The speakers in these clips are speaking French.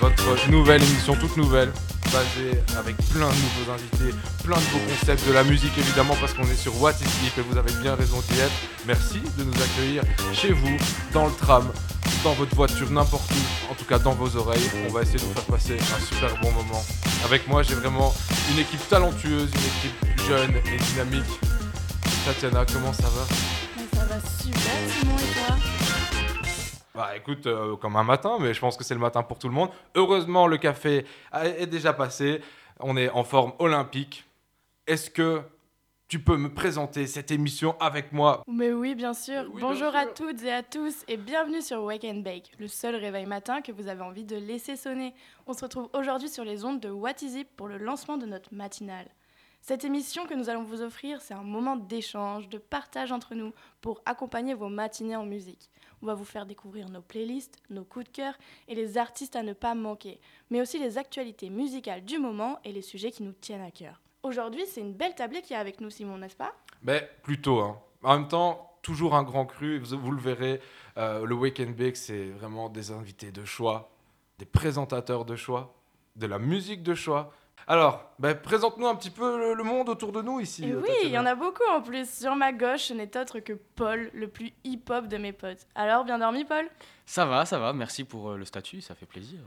Votre nouvelle émission toute nouvelle, basée avec plein de nouveaux invités, plein de beaux concepts, de la musique évidemment parce qu'on est sur What is et vous avez bien raison d'y être. Merci de nous accueillir chez vous, dans le tram, dans votre voiture, n'importe où, en tout cas dans vos oreilles. On va essayer de vous faire passer un super bon moment. Avec moi, j'ai vraiment une équipe talentueuse, une équipe jeune et dynamique. Tatiana, comment ça va? Ça va super, Simon Bah écoute, euh, comme un matin, mais je pense que c'est le matin pour tout le monde. Heureusement, le café est déjà passé. On est en forme olympique. Est-ce que tu peux me présenter cette émission avec moi? Mais oui, bien sûr. Oui, bien Bonjour à toutes et à tous et bienvenue sur Wake and Bake, le seul réveil matin que vous avez envie de laisser sonner. On se retrouve aujourd'hui sur les ondes de What Is It pour le lancement de notre matinale. Cette émission que nous allons vous offrir, c'est un moment d'échange, de partage entre nous pour accompagner vos matinées en musique. On va vous faire découvrir nos playlists, nos coups de cœur et les artistes à ne pas manquer, mais aussi les actualités musicales du moment et les sujets qui nous tiennent à cœur. Aujourd'hui, c'est une belle tablée qui est avec nous, Simon, n'est-ce pas? Ben plutôt. Hein. En même temps, toujours un grand cru. Vous, le verrez, euh, le Wake and Bake, c'est vraiment des invités de choix, des présentateurs de choix, de la musique de choix. Alors, ben, présente-nous un petit peu le, le monde autour de nous ici. Euh, oui, il y en a beaucoup en plus. Sur ma gauche, ce n'est autre que Paul, le plus hip-hop de mes potes. Alors, bien dormi, Paul? Ça va, ça va, merci pour euh, le statut, ça fait plaisir.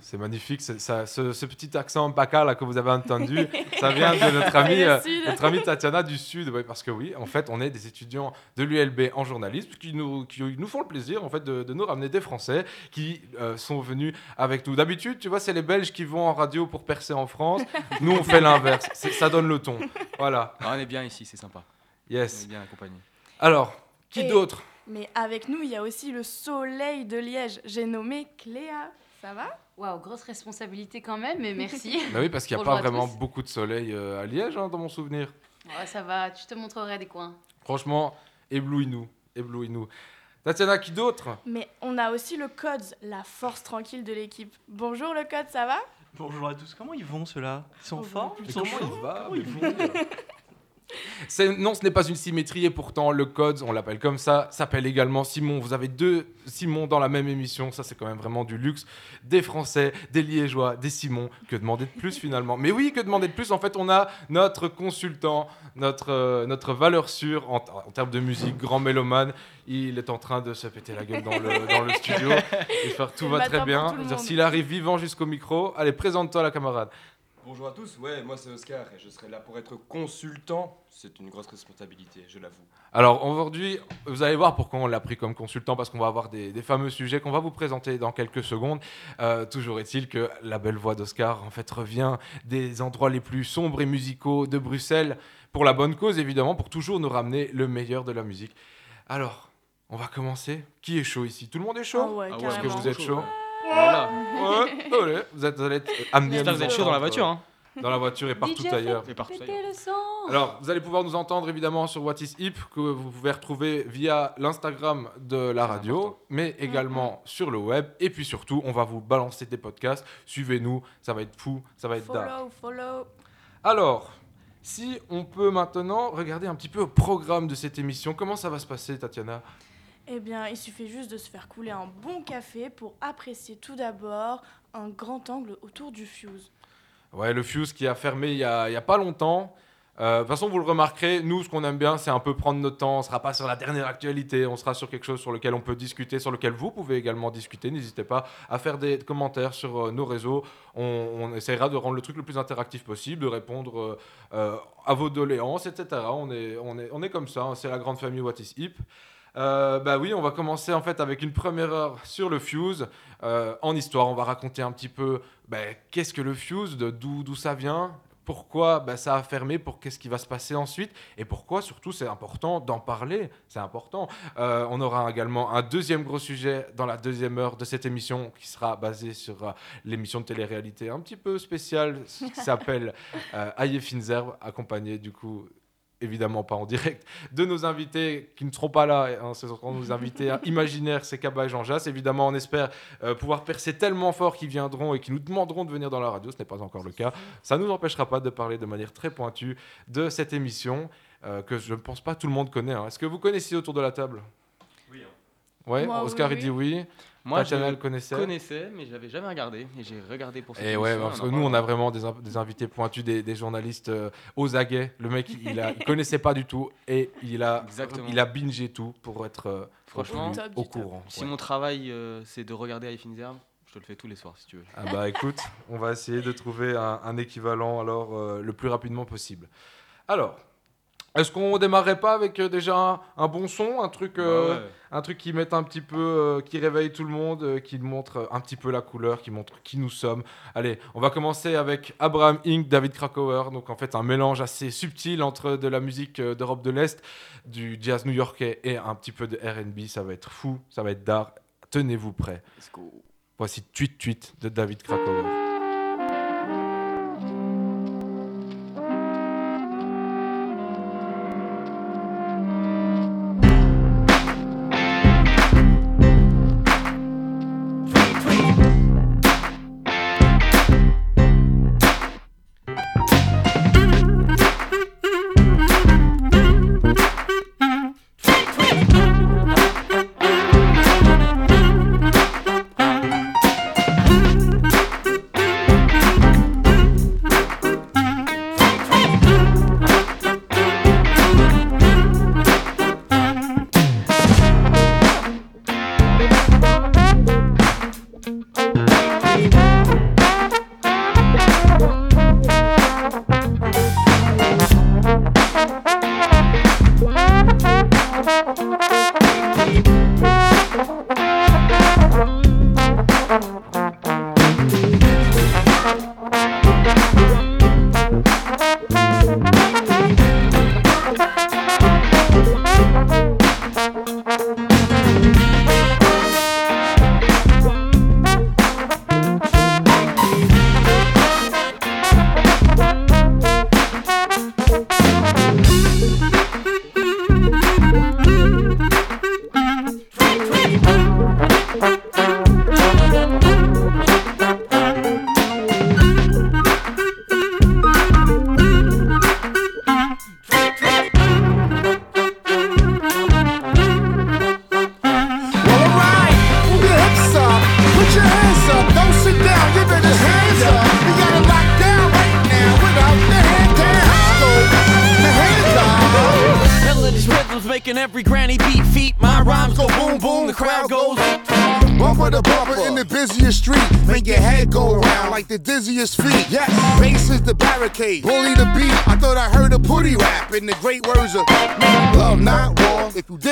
C'est- magnifique, ça- ce, ce petit accent baka là que vous avez entendu, ça vient de notre amie, euh, notre amie Tatiana du Sud, ouais, parce que oui, en fait, on est des étudiants de l'ULB en journalisme qui nous, qui nous font le plaisir en fait de, de nous ramener des Français qui euh, sont venus avec nous. D'habitude, tu vois, c'est les Belges qui vont en radio pour percer en France. Nous, on fait l'inverse. C'est- Ça donne le ton. Voilà. Ah, on est bien ici, c'est sympa. On Yes. est bien accompagné. Alors, qui Et- d'autre? Mais avec nous, il y a aussi le soleil de Liège. J'ai nommé Cléa. Ça va? Waouh, grosse responsabilité quand même, mais merci. Bah oui, parce qu'il n'y a Bonjour pas vraiment tous. beaucoup de soleil euh, à Liège, hein, dans mon souvenir. Ouais, ça va, tu te montrerai des coins. Franchement, éblouis-nous, éblouis-nous. Tatiana, qui d'autre? Mais on a aussi le Codes, la force tranquille de l'équipe. Bonjour le Code, ça va? Bonjour à tous, comment ils vont ceux-là? Ils sont forts? Mais Ils sont chauds va Comment ils vont? Non, ce n'est pas une symétrie et pourtant le code, on l'appelle comme ça, s'appelle également Simon. Vous avez deux Simon dans la même émission, ça c'est quand même vraiment du luxe. Des Français, des Liégeois, des Simon. Que demander de plus finalement? Mais oui, que demander de plus? En fait, on a notre consultant, notre, euh, notre valeur sûre en, en termes de musique, grand mélomane. Il est en train de se péter la gueule dans le, dans le studio. J'espère que tout va très bien. S'il arrive vivant jusqu'au micro, allez, présente-toi la camarade. Bonjour à tous, ouais, moi c'est Oscar et je serai là pour être consultant. C'est une grosse responsabilité, je l'avoue. Alors aujourd'hui, vous allez voir pourquoi on l'a pris comme consultant, parce qu'on va avoir des, des fameux sujets qu'on va vous présenter dans quelques secondes. Euh, toujours est-il que la belle voix d'Oscar en fait revient des endroits les plus sombres et musicaux de Bruxelles, pour la bonne cause évidemment, pour toujours nous ramener le meilleur de la musique. Alors, on va commencer. Qui est chaud ici? Tout le monde est chaud? Ah ouais, Ah Est-ce que vous êtes chaud? Voilà. Ouais, allez, vous êtes, vous allez être amenés à J'espère nous que vous êtes chaud dans la voiture. Hein. Dans la voiture et partout DJ, ailleurs. Et partout Pétez ailleurs. le son Alors, vous allez pouvoir nous entendre évidemment sur What is Hip, que vous pouvez retrouver via l'Instagram de la radio, mais également sur le web. Et puis surtout, on va vous balancer des podcasts. Suivez-nous, ça va être fou, ça va être dingue. Follow, follow. Alors, si on peut maintenant regarder un petit peu au programme de cette émission, comment ça va se passer, Tatiana? Eh bien, il suffit juste de se faire couler un bon café pour apprécier tout d'abord un grand angle autour du fuse. Ouais, le Fuse qui a fermé il y a, pas longtemps. Euh, de toute façon, vous le remarquerez, nous, ce qu'on aime bien, c'est un peu prendre notre temps. On ne sera pas sur la dernière actualité, on sera sur quelque chose sur lequel on peut discuter, sur lequel vous pouvez également discuter. N'hésitez pas à faire des commentaires sur euh, nos réseaux. On, essaiera de rendre le truc le plus interactif possible, de répondre euh, à vos doléances, etc. On est, on est, on est comme ça, c'est la grande famille What is Hip. Euh, bah oui, on va commencer en fait avec une première heure sur le Fuse. Euh, en histoire, on va raconter un petit peu bah, qu'est-ce que le Fuse, d'où d'où ça vient, pourquoi bah, ça a fermé, pour qu'est-ce qui va se passer ensuite, et pourquoi surtout c'est important d'en parler, c'est important. Euh, on aura également un deuxième gros sujet dans la deuxième heure de cette émission qui sera basée sur euh, l'émission de télé-réalité un petit peu spéciale qui s'appelle euh, Aïe Finzerbe, accompagné du coup évidemment pas en direct, de nos invités qui ne seront pas là, hein, ce seront nos invités imaginaires, c'est Kaba et Jean Jass. Évidemment, on espère euh, pouvoir percer tellement fort qu'ils viendront et qu'ils nous demanderont de venir dans la radio. Ce n'est pas encore le cas. Ça ne nous empêchera pas de parler de manière très pointue de cette émission euh, que je ne pense pas tout le monde connaît. hein. Est-ce que vous connaissez autour de la table? Oui. Ouais, Moi, Oscar oui, il dit oui. Moi, Tatiana je le connaissait. connaissais, mais je l'avais jamais regardé. Et j'ai regardé pour cette Et ouais, parce que nous, on a vraiment des, des invités pointus, des, des journalistes euh, aux aguets. Le mec, il, il connaissait pas du tout et il a, Exactement. il a bingé tout pour être euh, Franchement, au, courant. Si mon travail, euh, c'est de regarder Life in the Herb, je te le fais tous les soirs si tu veux. Ah bah écoute, on va essayer de trouver un, un équivalent alors euh, le plus rapidement possible. Alors, est-ce qu'on démarrerait pas avec euh, déjà un, un bon son, un truc, euh, Bah ouais. un truc qui mette un petit peu, euh, qui réveille tout le monde, euh, qui montre euh, un petit peu la couleur, qui montre qui nous sommes? Allez, on va commencer avec Abraham Inc, David Krakauer. Donc en fait un mélange assez subtil entre de la musique euh, d'Europe de l'Est, du jazz new-yorkais et un petit peu de R&B. Ça va être fou, ça va être d'art. Tenez-vous prêts. Let's go. Voici Tweet Tweet de David Krakauer.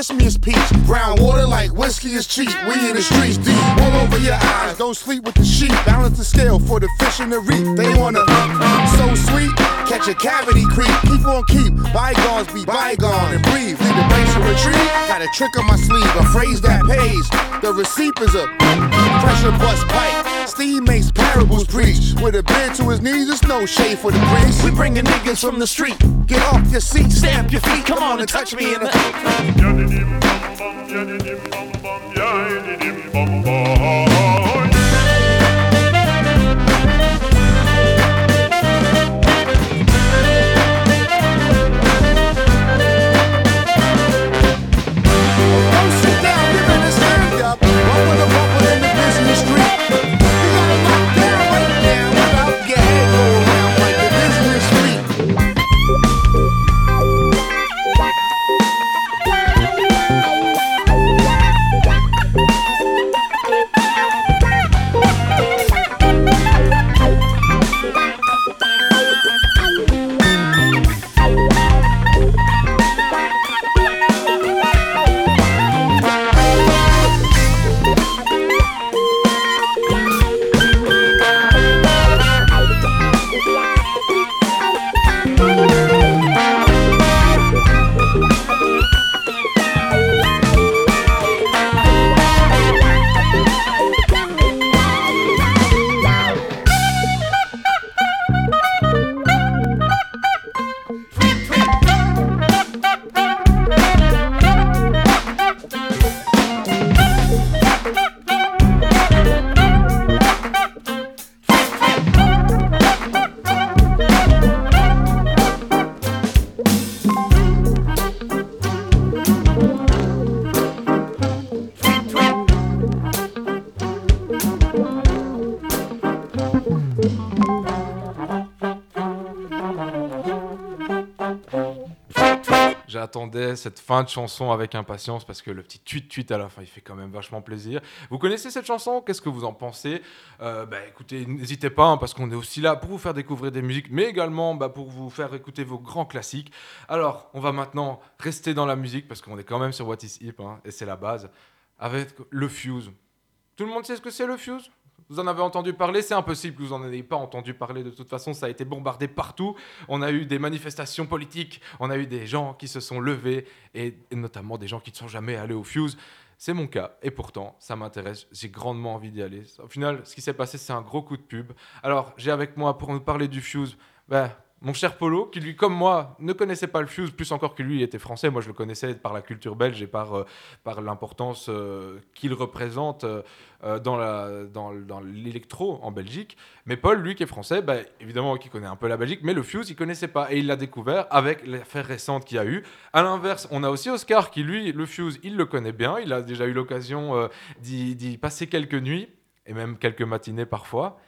War. If you me, it's peach. Brown water like whiskey is cheap. We in the streets deep. All over your eyes. Don't sleep with the sheep. Balance the scale for the fish in the reef. They wanna so sweet. Catch a cavity creep. Keep on keep. Bygones be bygone and breathe. Lead the base of retreat. Got a trick on my sleeve. A phrase that pays. The receipt is a pressure bust pipe. Preach. With a beard to his knees, it's no shade for the priest. We bringing niggas from the street. Get off your seat, Stamp your feet, come on and touch me in the. Cette fin de chanson avec impatience parce que le petit tweet-tweet à la fin, il fait quand même vachement plaisir. Vous connaissez cette chanson? Qu'est-ce que vous en pensez? Euh, bah, Écoutez, n'hésitez pas, hein, parce qu'on est aussi là pour vous faire découvrir des musiques, mais également bah, pour vous faire écouter vos grands classiques. Alors, on va maintenant rester dans la musique parce qu'on est quand même sur What is Hip, hein, et c'est la base, avec le Fuse. Tout le monde sait ce que c'est le Fuse? Vous en avez entendu parler, c'est impossible que vous n'en ayez pas entendu parler. De toute façon, ça a été bombardé partout. On a eu des manifestations politiques, on a eu des gens qui se sont levés, et, notamment des gens qui ne sont jamais allés au Fuse. C'est mon cas, et pourtant, ça m'intéresse. J'ai grandement envie d'y aller. Au final, ce qui s'est passé, c'est un gros coup de pub. Alors, j'ai avec moi pour nous parler du Fuse, ben, mon cher Polo, qui lui, comme moi, ne connaissait pas le Fuse, plus encore que lui, il était français. Moi, je le connaissais par la culture belge et par, euh, par l'importance euh, qu'il représente euh, dans la- dans, dans l'électro en Belgique. Mais Paul, lui, qui est français, bah, évidemment, qui connaît un peu la Belgique, mais le Fuse, il connaissait pas. Et il l'a découvert avec l'affaire récente qu'il y a eu. À l'inverse, on a aussi Oscar, qui, lui, le Fuse, il le connaît bien. Il a déjà eu l'occasion d'y passer quelques nuits, et même quelques matinées parfois.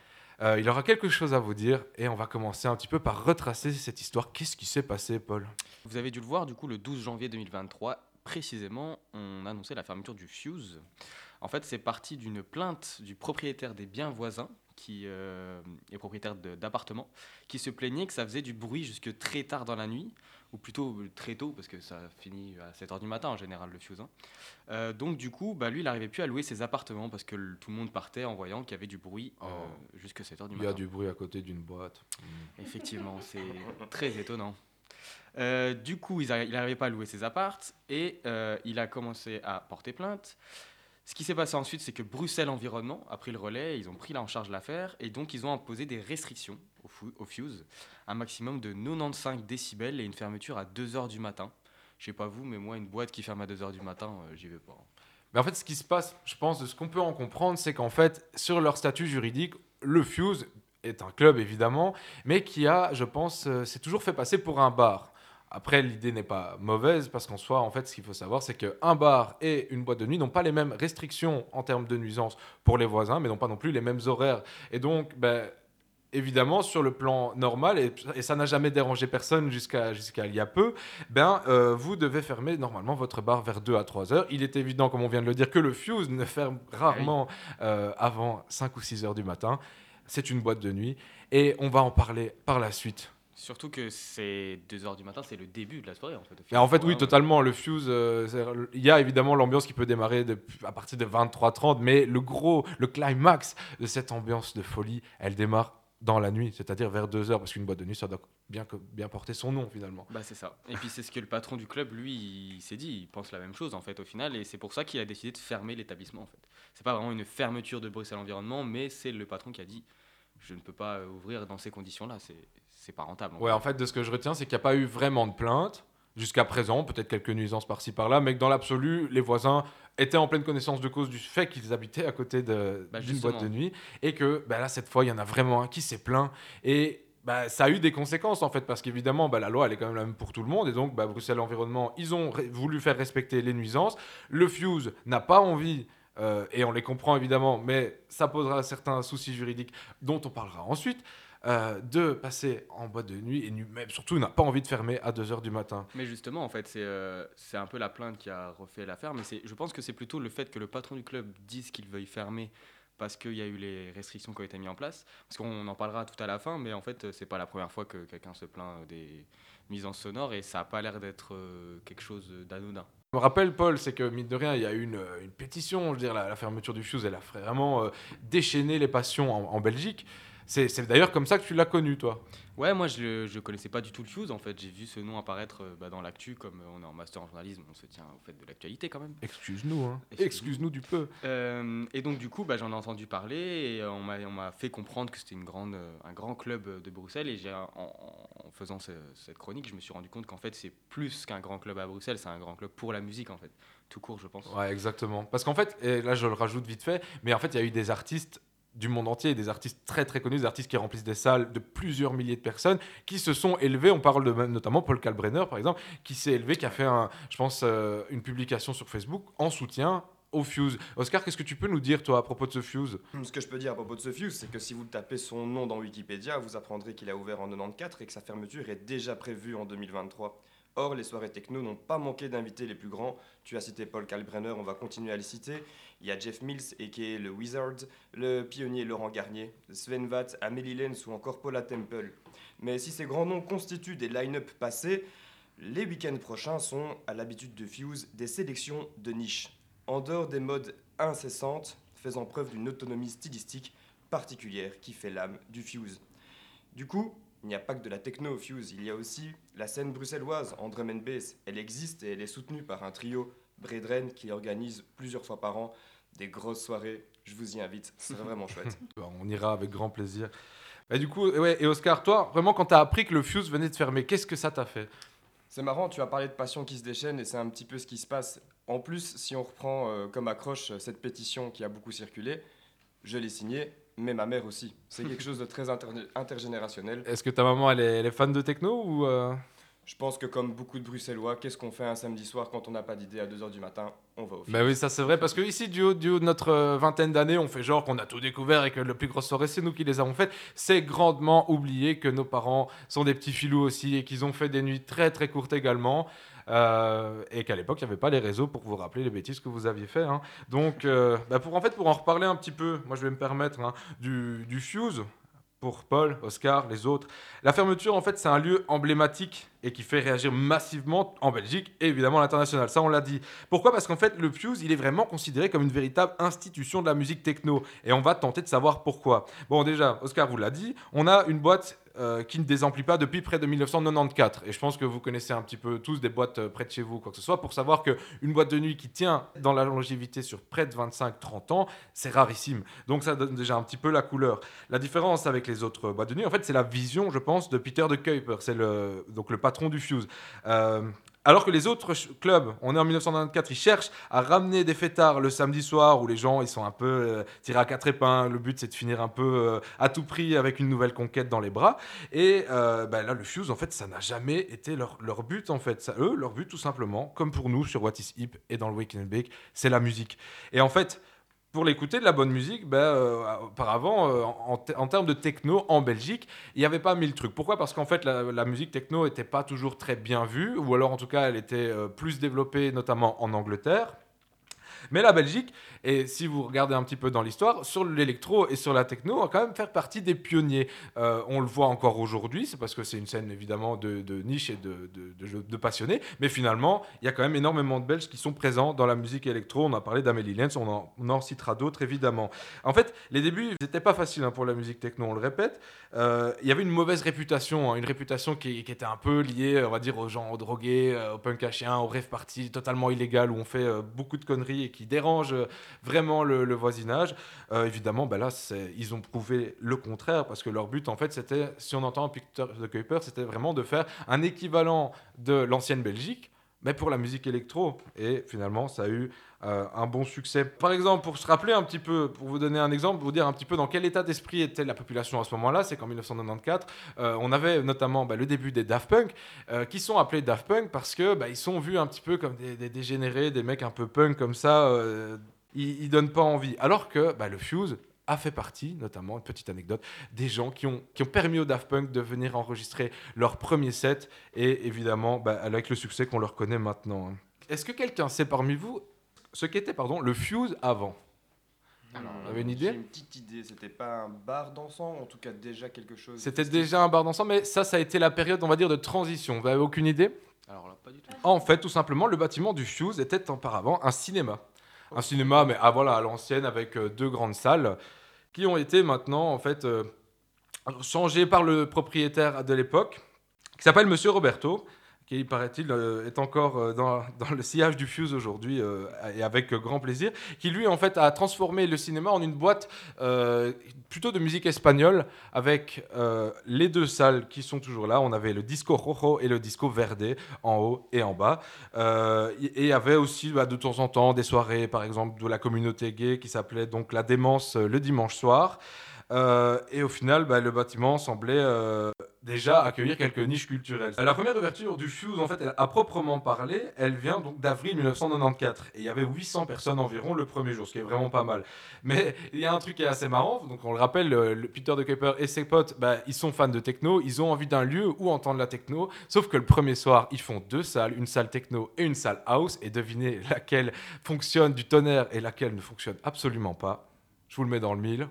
Euh, il aura quelque chose à vous dire et on va commencer un petit peu par retracer cette histoire. Qu'est-ce qui s'est passé, Paul? Vous avez dû le voir, du coup, le 12 janvier 2023, précisément, on annonçait la fermeture du Fuse. En fait, c'est parti d'une plainte du propriétaire des biens voisins, qui euh, est propriétaire d'appartements, qui se plaignait que ça faisait du bruit jusque très tard dans la nuit, ou plutôt euh, très tôt, parce que ça finit à 7h du matin en général, le Fuse. hein. Euh, donc, du coup, bah, lui, il n'arrivait plus à louer ses appartements parce que le- tout le monde partait en voyant qu'il y avait du bruit euh, Oh. jusque 7h du Il matin. y a du bruit à côté d'une boîte. Effectivement, c'est très étonnant. Euh, du coup, il n'arrivait pas à louer ses appartes et il a commencé à porter plainte. Ce qui s'est passé ensuite, c'est que Bruxelles Environnement a pris le relais, ils ont pris là en charge l'affaire et donc ils ont imposé des restrictions au, fu- au Fuse, un maximum de 95 décibels et une fermeture à 2h du matin. Je sais pas vous, mais moi, une boîte qui ferme à 2h du matin, euh, j'y vais pas. Mais en fait, ce qui se passe, je pense, de ce qu'on peut en comprendre, c'est qu'en fait, sur leur statut juridique, le Fuse est un club, évidemment, mais qui a, je pense, euh, s'est toujours fait passer pour un bar. Après, l'idée n'est pas mauvaise, parce qu'en soi, en fait, ce qu'il faut savoir, c'est qu'un bar et une boîte de nuit n'ont pas les mêmes restrictions en termes de nuisance pour les voisins, mais n'ont pas non plus les mêmes horaires. Et donc, ben, évidemment, sur le plan normal, et, et ça n'a jamais dérangé personne jusqu'à jusqu'à il y a peu, ben, euh, vous devez fermer normalement votre bar vers 2 à 3 heures. Il est évident, comme on vient de le dire, que le Fuse ne ferme rarement euh, avant 5 ou 6 heures du matin. C'est une boîte de nuit. Et on va en parler par la suite. Surtout que c'est 2h du matin, c'est le début de la soirée en fait. final. en fait, oui, totalement. Le Fuse, euh, il y a évidemment l'ambiance qui peut démarrer de- à partir de 23h30, mais le gros, le climax de cette ambiance de folie, elle démarre dans la nuit, c'est-à-dire vers 2h, parce qu'une boîte de nuit, ça doit bien, bien porter son nom finalement. Bah c'est ça. Et puis c'est ce que le patron du club, lui, il s'est dit, il pense la même chose en fait au final, et c'est pour ça qu'il a décidé de fermer l'établissement en fait. C'est pas vraiment une fermeture de Bruxelles Environnement, mais c'est le patron qui a dit, je ne peux pas ouvrir dans ces conditions-là, c'est pas rentable. en Ouais, fait. en fait, de ce que je retiens, c'est qu'il n'y a pas eu vraiment de plainte jusqu'à présent, peut-être quelques nuisances par-ci par-là, mais que dans l'absolu, les voisins étaient en pleine connaissance de cause du fait qu'ils habitaient à côté de- Bah, d'une boîte de nuit, et que bah, là, cette fois, il y en a vraiment un qui s'est plaint, et bah, ça a eu des conséquences en fait, parce qu'évidemment, bah, la loi, elle est quand même la même pour tout le monde, et donc bah, Bruxelles Environnement, ils ont voulu faire respecter les nuisances. Le Fuse n'a pas envie. euh, et on les comprend évidemment, mais ça posera certains soucis juridiques dont on parlera ensuite euh, de passer en boîte de nuit et même surtout n'a pas envie de fermer à 2h du matin. Mais justement, en fait, c'est euh, c'est un peu la plainte qui a refait l'affaire, mais je pense que c'est plutôt le fait que le patron du club dise qu'il veuille fermer parce qu'il y a eu les restrictions qui ont été mises en place. Parce qu'on en parlera tout à la fin, mais en fait, c'est pas la première fois que quelqu'un se plaint des nuisances sonores et ça a pas l'air d'être euh, quelque chose d'anodin. Je me rappelle, Paul, c'est que, mine de rien, il y a eu une, une pétition, je veux dire, la, la fermeture du Fuse, elle a vraiment euh, déchaîné les passions en, en Belgique. C'est d'ailleurs comme ça que tu l'as connu, toi. Ouais, moi je, je connaissais pas du tout le Fuse en fait. J'ai vu ce nom apparaître euh, bah, dans l'actu, comme euh, on est en master en journalisme, on se tient au fait de l'actualité quand même. Excuse-nous, hein. Excuse-nous. Du peu. Euh, et donc du coup, bah, j'en ai entendu parler et on m'a on m'a fait comprendre que c'était une grande, un grand club de Bruxelles. Et j'ai, en, en- en faisant ce- cette chronique, je me suis rendu compte qu'en fait c'est plus qu'un grand club à Bruxelles, c'est un grand club pour la musique en fait, tout court je pense. Ouais, exactement. Parce qu'en fait, et là je le rajoute vite fait, mais en fait, il y a eu des artistes du monde entier, des artistes très très connus, des artistes qui remplissent des salles de plusieurs milliers de personnes, qui se sont élevés. On parle de notamment Paul Kalbrenner, par exemple, qui s'est élevé, qui a fait, je pense, euh, une publication sur Facebook en soutien au Fuse. Oscar, qu'est-ce que tu peux nous dire, toi, à propos de ce Fuse? Ce que je peux dire à propos de ce Fuse, c'est que si vous tapez son nom dans Wikipédia, vous apprendrez qu'il a ouvert en 94 et que sa fermeture est déjà prévue en 2023. Or, les soirées techno n'ont pas manqué d'inviter les plus grands. Tu as cité Paul Kalbrenner, on va continuer à les citer. Il y a Jeff Mills, a.k.a. le Wizard, le pionnier Laurent Garnier, Sven Vath, Amélie Lenz ou encore Paula Temple. Mais si ces grands noms constituent des line-up passés, les week-ends prochains sont, à l'habitude de Fuse, des sélections de niche. En dehors des modes incessantes, faisant preuve d'une autonomie stylistique particulière qui fait l'âme du Fuse. Du coup, il n'y a pas que de la techno au Fuse, il y a aussi la scène bruxelloise en drum and bass. Elle existe et elle est soutenue par un trio, Bredren, qui organise plusieurs fois par an des grosses soirées. Je vous y invite, c'est vraiment chouette. On ira avec grand plaisir. Bah, du coup, ouais, et Oscar, toi, vraiment, quand tu as appris que le Fuse venait de fermer, qu'est-ce que ça t'a fait? C'est marrant, tu as parlé de passion qui se déchaîne et c'est un petit peu ce qui se passe. En plus, si on reprend euh, comme accroche cette pétition qui a beaucoup circulé, je l'ai signée, mais ma mère aussi. C'est quelque chose de très inter- intergénérationnel. Est-ce que ta maman, elle est, elle est fan de techno ou euh, Je pense que comme beaucoup de Bruxellois, qu'est-ce qu'on fait un samedi soir quand on n'a pas d'idée à 2h du matin? On va au film. Bah oui, ça c'est vrai, parce que ici, du haut, du haut de notre euh, vingtaine d'années, on fait genre qu'on a tout découvert et que le plus grosse soirée, c'est nous qui les avons faites. C'est grandement oublié que nos parents sont des petits filous aussi et qu'ils ont fait des nuits très très courtes également. Euh, et qu'à l'époque, il n'y avait pas les réseaux pour vous rappeler les bêtises que vous aviez fait. hein. Donc, euh, bah, pour, en fait, pour en reparler un petit peu, moi je vais me permettre hein, du, du Fuse pour Paul, Oscar, les autres. La fermeture, en fait, c'est un lieu emblématique et qui fait réagir massivement en Belgique et évidemment à l'international. Ça, on l'a dit. Pourquoi? Parce qu'en fait, le Fuse, il est vraiment considéré comme une véritable institution de la musique techno. Et on va tenter de savoir pourquoi. Bon, déjà, Oscar vous l'a dit, on a une boîte euh, qui ne désemplit pas depuis près de 1994. Et je pense que vous connaissez un petit peu tous des boîtes euh, près de chez vous, quoi que ce soit, pour savoir qu'une boîte de nuit qui tient dans la longévité sur près de 25-30 ans, c'est rarissime. Donc ça donne déjà un petit peu la couleur. La différence avec les autres boîtes de nuit, en fait, c'est la vision, je pense, de Peter de Kuiper. C'est le, donc le patron du Fuse. Euh, alors que les autres clubs, on est en 1994, ils cherchent à ramener des fêtards le samedi soir où les gens ils sont un peu euh, tirés à quatre épingles. Le but c'est de finir un peu euh, à tout prix avec une nouvelle conquête dans les bras. Et euh, bah, là, le Fuse, en fait, ça n'a jamais été leur, leur but en fait. Ça, eux, leur but tout simplement, comme pour nous sur What is Hip et dans le Wake and Bake, c'est la musique. Et en fait, pour l'écouter de la bonne musique, ben, euh, auparavant, euh, en, en termes de techno en Belgique, il n'y avait pas mille trucs. Pourquoi? Parce qu'en fait, la, la musique techno n'était pas toujours très bien vue, ou alors en tout cas, elle était euh, plus développée, notamment en Angleterre. Mais la Belgique, et si vous regardez un petit peu dans l'histoire, sur l'électro et sur la techno, a quand même faire partie des pionniers. Euh, on le voit encore aujourd'hui, c'est parce que c'est une scène évidemment de, niche et de, de- passionnés, mais finalement, il y a quand même énormément de Belges qui sont présents dans la musique électro. On a parlé d'Amélie Lenz, on en, on en citera d'autres évidemment. En fait, les débuts, c'était pas facile hein, pour la musique techno, on le répète. Euh, Il y avait une mauvaise réputation, hein, une réputation qui, était un peu liée, on va dire, aux gens drogués, euh, aux punk aux rêves parties totalement illégales où on fait beaucoup de conneries et qui dérangent euh, vraiment le, voisinage. Euh, évidemment, bah là, ils ont prouvé le contraire parce que leur but, en fait, c'était, si on entend Peter de Kuiper, c'était vraiment de faire un équivalent de l'ancienne Belgique, mais pour la musique électro. Et finalement, ça a eu euh, un bon succès. Par exemple, pour se rappeler un petit peu, pour vous donner un exemple, vous dire un petit peu dans quel état d'esprit était la population à ce moment-là, c'est qu'en 1994, euh, on avait notamment bah, le début des Daft Punk, euh, qui sont appelés Daft Punk parce que bah, ils sont vus un petit peu comme des, dégénérés, des mecs un peu punk comme ça. ils, ils donnent pas envie. Alors que bah, le Fuse a fait partie, notamment, une petite anecdote, des gens qui ont, qui ont permis aux Daft Punk de venir enregistrer leur premier set, et évidemment, bah, avec le succès qu'on leur connaît maintenant. hein. Est-ce que quelqu'un sait parmi vous ce qu'était pardon, le Fuse avant? Vous avez une J'ai idée une petite idée, c'était pas un bar dansant, en tout cas déjà quelque chose. C'était déjà un bar dansant, mais ça, ça a été la période, on va dire, de transition. Vous avez aucune idée? Alors là, pas du tout. En fait, tout simplement, le bâtiment du Fuse était auparavant un cinéma. Un cinéma, mais ah, voilà, à l'ancienne, avec euh, deux grandes salles, qui ont été maintenant, en fait, euh, changées par le propriétaire de l'époque, qui s'appelle Monsieur Roberto, qui, il paraît-il, euh, est encore euh, dans, le sillage du Fuse aujourd'hui, euh, et avec grand plaisir, qui, lui, en fait, a transformé le cinéma en une boîte plutôt de musique espagnole, avec les deux salles qui sont toujours là. On avait le Disco Rojo et le Disco Verde, en haut et en bas. Et il y avait aussi bah, de temps en temps des soirées, par exemple, de la communauté gay qui s'appelait donc la démence le dimanche soir. Euh, et au final, bah, le bâtiment semblait euh, déjà accueillir quelques niches culturelles. La première ouverture du Fuse, en fait, à proprement parler, elle vient donc d'avril 1994. Et il y avait 800 personnes environ le premier jour, ce qui est vraiment pas mal. Mais il y a un truc qui est assez marrant. Donc on le rappelle, le, le Peter de Kuiper et ses potes, bah, ils sont fans de techno. Ils ont envie d'un lieu où entendre la techno. Sauf que le premier soir, ils font deux salles, une salle techno et une salle house. Et devinez laquelle fonctionne du tonnerre et laquelle ne fonctionne absolument pas. Je vous le mets dans le mille.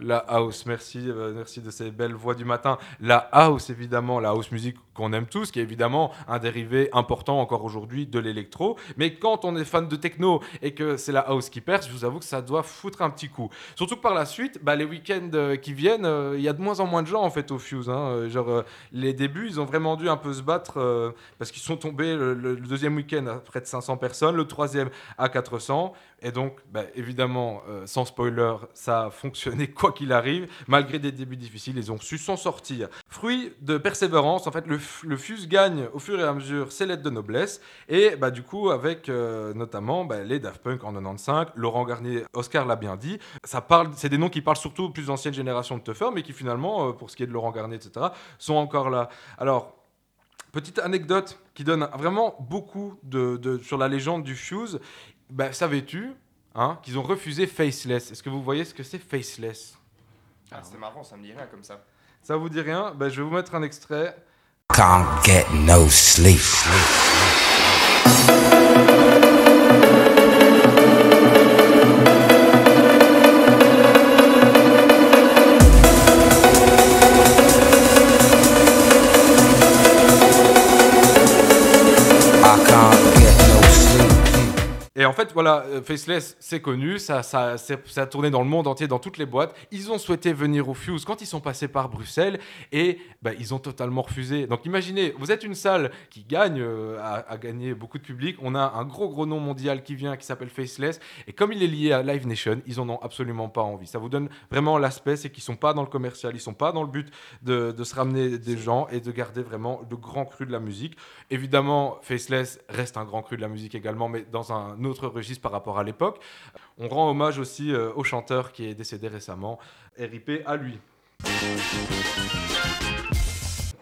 La house. Merci, euh, merci de ces belles voix du matin. La house, évidemment, la house music qu'on aime tous, qui est évidemment un dérivé important encore aujourd'hui de l'électro. Mais quand on est fan de techno et que c'est la house qui perce, je vous avoue que ça doit foutre un petit coup. Surtout que par la suite, bah, les week-ends euh, qui viennent, euh, il y a de moins en moins de gens en fait au Fuse. hein. Euh, Genre, les débuts, ils ont vraiment dû un peu se battre parce qu'ils sont tombés le, deuxième week-end à près de 500 personnes, le troisième à 400. Et donc, bah, évidemment, sans spoiler, ça a fonctionné quoi qu'il arrive. Malgré des débuts difficiles, ils ont su s'en sortir. Fruit de persévérance, en fait, le, le Fuse gagne au fur et à mesure ses lettres de noblesse. Et bah, du coup, avec euh, notamment bah, les Daft Punk en 95, Laurent Garnier, Oscar l'a bien dit, ça parle, c'est des noms qui parlent surtout aux plus anciennes générations de tuffers, mais qui finalement, euh, pour ce qui est de Laurent Garnier, etc., sont encore là. Alors, petite anecdote qui donne vraiment beaucoup de, de- sur la légende du Fuse. Bah, Savais-tu hein, qu'ils ont refusé Faceless? Est-ce que vous voyez ce que c'est Faceless? Ah, c'est marrant, ça me dit rien comme ça. Ça vous dit rien? Bah, Je vais vous mettre un extrait. Can't get no sleep. I fait, voilà, euh, Faceless, c'est connu, ça, ça, ça a tourné dans le monde entier, dans toutes les boîtes. Ils ont souhaité venir au Fuse quand ils sont passés par Bruxelles et bah, ils ont totalement refusé. Donc imaginez, vous êtes une salle qui gagne, euh, a, a gagné beaucoup de public. On a un gros, gros nom mondial qui vient, qui s'appelle Faceless. Et comme il est lié à Live Nation, ils en ont absolument pas envie. Ça vous donne vraiment l'aspect, c'est qu'ils sont pas dans le commercial, ils sont pas dans le but de se ramener des gens et de garder vraiment le grand cru de la musique. Évidemment, Faceless reste un grand cru de la musique également, mais dans un autre registre par rapport à l'époque. On rend hommage aussi euh, au chanteur qui est décédé récemment, RIP à lui.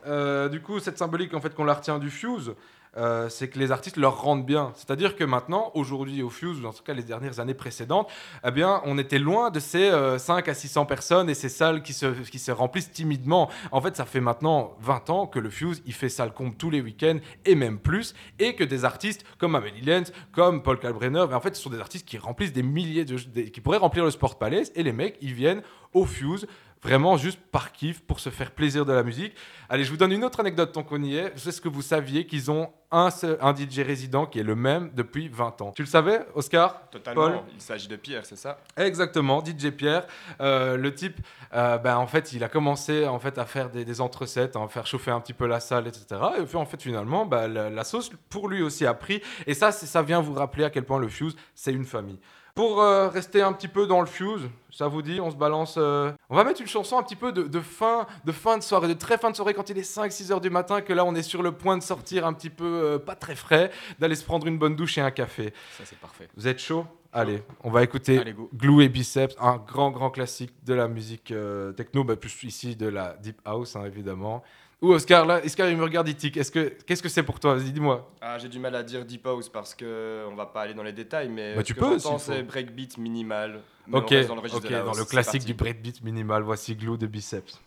Euh, du coup, cette symbolique en fait qu'on la retient du Fuse, euh, c'est que les artistes leur rendent bien. C'est-à-dire que maintenant, aujourd'hui au Fuse, ou en tout cas les dernières années précédentes, eh bien, on était loin de ces euh, 5 à 600 personnes et ces salles qui se, remplissent timidement. En fait, ça fait maintenant 20 ans que le Fuse, il fait salle comble tous les week-ends et même plus, et que des artistes comme Amélie Lenz, comme Paul Kalbrenner, en fait, ce sont des artistes qui remplissent des milliers de... qui pourraient remplir le Sport Palace, et les mecs, ils viennent au Fuse vraiment juste par kiff pour se faire plaisir de la musique. Allez, je vous donne une autre anecdote tant qu'on y est. Est-ce que vous saviez qu'ils ont un, seul- un DJ résident qui est le même depuis 20 ans Tu le savais, Oscar? Totalement. Paul? Il s'agit de Pierre, c'est ça? Exactement, DJ Pierre. Euh, le type, euh, ben, en fait, il a commencé en fait, à faire des, des entresets, à faire chauffer un petit peu la salle, etc. Et puis, en fait, finalement, ben, la, la sauce pour lui aussi a pris. Et ça, c'est- ça vient vous rappeler à quel point le Fuse, c'est une famille. Pour euh, rester un petit peu dans le Fuse, ça vous dit, on se balance. euh, On va mettre une chanson un petit peu de, de fin, de fin de soirée, de très fin de soirée quand il est 5-6 heures du matin, que là on est sur le point de sortir un petit peu euh, pas très frais, d'aller se prendre une bonne douche et un café. Ça, c'est parfait. Vous êtes chaud? Allez, on va écouter Allez. Glue et Biceps, un grand, grand classique de la musique techno, bah, plus ici de la deep house, hein, évidemment. Ou Oscar, là, Oscar, il me regarde, il. Est-ce que, qu'est-ce que c'est pour toi? Vas-y, dis-moi. Ah, j'ai du mal à dire deep house parce que on va pas aller dans les détails, mais Bah, tu peux, faut. c'est breakbeat minimal. Ok, reste dans le dans classique du breakbeat minimal, voici Glue de Biceps.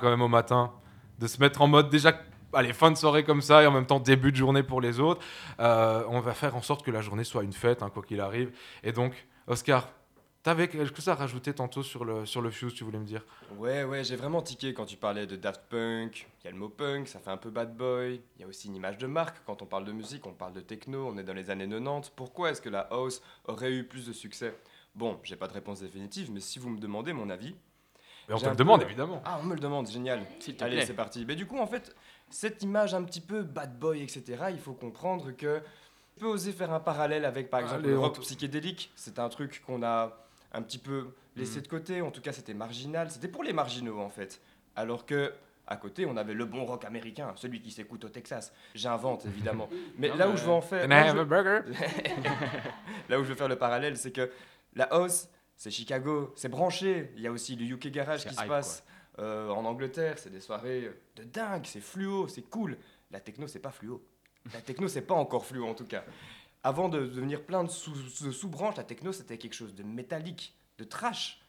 Quand même au matin de se mettre en mode déjà. Allez, fin de soirée comme ça et en même temps début de journée pour les autres. Euh, on va faire en sorte que la journée soit une fête, hein, quoi qu'il arrive. Et donc, Oscar, t'avais quelque chose à rajouter tantôt sur le, sur le Fuse, tu voulais me dire? Ouais, ouais, j'ai vraiment tiqué quand tu parlais de Daft Punk. Il y a le mot punk, ça fait un peu bad boy. Il y a aussi une image de marque. Quand on parle de musique, on parle de techno, on est dans les années 90. Pourquoi est-ce que la house aurait eu plus de succès? Bon, j'ai pas de réponse définitive, mais si vous me demandez mon avis. Mais on te le demande, peu- évidemment. Ah, on me le demande, génial. S'il te Allez, plaît. c'est parti. Mais du coup, en fait, cette image un petit peu bad boy, etc., il faut comprendre que. On peut oser faire un parallèle avec, par exemple, Allez, le rock psychédélique. C'est un truc qu'on a un petit peu laissé de côté. En tout cas, c'était marginal. C'était pour les marginaux, en fait. Alors que. À côté, on avait le bon rock américain, celui qui s'écoute au Texas. J'invente, évidemment. Mais Non, là où je veux en faire. Can I là je- a burger? Là où je veux faire le parallèle, c'est que la house, c'est Chicago, c'est branché. Il y a aussi le UK Garage qui se passe euh, en Angleterre. C'est des soirées de dingue, c'est fluo, c'est cool. La techno, c'est pas fluo. La techno, c'est pas encore fluo en tout cas. Avant de devenir plein de sous- de sous-branches, la techno, c'était quelque chose de métallique, de trash.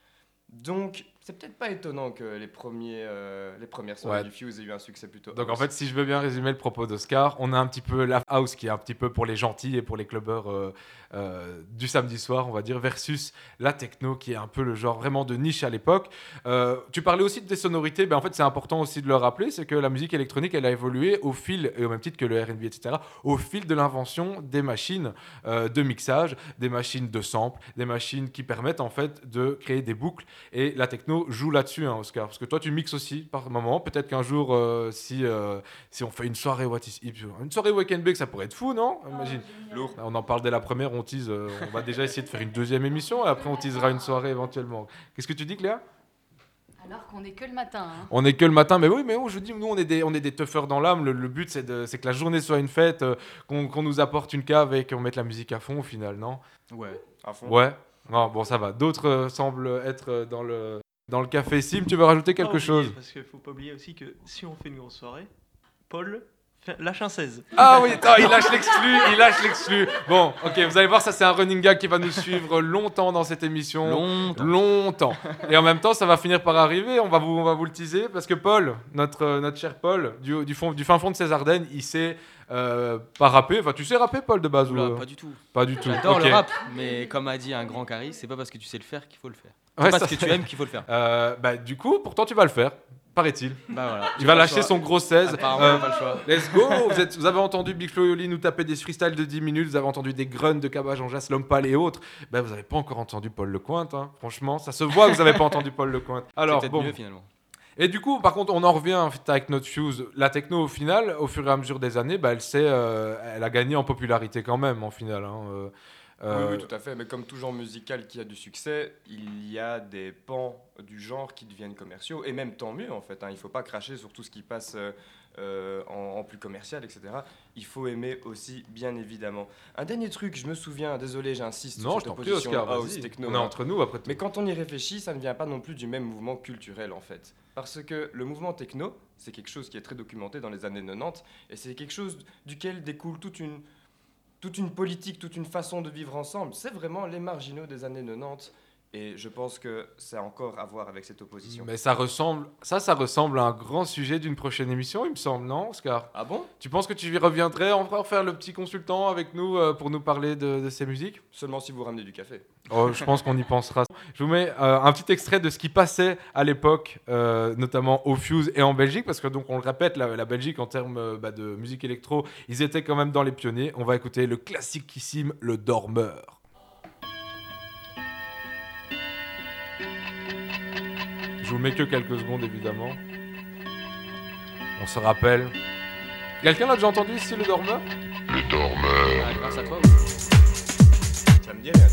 Donc, c'est peut-être pas étonnant que les, premiers, euh, les premières soirées Ouais. du Fuse aient eu un succès plutôt. Donc en fait, si je veux bien résumer le propos d'Oscar, on a un petit peu la house qui est un petit peu pour les gentils et pour les clubbers euh, euh, du samedi soir, on va dire, versus la techno qui est un peu le genre vraiment de niche à l'époque. Tu parlais aussi de des sonorités, ben en fait c'est important aussi de le rappeler, c'est que la musique électronique elle a évolué au fil, et au même titre que le R&B, etc., au fil de l'invention des machines de mixage, des machines de sample, des machines qui permettent en fait de créer des boucles. Et la techno joue là-dessus, hein, Oscar, parce que toi tu mixes aussi par moment. Peut-être qu'un jour, euh, si, euh, si on fait une soirée What is Hip, une soirée Weekend Bake, ça pourrait être fou, non? Imagine. Lourd. On en parle dès la première, on tease. euh, on va déjà essayer de faire une deuxième émission et après on teasera une soirée éventuellement. Qu'est-ce que tu dis, Cléa? Alors qu'on est que le matin. hein. On est que le matin, mais oui, mais oh, je dis, nous on est des, on est des toughers dans l'âme. Le, le but c'est de- c'est que la journée soit une fête, euh, qu'on qu'on nous apporte une cave et qu'on mette la musique à fond au final, non? Ouais. À fond. Ouais. Non, bon, ça va. D'autres euh, semblent être euh, dans le, dans le café. Sim, tu veux rajouter quelque oublier, chose Parce qu'il faut pas oublier aussi que si on fait une grosse soirée, Paul fait- lâche un 16. Ah oui, attends, il lâche l'exclu, il lâche l'exclu. Bon, ok, vous allez voir, ça c'est un running gag qui va nous suivre longtemps dans cette émission. Longtemps. Longtemps. Et en même temps, ça va finir par arriver, on va vous, on va vous le teaser, parce que Paul, notre, euh, notre cher Paul, du, du, fond, du fin fond de ses Ardennes, il sait euh, pas rapper. Enfin, tu sais rapper, Paul, de base ou, Oula, euh, pas du tout. Pas du tout. J'adore ok. le rap, mais comme a dit un grand Caris, c'est pas parce que tu sais le faire qu'il faut le faire. C'est Ouais, pas ça, parce que tu aimes qu'il faut le faire. Euh, bah, du coup, pourtant, tu vas le faire, paraît-il. Bah voilà. Il va lâcher choix. son gros 16. Apparemment, Euh, pas le choix. Let's go vous, êtes- vous avez entendu Big Flo nous taper des freestyles de 10 minutes, vous avez entendu des grunts de Cabage en Jas, Lompal et autres. Ben, vous n'avez pas encore entendu Paul Lecointe, hein. franchement, ça se voit que vous n'avez pas entendu Paul Lecointe. Alors, bon. mieux finalement. Et du coup, par contre, on en revient avec notre Fuse. La techno, au final, au fur et à mesure des années, bah, elle, euh, elle a gagné en popularité quand même, en final. hein. Euh, euh, Oui, oui, tout à fait. Mais comme tout genre musical qui a du succès, il y a des pans du genre qui deviennent commerciaux. Et même tant mieux, en fait. hein. Il ne faut pas cracher sur tout ce qui passe euh, euh, en, en plus commercial, etc. Il faut aimer aussi, bien évidemment. Un dernier truc, je me souviens, désolé, j'insiste Non, sur je t'en prie, Oscar, house vas-y. techno. On est hein. entre nous, après tout. Mais quand on y réfléchit, ça ne vient pas non plus du même mouvement culturel en fait. Parce que le mouvement techno, c'est quelque chose qui est très documenté dans les années 90 et c'est quelque chose duquel découle toute une, toute une politique, toute une façon de vivre ensemble. C'est vraiment les marginaux des années 90 et je pense que ça a encore à voir avec cette opposition. Mais ça ressemble, ça, ça ressemble à un grand sujet d'une prochaine émission, il me semble, non, Oscar? Ah bon? Tu penses que tu y reviendrais encore faire le petit consultant avec nous euh, pour nous parler de, de ces musiques? Seulement si vous ramenez du café. Oh, je pense qu'on y pensera. Je vous mets euh, un petit extrait de ce qui passait à l'époque, euh, notamment au Fuse et en Belgique, parce que donc on le répète, la, la Belgique en termes bah, de musique électro, ils étaient quand même dans les pionniers. On va écouter le classiquissime Le Dormeur. Je vous mets que quelques secondes évidemment. On se rappelle. Quelqu'un l'a déjà entendu ici Le Dormeur? Ah, grâce à toi. Ça me dit rien.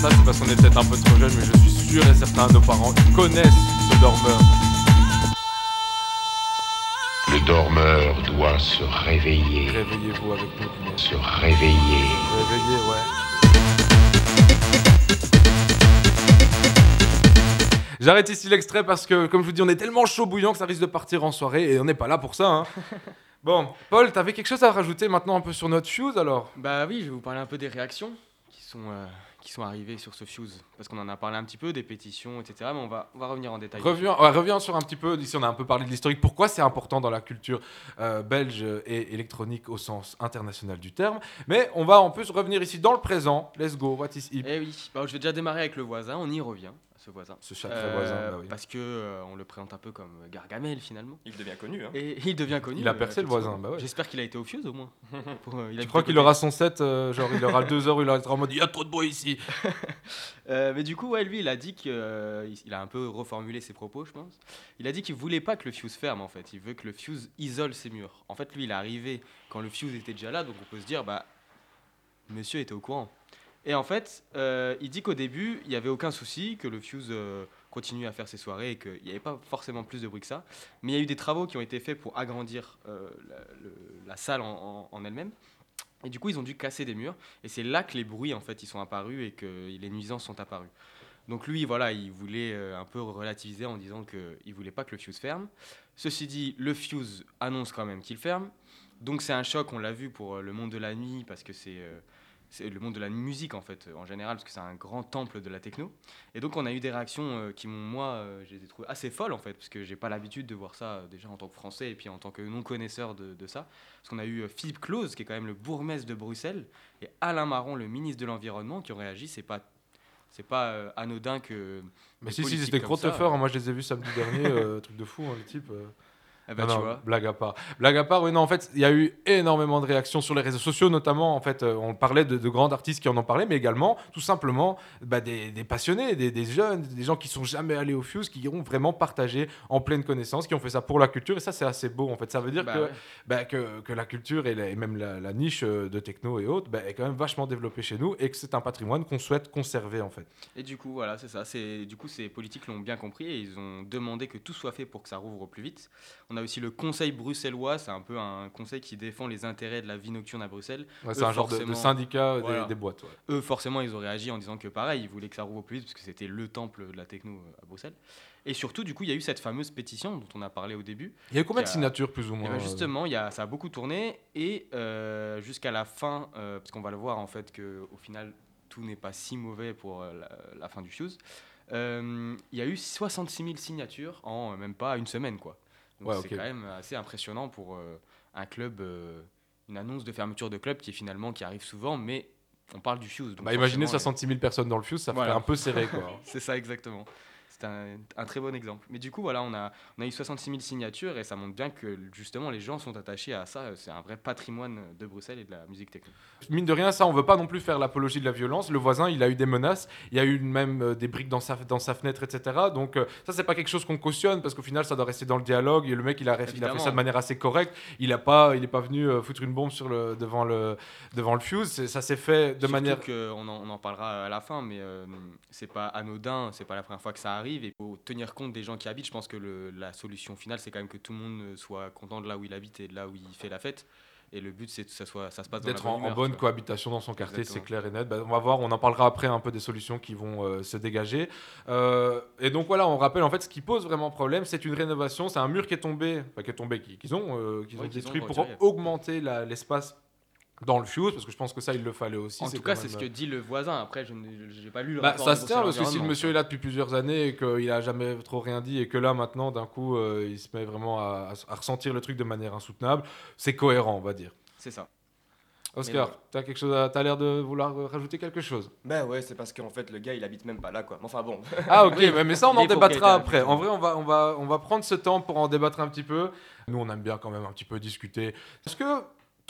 Ça, c'est parce qu'on est peut-être un peu trop jeune, mais je suis sûr et certain nos parents connaissent ce dormeur. Le dormeur doit se réveiller, Réveillez-vous avec nous, se réveiller. Réveillez, ouais. J'arrête ici l'extrait parce que, comme je vous dis, on est tellement chaud bouillant que ça risque de partir en soirée et on n'est pas là pour ça. hein. Bon, Paul, t'avais quelque chose à rajouter maintenant un peu sur notre fuse alors? Bah oui, je vais vous parler un peu des réactions qui sont, euh, qui sont arrivés sur ce Fuse Parce qu'on en a parlé un petit peu, des pétitions, etc. Mais on va, on va revenir en détail. Reviens, ouais, reviens sur un petit peu, ici on a un peu parlé de l'historique, pourquoi c'est important dans la culture euh, belge et électronique au sens international du terme? Mais on va en plus revenir ici dans le présent. Let's go, what is hip? Eh oui, bah, je vais déjà démarrer avec le voisin, on y revient, ce voisin. Ce sacré voisin, bah oui. Parce que euh, on le présente un peu comme Gargamel finalement. Il devient connu. Hein. Et il devient connu. Il a euh, percé le voisin, bah ouais. J'espère qu'il a été au Fuse au moins. Pour, euh, il a Je crois été qu'il aura son set, euh, genre il aura deux heures, il aura en mode il y a trop de bruit ici. Euh, mais du coup, ouais, lui, il a dit qu'il il a un peu reformulé ses propos, je pense. Il a dit qu'il voulait pas que le fuse ferme, en fait. Il veut que le fuse isole ses murs. En fait, lui, il est arrivé quand le fuse était déjà là, donc on peut se dire, bah, monsieur était au courant. Et en fait, euh, il dit qu'au début, il n'y avait aucun souci, que le fuse euh, continue à faire ses soirées et qu'il n'y avait pas forcément plus de bruit que ça. Mais il y a eu des travaux qui ont été faits pour agrandir euh, la, le- la salle en- elle-même. Et du coup, ils ont dû casser des murs. Et c'est là que les bruits, en fait, ils sont apparus et que les nuisances sont apparues. Donc lui, voilà, il voulait euh, un peu relativiser en disant qu'il voulait pas que le fuse ferme. Ceci dit, le fuse annonce quand même qu'il ferme. Donc c'est un choc, on l'a vu pour le monde de la nuit, parce que c'est c'est le monde de la musique en fait, en général, parce que c'est un grand temple de la techno. Et donc on a eu des réactions euh, qui m'ont, moi, euh, je les ai trouvées assez folles en fait, parce que j'ai pas l'habitude de voir ça euh, déjà en tant que Français et puis en tant que non-connaisseur de, de ça. Parce qu'on a eu Philippe Claus, qui est quand même le bourgmestre de Bruxelles, et Alain Marron, le ministre de l'Environnement, qui ont réagi. C'est pas, c'est pas anodin que. Mais si, si, c'était gros teufeur, moi je les ai vus samedi dernier, euh, truc de fou, hein, les types. euh. Eh ben, Non, tu vois. Blague à part. Blague à part, oui, non, en fait, il y a eu énormément de réactions sur les réseaux sociaux, notamment, en fait, euh, on parlait de, de grands artistes qui en ont parlé, mais également, tout simplement, bah, des, des passionnés, des, des jeunes, des gens qui sont jamais allés au Fuse, qui ont vraiment partagé en pleine connaissance, qui ont fait ça pour la culture, et ça, c'est assez beau, en fait. Ça veut dire Bah que, ouais. bah, que, que la culture et, la- et même la, la niche euh, de techno et autres est quand même vachement développée chez nous, et que c'est un patrimoine qu'on souhaite conserver, en fait. Et du coup, voilà, c'est ça. Du coup, ces politiques l'ont bien compris et ils ont demandé que tout soit fait pour que ça rouvre plus vite. On a aussi le Conseil bruxellois, c'est un peu un conseil qui défend les intérêts de la vie nocturne à Bruxelles. Ouais, c'est un genre de, syndicat des- Voilà. des, boîtes. ouais. Eux, forcément, ils ont réagi en disant que pareil, ils voulaient que ça rouvre plus vite parce que c'était le temple de la techno euh, à Bruxelles. Et surtout, du coup, il y a eu cette fameuse pétition dont on a parlé au début. Il y a eu combien de a- signatures, plus ou Eh moins ben, justement, il y a, ça a beaucoup tourné et euh, jusqu'à la fin, euh, parce qu'on va le voir en fait que au final tout n'est pas si mauvais pour euh, la, la fin du Fuse. euh, il y a eu 66 000 signatures en même pas une semaine quoi. Donc Ouais, c'est quand même assez impressionnant pour euh, un club, euh, une annonce de fermeture de club qui est finalement qui arrive souvent, mais on parle du Fuse. Bah, imaginez forcément, 66 000 personnes dans le Fuse, ça Voilà. ferait un peu serré, quoi. c'est ça exactement. Un, un très bon exemple. Mais du coup, voilà, on a, on a eu 66 000 signatures et ça montre bien que justement les gens sont attachés à ça. C'est un vrai patrimoine de Bruxelles et de la musique techno. Mine de rien, ça, on veut pas non plus faire l'apologie de la violence. Le voisin, il a eu des menaces, il y a eu même euh, des briques dans sa, dans sa fenêtre, etc. Donc, euh, ça, c'est pas quelque chose qu'on cautionne parce qu'au final, ça doit rester dans le dialogue. Et le mec, il a, il a fait ça de manière assez correcte. Il a pas, il est pas venu euh, foutre une bombe sur le, devant, le, devant le fuse. Ça s'est fait de Surtout manière. que on en, on en parlera à la fin, mais euh, c'est pas anodin, c'est pas la première fois que ça arrive. Et il faut tenir compte des gens qui habitent. Je pense que le- la solution finale, c'est quand même que tout le monde soit content de là où il habite et de là où il fait la fête. Et le but, c'est que ça, soit, ça se passe dans D'être bonne en, en bonne tu vois. cohabitation dans son quartier, c'est clair et net. Bah, on va voir, on en parlera après un peu des solutions qui vont euh, se dégager. Euh, et donc voilà, on rappelle en fait ce qui pose vraiment problème, c'est une rénovation, c'est un mur qui est tombé, enfin, qui est tombé, qui- qu'ils ont, euh, ont détruit pour augmenter l'espace dans le fuse, parce que je pense que ça il le fallait aussi. En tout cas, c'est même, ce que dit le voisin. Après, je n'ai pas lu le bah, rapport ça se tient parce que si le monsieur est là depuis plusieurs années et qu'il a jamais trop rien dit et que là maintenant d'un coup euh, il se met vraiment à, à ressentir le truc de manière insoutenable, c'est cohérent on va dire. C'est ça. Oscar, voilà. t'as quelque chose, à- t'as l'air de vouloir rajouter quelque chose? Bah ouais, c'est parce qu'en fait, le gars, il habite même pas là, quoi. Enfin bon. Ah ok, mais- mais ça on en débattra après. En vrai, on va, on, va, on va prendre ce temps pour en débattre un petit peu. Nous, on aime bien quand même un petit peu discuter. Est-ce que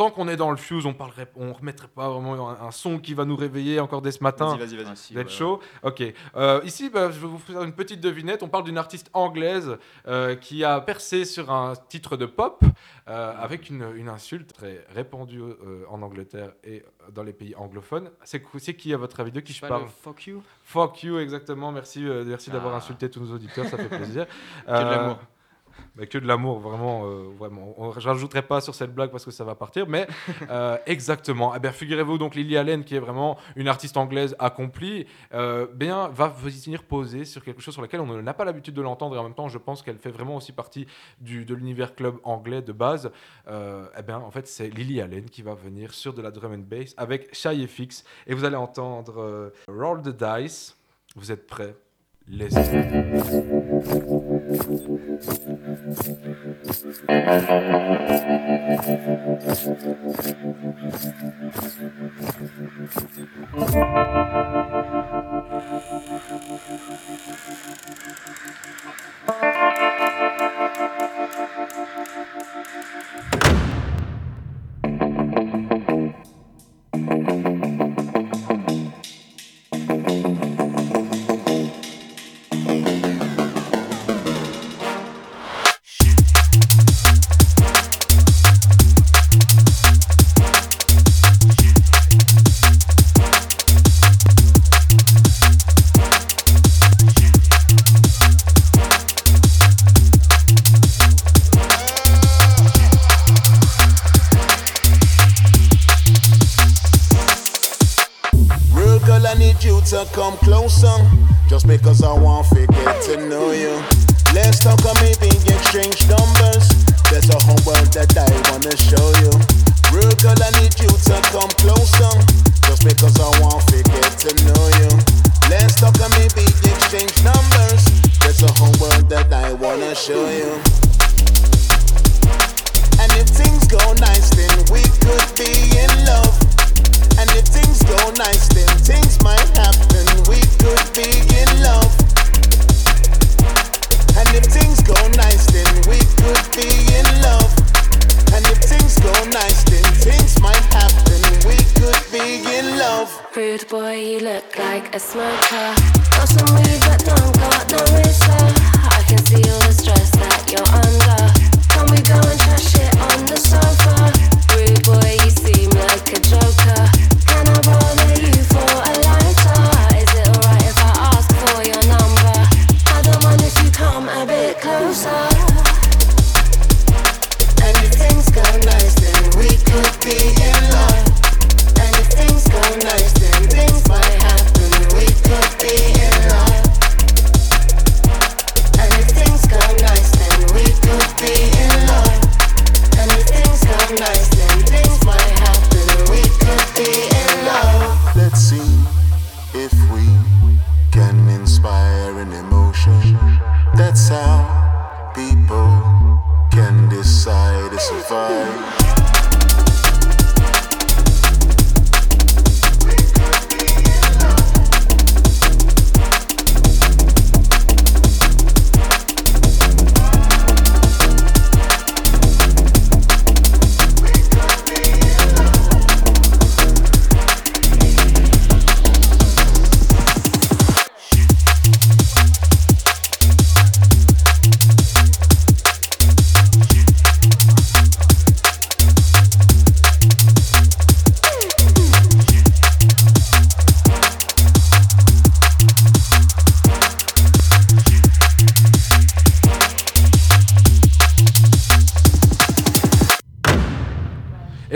tant qu'on est dans le fuse, on parlerait, on remettrait pas vraiment un, un son qui va nous réveiller encore dès ce matin Vas-y, vas-y, vas-y. Ah, si, ouais, Ok. Euh, ici, bah, je vais vous faire une petite devinette. On parle d'une artiste anglaise euh, qui a percé sur un titre de pop euh, avec une, une insulte très répandue euh, en Angleterre et dans les pays anglophones. C'est qui, à votre avis, de qui C'est je pas parle? le fuck you Fuck you, exactement. Merci, euh, merci d'avoir Ah. insulté tous nos auditeurs, ça fait plaisir. Que de l'amour. Mais que de l'amour, vraiment, euh, vraiment. On- Je rajouterai pas sur cette blague parce que ça va partir, mais euh, exactement. Eh bien, figurez-vous donc Lily Allen, qui est vraiment une artiste anglaise accomplie, euh, bien va venir poser sur quelque chose sur lequel on n'a pas l'habitude de l'entendre et en même temps, je pense qu'elle fait vraiment aussi partie du, de l'univers club anglais de base. Euh, eh bien, en fait, c'est Lily Allen qui va venir sur de la drum and bass avec Shy FX et vous allez entendre Roll the Dice. Vous êtes prêts? Let's Thank you. An emotion. That's how people can decide to survive.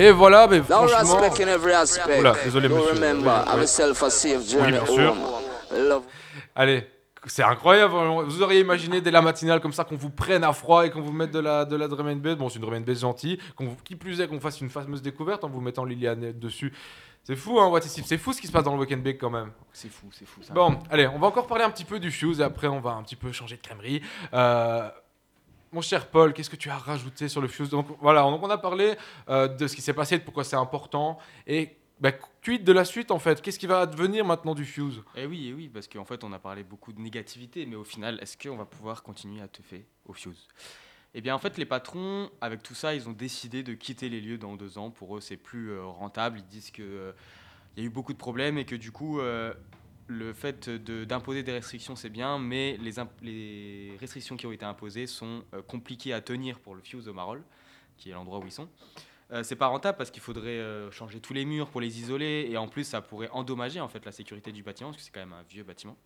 Et voilà, mais No franchement. Oula, désolé monsieur. remember, Oui, bien sûr. Allez, c'est incroyable. Vous auriez imaginé dès la matinale comme ça qu'on vous prenne à froid et qu'on vous mette de la, de la drum and bass. Bon, c'est une drum and bass gentille. Qu'on vous- qui plus est, qu'on fasse une fameuse découverte en vous mettant Liliane dessus. C'est fou, hein, What C'est fou ce qui se passe dans le Weekend Bake quand même. C'est fou, c'est fou. ça. Bon, allez, on va encore parler un petit peu du Fuse et après on va un petit peu changer de crèmerie. Euh, mon cher Paul, qu'est-ce que tu as rajouté sur le Fuse voilà, donc on a parlé euh, de ce qui s'est passé, de pourquoi c'est important et bah, quid de la suite en fait Qu'est-ce qui va advenir maintenant du Fuse? Eh oui, eh oui, parce qu'en fait, on a parlé beaucoup de négativité, mais au final, est-ce qu'on va pouvoir continuer à te faire au Fuse? Eh bien, en fait, les patrons, avec tout ça, ils ont décidé de quitter les lieux dans deux ans. Pour eux, c'est plus euh, rentable. Ils disent qu'il y a eu beaucoup de problèmes et que du coup, euh, le fait d'imposer des restrictions, c'est bien, mais les, restrictions qui ont été imposées sont euh, compliquées à tenir pour le Fuse au Marolles, qui est l'endroit où ils sont. Euh, c'est pas rentable parce qu'il faudrait euh, changer tous les murs pour les isoler et en plus ça pourrait endommager en fait la sécurité du bâtiment parce que c'est quand même un vieux bâtiment.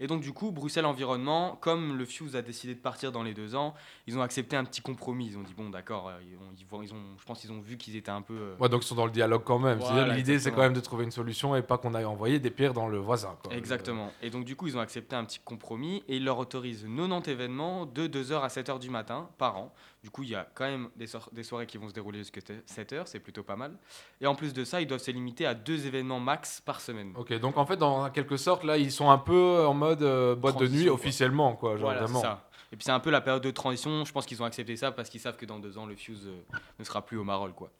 Et donc du coup, Bruxelles Environnement, comme le Fuse a décidé de partir dans les deux ans, ils ont accepté un petit compromis. Ils ont dit bon, d'accord, euh, ils ont, ils je pense qu'ils ont vu qu'ils étaient un peu. euh, Ouais, donc ils sont dans le dialogue quand même. Voilà, L'idée, c'est quand même de trouver une solution et pas qu'on aille envoyer des pierres dans le voisin. quoi. Exactement. Et donc, du coup, ils ont accepté un petit compromis et ils leur autorisent 90 événements de 2h à 7h du matin par an. Du coup, il y a quand même des, soir- des soirées qui vont se dérouler jusqu'à 7h, c'est plutôt pas mal. Et en plus de ça, ils doivent se limiter à deux événements max par semaine. Ok, donc en fait, dans quelque sorte, là, ils sont un peu en mode euh, boîte de nuit quoi. officiellement, quoi. Genre Voilà, ça. Et puis c'est un peu la période de transition. Je pense qu'ils ont accepté ça parce qu'ils savent que dans deux ans, le Fuse euh, ne sera plus au Marol. Quoi.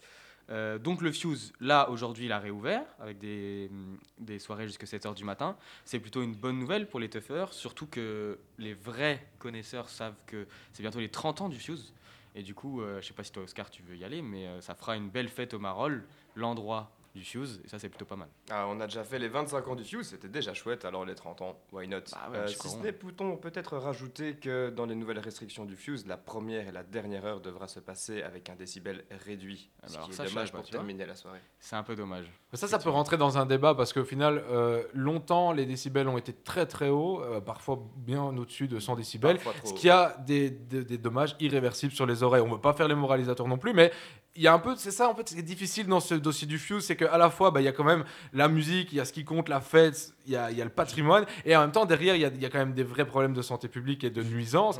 Euh, donc le Fuse, là, aujourd'hui, il a réouvert avec des, des soirées jusqu'à 7h du matin. C'est plutôt une bonne nouvelle pour les toughers, surtout que les vrais connaisseurs savent que c'est bientôt les 30 ans du Fuse. Et du coup, euh, je sais pas si toi, Oscar, tu veux y aller, mais euh, ça fera une belle fête au Marol, l'endroit du Fuse, et ça, c'est plutôt pas mal. Ah, on a déjà fait les 25 ans du Fuse, c'était déjà chouette, alors les 30 ans, why not? Bah ouais, Euh, Si ce n'est, peut-on peut-être rajouter que dans les nouvelles restrictions du Fuse, la première et la dernière heure devra se passer avec un décibel réduit, Ah ce bah alors qui ça, est dommage pour terminer la soirée. C'est un peu dommage. Ça, ça peut rentrer dans un débat parce qu'au final, euh, longtemps, les décibels ont été très très hauts, euh, parfois bien au-dessus de 100 décibels, ce haut. qui a des, des- des dommages irréversibles sur les oreilles. On ne veut pas faire les moralisateurs non plus, mais il y a un peu, c'est ça en fait, ce qui est difficile dans ce dossier du Fuse, c'est qu'à la fois, bah, il y a quand même la musique, il y a ce qui compte, la fête, il y a, y a le patrimoine, et en même temps, derrière, il y a, y a quand même des vrais problèmes de santé publique et de nuisance.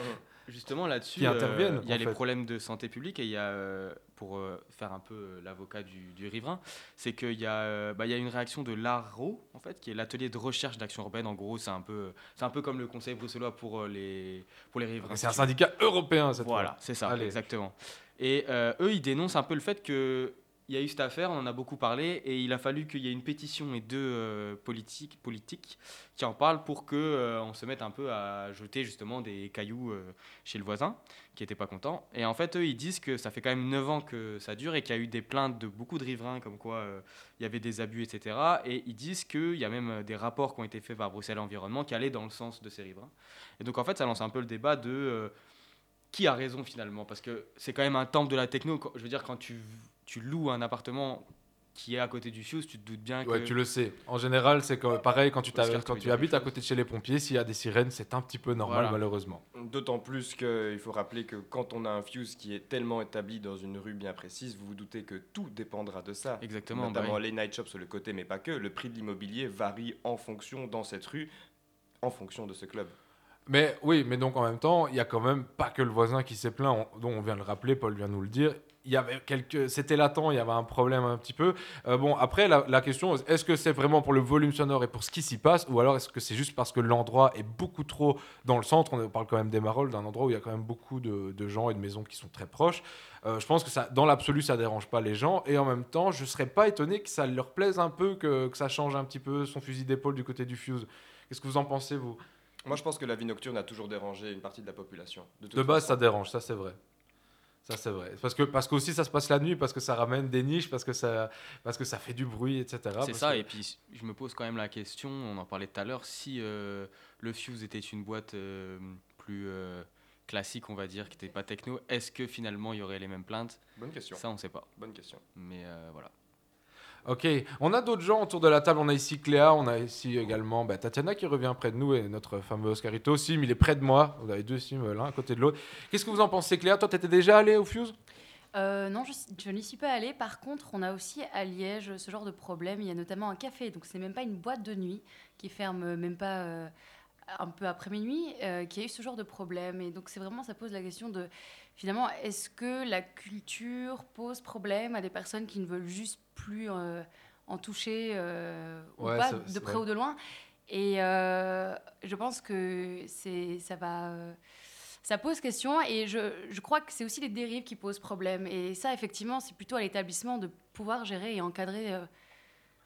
Justement là-dessus, euh, interviennent, il y a les fait. problèmes de santé publique et il y a, euh, pour euh, faire un peu l'avocat du, du riverain, c'est qu'il y, a, bah, y a une réaction de l'ARO, en fait, qui est l'atelier de recherche d'action urbaine. En gros, c'est un peu, un peu comme le conseil bruxellois pour les, pour les riverains. C'est un syndicat européen, cette Voilà, c'est ça, Allez. exactement. Et euh, eux, ils dénoncent un peu le fait que il y a eu cette affaire, on en a beaucoup parlé, et il a fallu qu'il y ait une pétition et deux euh, politiques, politiques qui en parlent pour que euh, se mette un peu à jeter justement des cailloux euh, chez le voisin qui n'était pas content. Et en fait, eux, ils disent que ça fait quand même 9 ans que ça dure et qu'il y a eu des plaintes de beaucoup de riverains comme quoi il y avait des abus, etc. Et ils disent qu'il y a même des rapports qui ont été faits par Bruxelles Environnement qui allaient dans le sens de ces riverains. Et donc en fait, ça lance un peu le débat de qui a raison finalement? Parce que c'est quand même un temple de la techno. Je veux dire, quand tu, tu loues un appartement qui est à côté du Fuse, tu te doutes bien que. Ouais, tu le sais. En général, c'est pareil quand tu, quand habites à côté de chez les pompiers, s'il y a des sirènes, c'est un petit peu normal, Voilà. malheureusement. D'autant plus qu'il faut rappeler que quand on a un fuse qui est tellement établi dans une rue bien précise, vous vous doutez que tout dépendra de ça. Exactement, Notamment bah oui. les night shops sur le côté, mais pas que. Le prix de l'immobilier varie en fonction dans cette rue, en fonction de ce club. Mais oui, mais donc en même temps, il y a quand même pas que le voisin qui s'est plaint, on- dont on vient de le rappeler, Paul vient de nous le dire. Il y avait quelques, c'était latent, il y avait un problème un petit peu. Euh, bon, après la, la question, est-ce que c'est vraiment pour le volume sonore et pour ce qui s'y passe, ou alors est-ce que c'est juste parce que l'endroit est beaucoup trop dans le centre? On parle quand même des Marolles, d'un endroit où il y a quand même beaucoup de, de gens et de maisons qui sont très proches. Euh, je pense que ça, dans l'absolu, ça dérange pas les gens, et en même temps, je serais pas étonné que ça leur plaise un peu, que, que ça change un petit peu son fusil d'épaule du côté du Fuse. Qu'est-ce que vous en pensez vous? Moi, je pense que la vie nocturne a toujours dérangé une partie de la population. De base, façon. ça dérange, ça c'est vrai. Ça c'est vrai. Parce que parce qu'aussi ça se passe la nuit, parce que ça ramène des niches, parce que ça parce que ça fait du bruit, etc. C'est ça, que- et puis je me pose quand même la question, on en parlait tout à l'heure, si euh, le Fuse était une boîte euh, plus euh, classique, on va dire, qui n'était pas techno, est-ce que finalement il y aurait les mêmes plaintes? Bonne question. Ça, on ne sait pas. Bonne question. Mais euh, voilà. Ok, on a d'autres gens autour de la table. On a ici Cléa, on a ici également bah, Tatiana qui revient près de nous et notre fameux Oscarito. Sim, il est près de moi. Vous avez deux Sim euh, l'un à côté de l'autre. Qu'est-ce que vous en pensez, Cléa? Toi, t'étais déjà allé au Fuse? Euh, non, je, n'y suis pas allée. Par contre, on a aussi à Liège ce genre de problème. Il y a notamment un café, donc c'est même pas une boîte de nuit qui ferme euh, même pas euh, un peu après minuit, qui a eu ce genre de problème. Et donc c'est vraiment, ça pose la question de finalement, est-ce que la culture pose problème à des personnes qui ne veulent juste plus euh, en toucher euh, ou Ouais, pas, de près ou de loin Et euh, je pense que ça va. ça pose question et je, je crois que c'est aussi les dérives qui posent problème. Et ça, effectivement, c'est plutôt à l'établissement de pouvoir gérer et encadrer euh,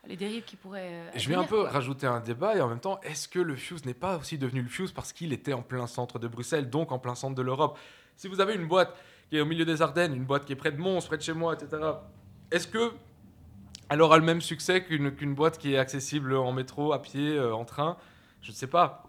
les dérives qui pourraient. euh, Je vais un peu quoi. rajouter un débat et en même temps, est-ce que le Fuse n'est pas aussi devenu le Fuse parce qu'il était en plein centre de Bruxelles, donc en plein centre de l'Europe? Si vous avez une boîte qui est au milieu des Ardennes, une boîte qui est près de Mons, près de chez moi, etc., est-ce que elle aura le même succès qu'une boîte qui est accessible en métro, à pied, euh, en train Je ne sais pas.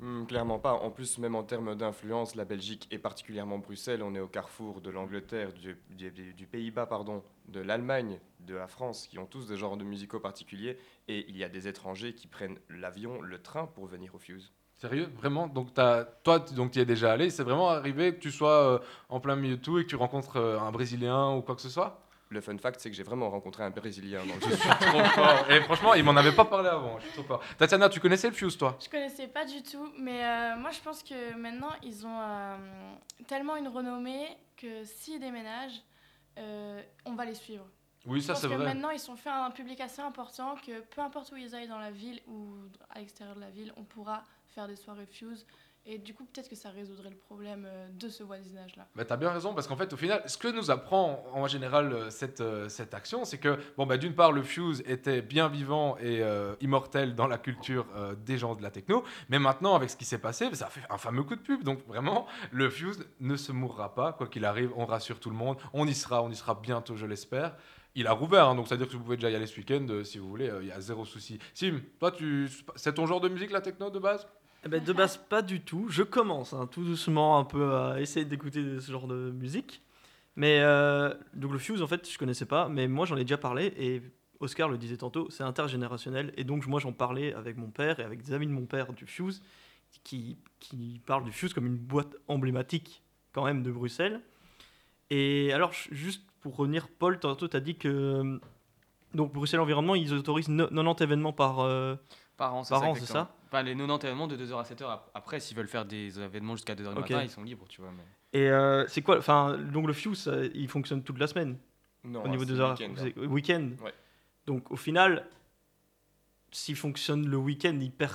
Hmm, clairement pas. En plus, même en termes d'influence, la Belgique et particulièrement Bruxelles, on est au carrefour de l'Angleterre, du, du- du- du Pays-Bas, pardon, de l'Allemagne, de la France, qui ont tous des genres de musicaux particuliers. Et il y a des étrangers qui prennent l'avion, le train pour venir au Fuse. Sérieux? Vraiment? Donc, t'as- toi, tu donc, y es déjà allé? C'est vraiment arrivé que tu sois euh, en plein milieu de tout et que tu rencontres euh, un Brésilien ou quoi que ce soit? Le fun fact, c'est que j'ai vraiment rencontré un Brésilien dans le Je suis trop fort. Et franchement, il m'en avait pas parlé avant. Je suis trop fort. Tatiana, tu connaissais le Fuse, toi? Je connaissais pas du tout, mais euh, moi je pense que maintenant ils ont euh, tellement une renommée que s'ils déménagent, euh, on va les suivre. Oui, ça, c'est vrai. maintenant ils sont fait un public assez important que peu importe où ils aillent dans la ville ou à l'extérieur de la ville, on pourra faire des soirées Fuse. Et du coup, peut-être que ça résoudrait le problème euh, de ce voisinage-là. Bah, t'as bien raison, parce qu'en fait, au final, ce que nous apprend en général euh, cette, euh, cette action, c'est que, bon, bah, d'une part, le Fuse était bien vivant et euh, immortel dans la culture euh, des gens de la techno, mais maintenant, avec ce qui s'est passé, ça a fait un fameux coup de pub. Donc, vraiment, le Fuse ne se mourra pas, quoi qu'il arrive, on rassure tout le monde. On y sera, on y sera bientôt, je l'espère. Il a rouvert, hein, donc c'est-à-dire que vous pouvez déjà y aller ce week-end euh, si vous voulez, il y a zéro souci. Sim, toi, tu... c'est ton genre de musique, la techno, de base? Eh ben, de base, pas du tout. Je commence hein, tout doucement un peu à essayer d'écouter ce genre de musique. Mais euh, donc le Fuse, en fait, je connaissais pas, mais moi j'en ai déjà parlé et Oscar le disait tantôt, c'est intergénérationnel. Et donc moi j'en parlais avec mon père et avec des amis de mon père du Fuse qui, qui parlent du Fuse comme une boîte emblématique quand même de Bruxelles. Et alors, juste pour revenir, Paul, tantôt tu as dit que donc Bruxelles Environnement, ils autorisent no- 90 événements par, euh, Par an, c'est ça Enfin, les 90 événements de 2h à 7h. Après, s'ils veulent faire des événements jusqu'à 2h du matin, ils sont libres, tu vois. Mais... Et euh, c'est quoi Enfin, donc le Fuse, ça, il fonctionne toute la semaine? Non, Au niveau des week-end, hein. week-end? Ouais. Donc au final, s'il fonctionne le week-end, il perd.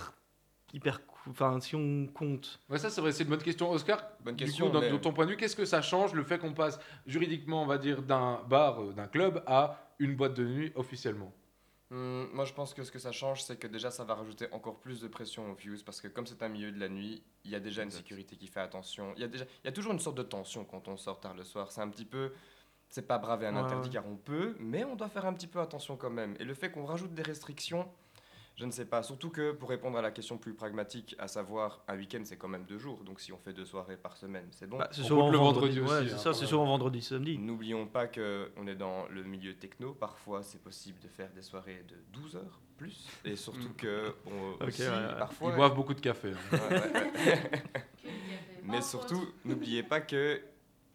Il perd enfin, si on compte. Ouais, ça c'est vrai, c'est une bonne question. Oscar, Bonne du question, coup, dans- mais- de ton point de vue, qu'est-ce que ça change le fait qu'on passe juridiquement, on va dire, d'un bar, euh, d'un club à une boîte de nuit officiellement? Hum, moi, je pense que ce que ça change, c'est que déjà, ça va rajouter encore plus de pression au Fuse parce que comme c'est un milieu de la nuit, il y a déjà une sécurité qui fait attention. Il y a déjà, il y a toujours une sorte de tension quand on sort tard le soir. C'est un petit peu, c'est pas braver un Ouais, interdit car on peut, mais on doit faire un petit peu attention quand même. Et le fait qu'on rajoute des restrictions, je ne sais pas. Surtout que pour répondre à la question plus pragmatique, à savoir un week-end, c'est quand même deux jours. Donc si on fait deux soirées par semaine, c'est bon. Bah, c'est On souvent le vendredi. vendredi ouais, aussi, c'est hein, ça, c'est souvent vendredi, samedi. N'oublions pas qu'on est dans le milieu techno. Parfois, c'est possible de faire des soirées de 12 heures plus. Et surtout que on, Ok, aussi, ouais, ouais. parfois... Ils boivent beaucoup de café. hein. Ouais, ouais, ouais. Mais surtout, n'oubliez pas que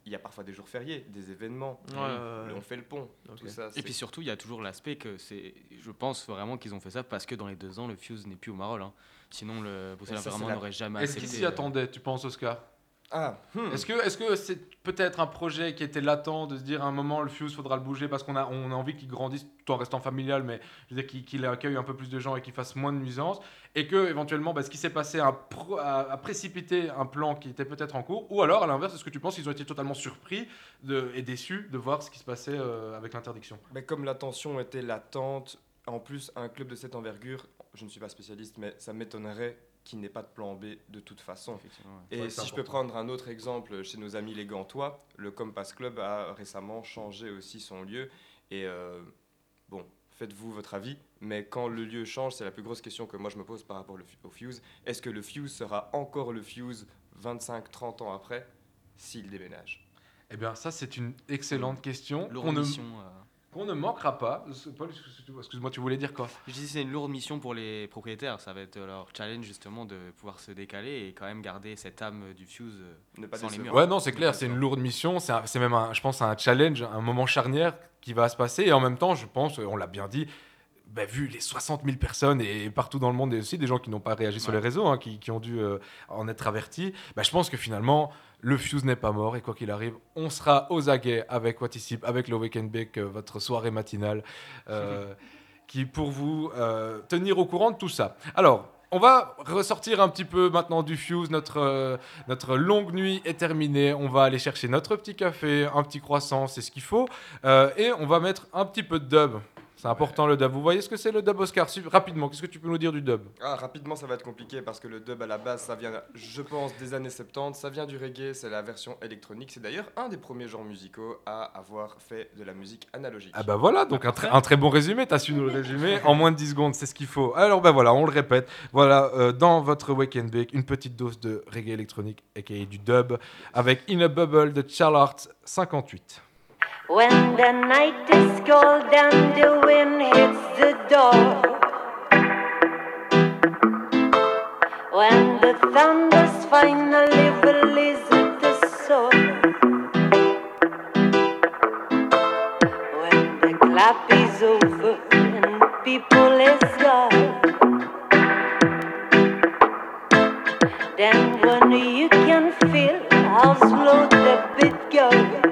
il y a parfois des jours fériés, des événements. Ouais, ouais, ouais. On fait le pont. Tout ça, Et puis surtout, il y a toujours l'aspect que c'est. Je pense vraiment qu'ils ont fait ça parce que dans les deux ans, le Fuse n'est plus au Marol. hein. Sinon, le Bruxelles n'aurait jamais Est-ce accepté. qu'ils s'y euh, attendaient, tu penses, Oscar? Ah, hmm. Est-ce que est-ce que c'est peut-être un projet qui était latent de se dire à un moment le Fuse faudra le bouger parce qu'on a on a envie qu'il grandisse tout en restant familial mais je veux dire qu'il qu'il accueille un peu plus de gens et qu'il fasse moins de nuisances et que éventuellement bah, ce qui s'est passé a, a- a précipité un plan qui était peut-être en cours ou alors à l'inverse est-ce que tu penses qu'ils ont été totalement surpris de, et déçus de voir ce qui se passait euh, avec l'interdiction? Mais comme la tension était latente, en plus, un club de cette envergure, je ne suis pas spécialiste, mais ça m'étonnerait qu'il n'ait pas de plan B de toute façon. Ouais. Et Ouais, si je peux prendre un autre exemple chez nos amis les Gantois, le Compass Club a récemment changé aussi son lieu. Et euh, bon, faites-vous votre avis, mais quand le lieu change, c'est la plus grosse question que moi je me pose par rapport au Fuse. Est-ce que le Fuse sera encore le Fuse 25-30 ans après s'il déménage? Eh bien ça c'est une excellente question qu'on ne, euh. Qu'on ne manquera pas Paul excuse-moi tu voulais dire quoi? Je dis c'est une lourde mission pour les propriétaires. Ça va être leur challenge justement de pouvoir se décaler et quand même garder cette âme du Fuse Ne pas sans les murs. Ouais, non, c'est clair, c'est une lourde mission. C'est même, un- je pense, un challenge, un moment charnière qui va se passer. Et en même temps, je pense, on l'a bien dit, bah, vu les 60 000 personnes et partout dans le monde, et aussi des gens qui n'ont pas réagi sur les réseaux, hein, qui, qui ont dû euh, en être avertis, bah, je pense que finalement, le Fuse n'est pas mort. Et quoi qu'il arrive, on sera aux aguets avec What Is Hip, avec le Weekend Bake, euh, votre soirée matinale, euh, qui pour vous euh, tenir au courant de tout ça. Alors, on va ressortir un petit peu maintenant du Fuse. Notre, euh, notre longue nuit est terminée. On va aller chercher notre petit café, un petit croissant, c'est ce qu'il faut. Euh, et on va mettre un petit peu de dub. C'est important le dub. Vous voyez ce que c'est le dub, Oscar? Rapidement, qu'est-ce que tu peux nous dire du dub? Ah, rapidement, ça va être compliqué parce que le dub à la base, ça vient, je pense, des années 70. Ça vient du reggae, c'est la version électronique. C'est d'ailleurs un des premiers genres musicaux à avoir fait de la musique analogique. Ah bah voilà, donc un, très- un très bon résumé, t'as su nous le résumer en moins de 10 secondes, c'est ce qu'il faut. Alors bah voilà, on le répète, voilà, euh, dans votre Wake and Bake, une petite dose de reggae électronique, aka du dub, avec In a Bubble de Charlotte 58. When the night is cold and the wind hits the door. When the thunders finally release the soul. When the clap is over and people is gone. Then when you can feel how slow the beat goes.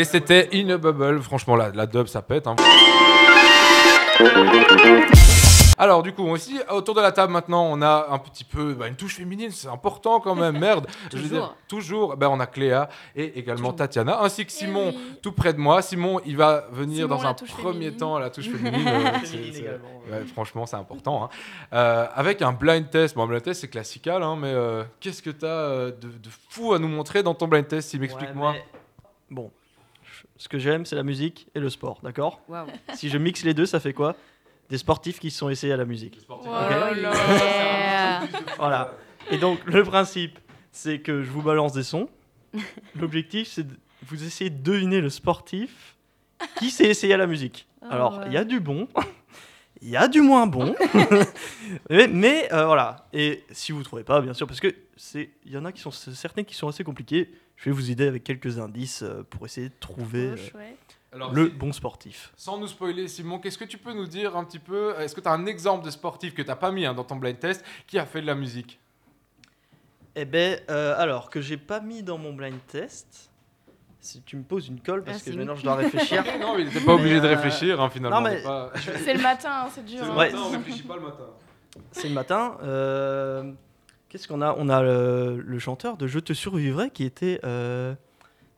Et c'était In a Bubble, franchement la, la dub ça pète. hein. Alors du coup aussi autour de la table maintenant on a un petit peu bah, une touche féminine c'est important quand même. Merde. Je veux dire, toujours. ben, on a Cléa et également Tatiana ainsi que Simon tout près de moi. Simon il va venir Simon, dans un premier féminine. temps à la touche féminine euh, Féminine c'est- également, ouais, franchement c'est important hein. Euh, avec un blind test. Bon un blind test c'est classical hein, mais euh, qu'est-ce que tu as de, de fou à nous montrer dans ton blind test Sim explique-moi Ouais, mais Bon, ce que j'aime, c'est la musique et le sport, d'accord. Si je mixe les deux, ça fait quoi Des sportifs qui se sont essayés à la musique. Oh. Yeah. Voilà. Et donc, le principe, c'est que je vous balance des sons. L'objectif, c'est de vous essayer de deviner le sportif qui s'est essayé à la musique. Ah Alors, ouais. il y a du bon, il y a du moins bon, mais, mais, euh, voilà. Et si vous trouvez pas, bien sûr, parce que c'est, il y en a qui sont certains qui sont assez compliqués. Je vais vous aider avec quelques indices euh, pour essayer de trouver Oh, euh. Alors, le bon sportif. Sans nous spoiler, Simon, qu'est-ce que tu peux nous dire un petit peu Est-ce que tu as un exemple de sportif que tu n'as pas mis hein, dans ton blind test qui a fait de la musique? Eh ben, euh, alors que j'ai pas mis dans mon blind test, Si tu me poses une colle, parce Ah, que c'est maintenant je dois réfléchir. Non, mais il était pas obligé de euh, réfléchir, hein, finalement. Mais pas- C'est le matin, hein, c'est dur. Le hein. Matin, on réfléchit pas le matin. c'est le matin. euh, Qu'est-ce qu'on a? On a le, le chanteur de Je te survivrai qui était euh,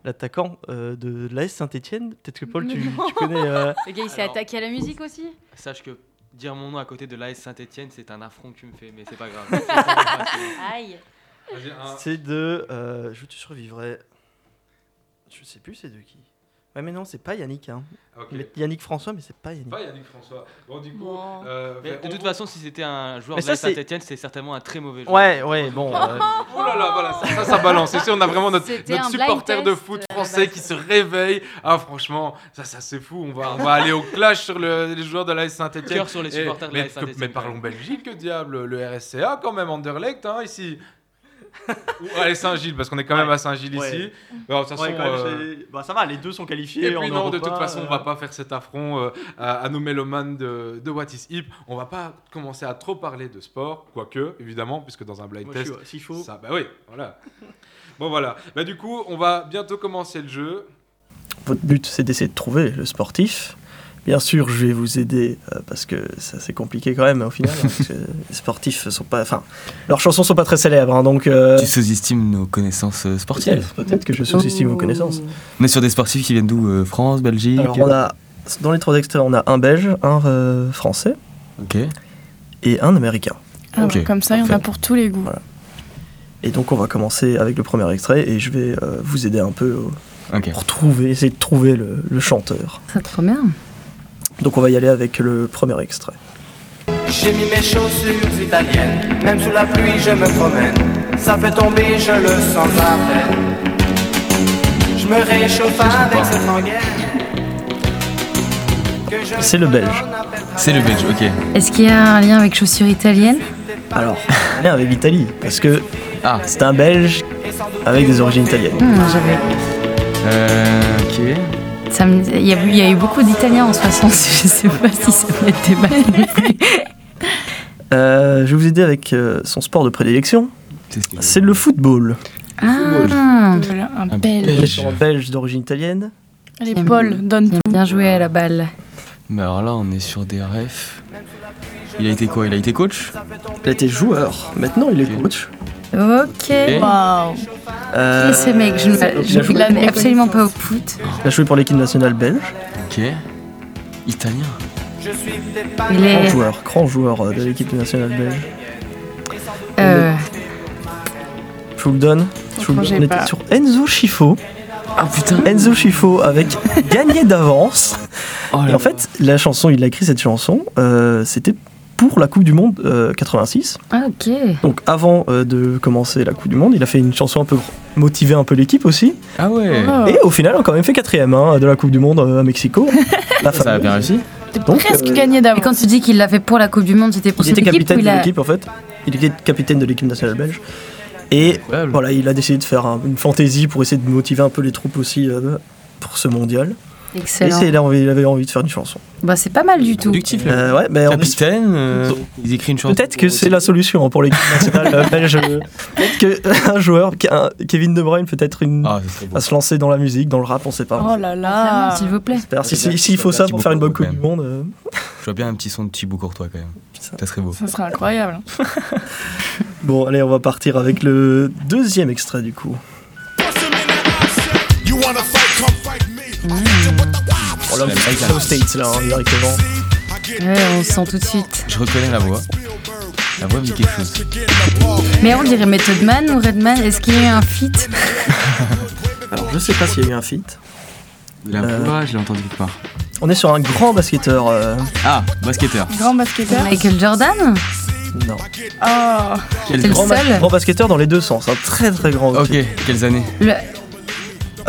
l'attaquant euh, de l'AS Saint-Etienne. Peut-être que Paul, tu, connais. euh, Le gars, il s'est Alors- attaqué à la musique aussi? Sache que dire mon nom à côté de l'AS Saint-Etienne, c'est un affront que tu me fais, mais c'est pas grave. Aïe. Un- C'est de euh, Je te survivrai. Je sais plus c'est de qui. Ouais, mais non, c'est pas Yannick. Hein. Ok. Mais Yannick François, mais c'est pas Yannick. Pas Yannick François. Bon, du coup, Bon. euh, Mais de toute façon, si c'était un joueur Mais de Saint-Etienne, c'est certainement un très mauvais joueur. Ouais, ouais, bon. euh, Oh là là, voilà, ça, ça, ça balance. Ici, on a vraiment notre, notre supporter de foot euh, la français qui se réveille. Ah, franchement, ça, ça c'est fou. On va, on va aller au clash sur le- les joueurs de l'AS Saint-Etienne. Cœur sur les supporters de mais, l'AS Saint-Étienne, Mais quand parlons. Belgique, que diable. Le RSCA, quand même, Anderlecht, hein, ici. Ou, allez, Saint-Gilles, parce qu'on est quand même Ouais. à Saint-Gilles Ouais. ici. Bon, de toute façon, ouais, quand même, euh, c'est- bah, ça va, les deux sont qualifiés. Et en puis non, de toute façon, on euh, va pas faire cet affront euh, à, à nos mélomanes de, de What is Hip. On va pas commencer à trop parler de sport, quoique, évidemment, puisque dans un blind Moi, je test, suis- s'il faut. ça, bah oui, voilà. bon voilà. Bah du coup, on va bientôt commencer le jeu. Votre but, c'est d'essayer de trouver le sportif. Bien sûr, je vais vous aider euh, parce que ça c'est compliqué quand même au final. hein, parce que les sportifs sont pas, enfin, leurs chansons sont pas très célèbres, hein, donc. euh, Tu sous-estimes nos connaissances euh, sportives. Peut-être que je sous-estime vos connaissances. On est sur des sportifs qui viennent d'où euh, France, Belgique? Alors on a dans les trois extraits, on a un Belge, un euh, Français Ok. et un Américain. Ah, Ok, comme ça, il y en a pour tous les goûts. Et donc on va commencer avec le premier extrait et je vais euh, vous aider un peu euh, pour trouver, essayer de trouver le, le chanteur. C'est trop bien. Donc on va y aller avec le premier extrait. J'ai mis mes chaussures italiennes, même sous la pluie je me promène. Ça fait tomber, je le sens à peine. Je me réchauffe avec cette rengaine. que je C'est le Belge. C'est le Belge, ok. Est-ce qu'il y a un lien avec chaussures italiennes Alors, on est avec l'Italie parce que Ah. c'est un Belge avec des origines italiennes. Hmm, j'avais- Euh, ok. Ça me- Il y, a eu- il y a eu beaucoup d'Italiens en 60, je sais pas si ça va être mal. Euh, je vais vous aider avec euh, son sport de prédilection. C'est le football. Ah, un belge. un Belge d'origine italienne. Allez, Paul, donne tout. bien joué à la balle. Mais alors là, on est sur des refs. Il a été quoi? Il a été coach? Il a été joueur. Maintenant, il est coach. Ok. Waouh. Euh, Qui est ce mec Je ne a je ne connais absolument pas au foot. Il a joué pour l'équipe nationale belge. Ok. Italien. Il Grand est. joueur, grand joueur euh, de l'équipe nationale belge. euh, Je vous le donne. Je vous le Franchement, donne. j'ai On pas. était sur Enzo Schifo. Ah putain Enzo Schifo avec Gagné d'avance. Oh là Et en fait, la chanson, il a écrit cette chanson, euh, c'était pour la Coupe du Monde euh, 86. ah, ok. Donc avant euh, de commencer la Coupe du Monde, il a fait une chanson un peu motiver un peu l'équipe aussi. Ah ouais Oh. Et au final, on a quand même fait quatrième hein, de la Coupe du Monde euh, à Mexico. La Ça a bien réussi Donc, Presque euh, gagné Et d'avance. quand tu dis qu'il l'a fait pour la Coupe du Monde, c'était pour il cette était équipe capitaine ou il de a... l'équipe en fait. Il était capitaine de l'équipe nationale belge. Et Incroyable. voilà, il a décidé de faire un- une fantaisie pour essayer de motiver un peu les troupes aussi euh, pour ce mondial. Excellent. Et c'est- il, il avait envie de faire une chanson. Bah, c'est pas mal du tout. Productif, là. Euh, ouais, mais en plus, Capitaine, euh, ils écrivent une chanson. Peut-être que c'est la solution hein, pour l'équipe nationale euh, belge. Peut-être qu'un joueur, qu'un- Kevin De Bruyne, peut-être une, Ah, va se lancer dans la musique, dans le rap, on sait pas. Oh là là. S'il vous plaît. J'espère. Si- si- S'il faut ça pour faire une bonne Coupe du Monde. euh, Je vois bien un petit son de Thibaut Courtois quand même. Ça serait beau. Ça serait incroyable. Bon, allez, on va partir avec le deuxième extrait du coup. You wanna Bon, là, on est aux States, là, hein, directement. Ouais, on se sent tout de suite. Je reconnais la voix. La voix me dit quelque chose. Mais on dirait Method Man ou Redman. Est-ce qu'il y a eu un feat Alors, je sais pas s'il y a eu un feat. La Euh. voix, je l'ai entendue quelque part. On est sur un grand basketteur. euh, Ah, basketteur. Grand basketteur. Michael Jordan non. Oh. C'est le Grand, seul. grand basketteur dans les deux sens. Un très très grand. Ok, quelles années? Le,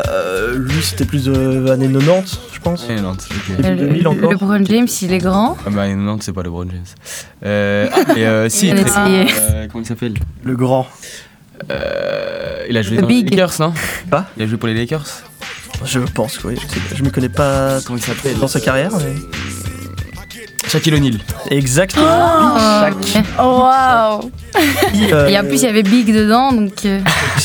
Euh, lui, c'était plus de années 90, je pense. Eh, Nantes, ok. Début le- 2000 encore. LeBron James, il est grand. Ah bah Nantes, c'est pas LeBron James. Euh, ah, et euh, si, Il a très- essayé. euh, comment il s'appelle? Le grand. Euh, Il a joué The dans Big. les Lakers, non? Pas Il a joué pour les Lakers? Je pense que oui. Je, me connais pas Comment il s'appelle? dans sa carrière. mais- Shaquille O'Neal. Exactement. Oh, Shaq. Oh waouh. Euh, Et en plus, il y avait Big dedans, donc euh,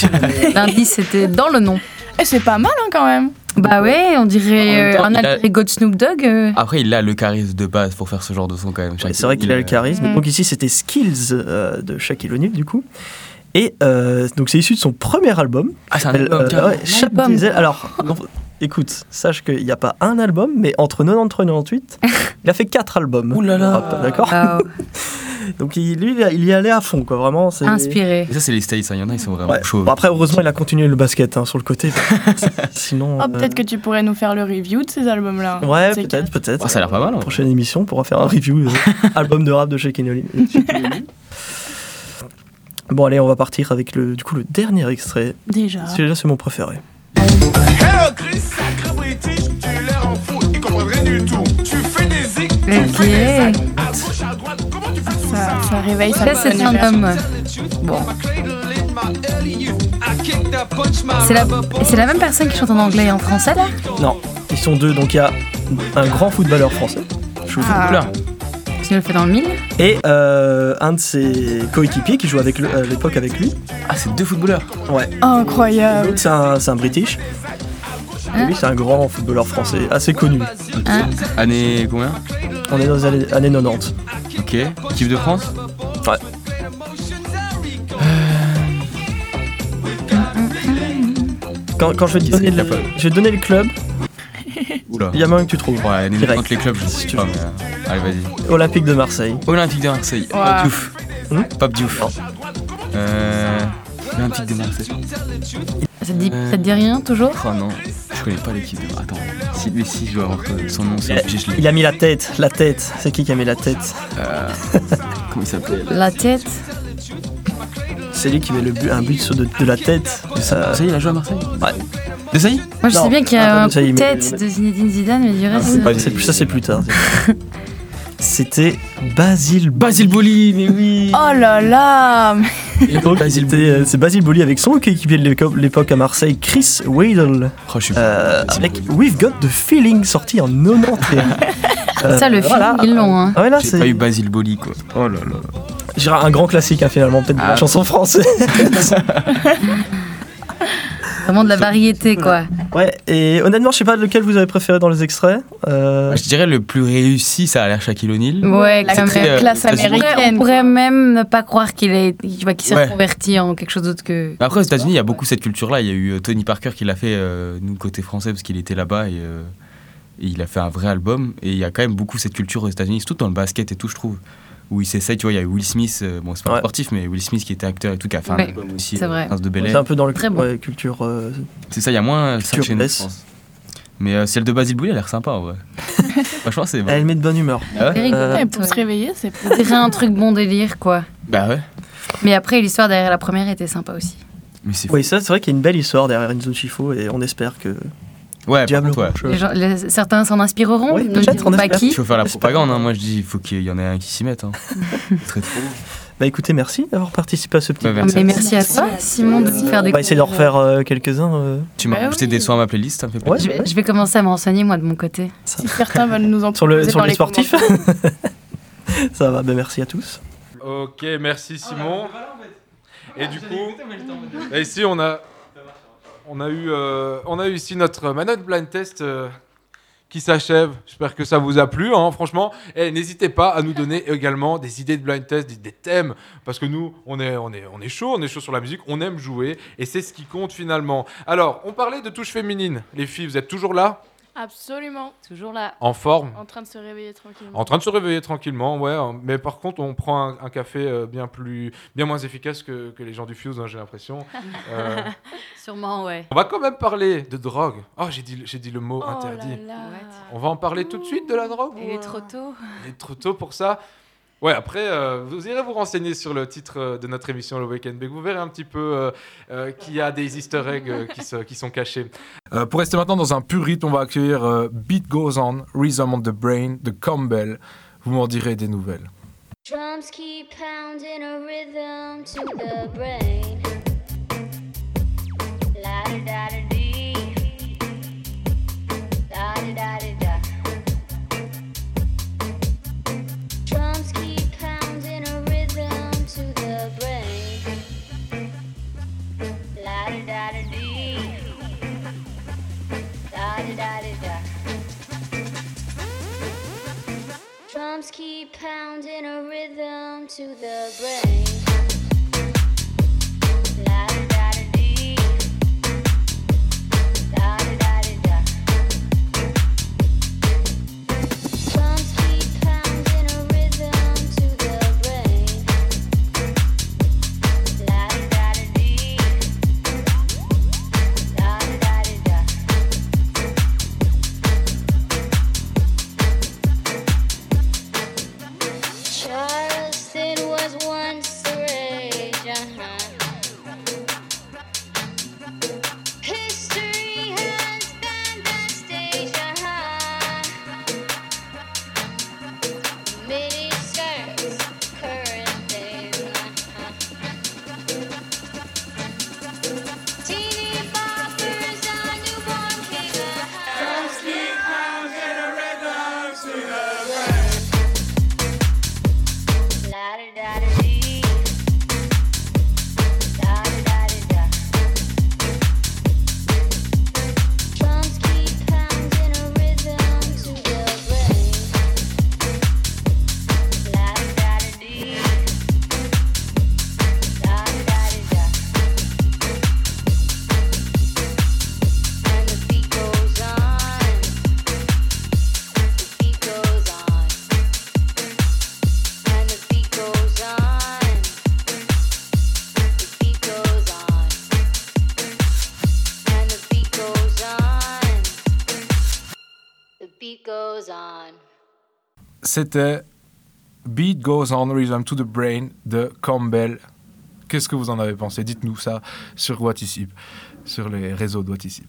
l'indice c'était dans le nom. Et c'est pas mal hein, quand même. Bah ouais, on dirait euh, temps, un alter ego de Snoop Dogg. euh. Après, il a le charisme de base pour faire ce genre de son quand même. Ouais, c'est vrai qu'il a le charisme. Mm. Donc ici, c'était Skills euh, de Shaquille O'Neal, du coup. Et euh, donc c'est issu de son premier album. Ah, c'est un album, euh, carrément. ouais, album. Diesel. Alors, non, écoute, sache qu'il n'y a pas un album, mais entre 93 et 98, il a fait quatre albums. Ouh là là D'accord. Donc il, lui, il y allait à fond, quoi. Vraiment, c'est... Inspiré. Et ça, c'est les States, hein. il y en a, ils sont vraiment Ouais. chauds. Bon, après, heureusement, il a continué le basket hein, sur le côté. Sinon. Oh, euh, peut-être que tu pourrais nous faire le review de ces albums-là. Ouais, peut-être, peut-être. Ah, ça a l'air pas mal, en vrai. Prochaine émission, on pourra faire un review euh, album de rap de Shaquille O'Neal. Bon, allez, on va partir avec le, du coup, le dernier extrait. Déjà. Celui-là, c'est mon préféré. Hello Chris, sacré British, tu l'air en fou, rien du tout. Ok. Ça, ça réveille sa Ça, c'est un homme. Bon. C'est la, c'est la même personne qui chante en anglais et en français là? Non, ils sont deux. Donc, il y a un grand footballeur français. Je vous Ah. footballeur. Tu le fais dans le mille? Et euh, un de ses coéquipiers qui joue avec le- à l'époque avec lui. Ah, c'est deux footballeurs Ouais. Incroyable. L'autre, c'est un, c'est un British. Et lui, c'est un grand footballeur français, assez connu. Hein? Année combien? On est dans les années, années 90. Ok. Équipe de France Ouais. Quand, quand je vais te donner le, je vais te donner le club, Oula. il y a moyen que tu trouves. Ouais, année Direct. 90, les clubs, je sais pas, mais. euh, Allez, vas-y. Olympique de Marseille. Olympique de Marseille. Wow. Pape Diouf. Hmm Pape Diouf. Euh. Olympique de Marseille. ça te, dit, ça te dit rien toujours? Oh non, je connais pas l'équipe de. Attends, si, mais si, je dois avoir son nom, c'est Il a, il a mis la tête, la tête. C'est qui qui a mis la tête Euh, comment il s'appelle La tête C'est lui qui met le but, un but sur de, de la tête. de sa- Ça y est, il a joué à Marseille? Ouais. De ça y est? Moi je Non, sais bien qu'il y ah, a pas un de ça, il met- tête de Zinedine Zidane, mais du reste. C'est pas- euh, ça c'est plus tard. C'était Basile. Basile Boli, mais oui Oh là là Et donc, c'était, euh, c'est Basile Boli avec son coéquipier de l'époque à Marseille, Chris Weidel. Oh, je suis Euh, avec We've Got the Feeling sorti en 91. Euh, Ça, le film, voilà. ils l'ont. Hein. Ah ouais, là, J'ai pas eu Basile Boli, quoi. Oh là là. je dirais un grand classique hein, finalement, peut-être de la Ah. chanson française. Vraiment de la variété, quoi. ouais, et honnêtement, je sais pas lequel vous avez préféré dans les extraits. Euh, Je dirais le plus réussi, ça a l'air Shaquille O'Neal. Ouais, La euh, classe très- On pourrait- américaine. même ne pas croire qu'il est, tu vois, qu'il s'est Ouais. converti en quelque chose d'autre que. Après, aux États-Unis, il y a beaucoup cette culture-là. Il y a eu euh, Tony Parker qui l'a fait, euh, nous, côté français, parce qu'il était là-bas et, euh, et il a fait un vrai album. Et il y a quand même beaucoup cette culture aux États-Unis, surtout dans le basket et tout, je trouve. Où il s'essaye, tu vois, il y a Will Smith, euh, bon, c'est pas un Ouais. sportif, mais Will Smith qui était acteur et tout, qui a fait un Ouais, album aussi, c'est euh, vrai. Prince de Bel c'est Air. un peu dans le Très bon. ouais, culture. euh, C'est ça, il y a moins ça chez nous, je S. pense. Mais euh, celle de Basile Bouillet, elle a l'air sympa, en vrai. Franchement, c'est bon. Elle met de bonne humeur. Ah ouais C'est Ouais, Pour se réveiller, c'est dirait un truc bon délire, quoi. Bah ouais. Mais après, l'histoire derrière la première était sympa aussi. Mais c'est Oui, ça, c'est vrai qu'il y a une belle histoire derrière Enzo Chifo et on espère que Ouais, Diablo contre, ouais. Rouge, euh, Les gens- les- certains s'en inspireront, ne peut-être, on pas qui. Il faut faire la propagande, hein. moi je dis, il faut qu'il y en ait un qui s'y mette. Hein. Très trop. Bah écoutez, merci d'avoir participé à ce petit. Bah, Ah, merci. Mais merci à toi, Simon, de nous faire On des va essayer d'en refaire euh, quelques-uns. euh. Tu m'as Bah rajouté oui. des sons à ma playlist, fait Ouais. Je vais, je vais commencer à me renseigner, moi, de mon côté. Si certains veulent nous en Sur, le, sur dans les les sportifs. Ça va, ben merci à tous. Ok, merci Simon. Et du coup, bah, ici on a, on a eu, euh, on a eu ici notre manette blind test euh, qui s'achève. J'espère que ça vous a plu, hein, franchement. Et n'hésitez pas à nous donner également des idées de blind test, des, des thèmes, parce que nous, on est, on est, on est chaud, on est chaud sur la musique, on aime jouer, et c'est ce qui compte finalement. Alors, on parlait de touche féminine. Les filles, vous êtes toujours là, Absolument. Toujours là. en forme. En train de se réveiller tranquillement. En train de se réveiller tranquillement, ouais. hein. Mais par contre, on prend un, un café euh, bien plus, bien moins efficace que, que les gens du Fuse, hein, j'ai l'impression. Euh, Sûrement, ouais. on va quand même parler de drogue. Oh, j'ai dit, j'ai dit le mot Oh interdit. là là. On va en parler tout de suite de la drogue Il est trop tôt. Il est trop tôt pour ça. Ouais, après, euh, vous irez vous renseigner sur le titre euh, de notre émission, le Weekend Big. Vous verrez un petit peu euh, qu'il y a des easter eggs qui, sont cachés. Pour rester maintenant dans un pur rythme, on va accueillir Beat Goes On, Rhythm on the Brain de Campbell. Vous m'en direz des nouvelles. Drums keep pounding a rhythm to the brain. La da da dee. Da da da C'était Beat Goes On Rhythm to the Brain de Campbell. Qu'est-ce que vous en avez pensé? Dites-nous ça sur What Is Hip, sur les réseaux de What Is Hip.